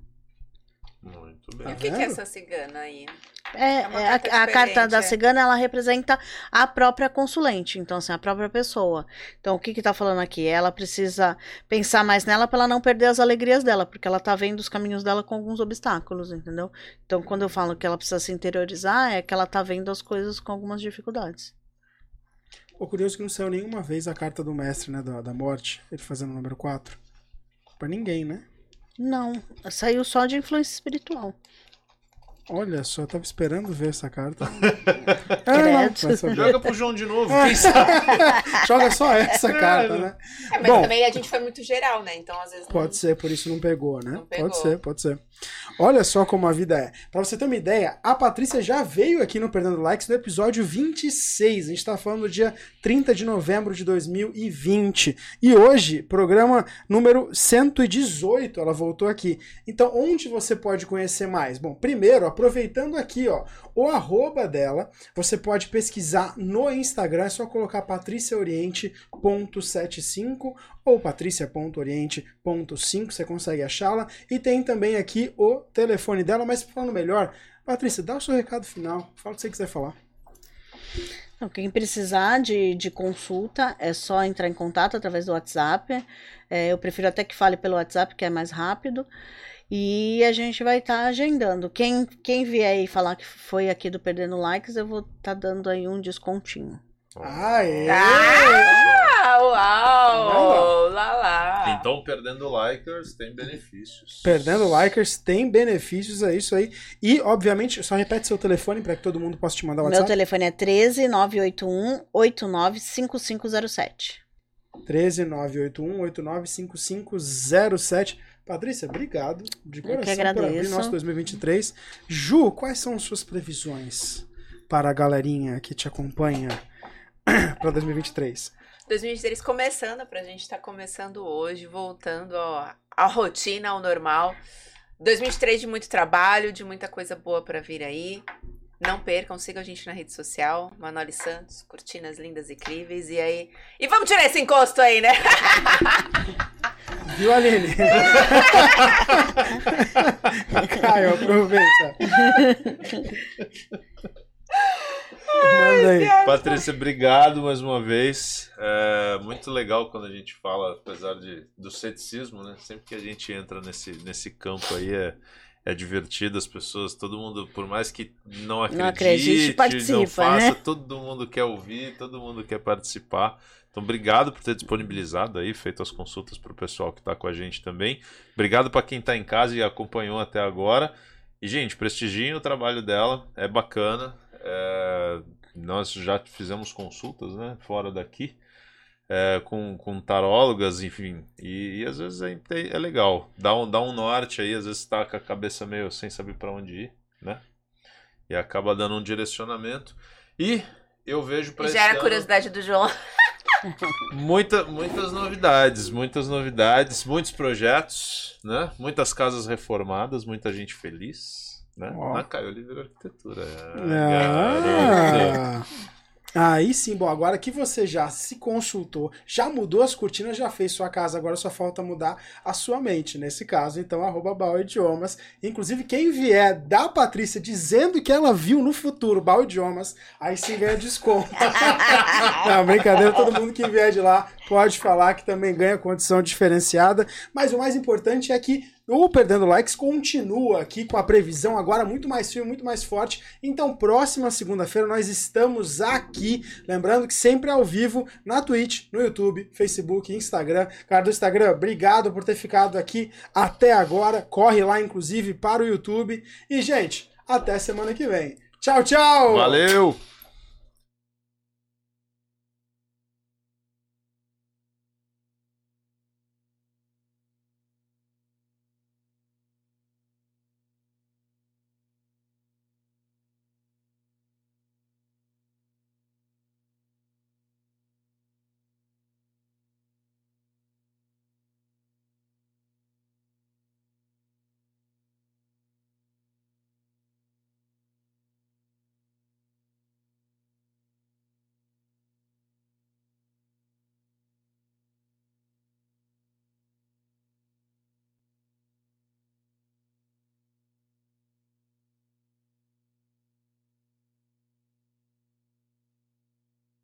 Muito bem. E o que, que é essa cigana aí? É, é carta a, a, carta da cigana ela representa a própria consulente, então assim, a própria pessoa. Então o que que tá falando aqui? Ela precisa pensar mais nela para ela não perder as alegrias dela, porque ela tá vendo os caminhos dela com alguns obstáculos, entendeu? Então quando eu falo que ela precisa se interiorizar, é que ela tá vendo as coisas com algumas dificuldades. O curioso é que não saiu nenhuma vez a carta do mestre, né, da, da morte, ele fazendo o número 4 para ninguém, né? Não, saiu só de influência espiritual. Olha só, eu tava esperando ver essa carta. é, não, Joga pro João de novo, sabe? Joga só essa carta, é. né? É, mas Bom, também a gente foi muito geral, né? Então, às vezes. Pode não... ser, por isso não pegou, né? Não pegou. Pode ser, pode ser. Olha só como a vida é. Pra você ter uma ideia, a Patrícia já veio aqui no Perdendo Likes no episódio 26. A gente tá falando do dia 30 de novembro de 2020. E hoje, programa número 118, ela voltou aqui. Então, onde você pode conhecer mais? Bom, primeiro, aproveitando aqui, ó, o arroba dela, você pode pesquisar no Instagram, é só colocar patriciaoriente.75 ou patricia.oriente.5, você consegue achá-la. E tem também aqui o telefone dela, mas falando melhor, Patrícia, dá o seu recado final. Fala o que você quiser falar. Quem precisar de, de consulta é só entrar em contato através do WhatsApp. É, eu prefiro até que fale pelo WhatsApp, que é mais rápido. E a gente vai estar tá agendando. Quem, quem vier aí falar que foi aqui do Perdendo Likes, eu vou estar tá dando aí um descontinho. Aê! Ah, uau! Lá, lá. Então, perdendo likers tem benefícios. Perdendo likers tem benefícios, é isso aí. E, obviamente, só repete seu telefone para que todo mundo possa te mandar o WhatsApp. Meu telefone é 13 981 895507. 13 981 895507. Patrícia, obrigado de coração por abrir nosso 2023. Ju, quais são suas previsões para a galerinha que te acompanha para 2023? 2023 começando, pra gente estar tá começando hoje, voltando ó, à rotina, ao normal. 2023 de muito trabalho, de muita coisa boa para vir aí. Não percam, sigam a gente na rede social, Manoli Santos, cortinas lindas e incríveis. E aí. E vamos tirar esse encosto aí, né? Viu, Aline? Caio, aproveita. Ai, Patrícia, obrigado mais uma vez. É muito legal quando a gente fala, apesar de, do ceticismo, né? Sempre que a gente entra nesse, nesse campo aí é, é divertido, as pessoas, todo mundo, por mais que não acredite, não, acredite, participa, não faça, né? todo mundo quer ouvir, todo mundo quer participar. Então, obrigado por ter disponibilizado aí, feito as consultas para o pessoal que está com a gente também. Obrigado para quem está em casa e acompanhou até agora. E, gente, prestigiem o trabalho dela, é bacana. É, nós já fizemos consultas, né, fora daqui, é, com, com tarólogas, enfim, e, e às vezes é, é, legal, dá um, dá um norte aí, às vezes está com a cabeça meio sem saber para onde ir, né, e acaba dando um direcionamento. E eu vejo para Já era a curiosidade do João. Muita, muitas novidades, muitas novidades, muitos projetos, né? Muitas casas reformadas, muita gente feliz né? Oh. Na Caio Oliveira Arquitetura. Ah. Aí sim, bom, agora que você já se consultou, já mudou as cortinas, já fez sua casa, agora só falta mudar a sua mente. Nesse caso, então, arroba Idiomas. Inclusive, quem vier da Patrícia dizendo que ela viu no futuro Bau Idiomas, aí sim ganha desconto. Não, brincadeira, todo mundo que vier de lá pode falar que também ganha condição diferenciada. Mas o mais importante é que o Perdendo Likes continua aqui com a previsão agora muito mais firme, muito mais forte. Então, próxima segunda-feira nós estamos aqui. Lembrando que sempre ao vivo na Twitch, no YouTube, Facebook, Instagram. Cara do Instagram, obrigado por ter ficado aqui até agora. Corre lá, inclusive, para o YouTube. E, gente, até semana que vem. Tchau, tchau! Valeu!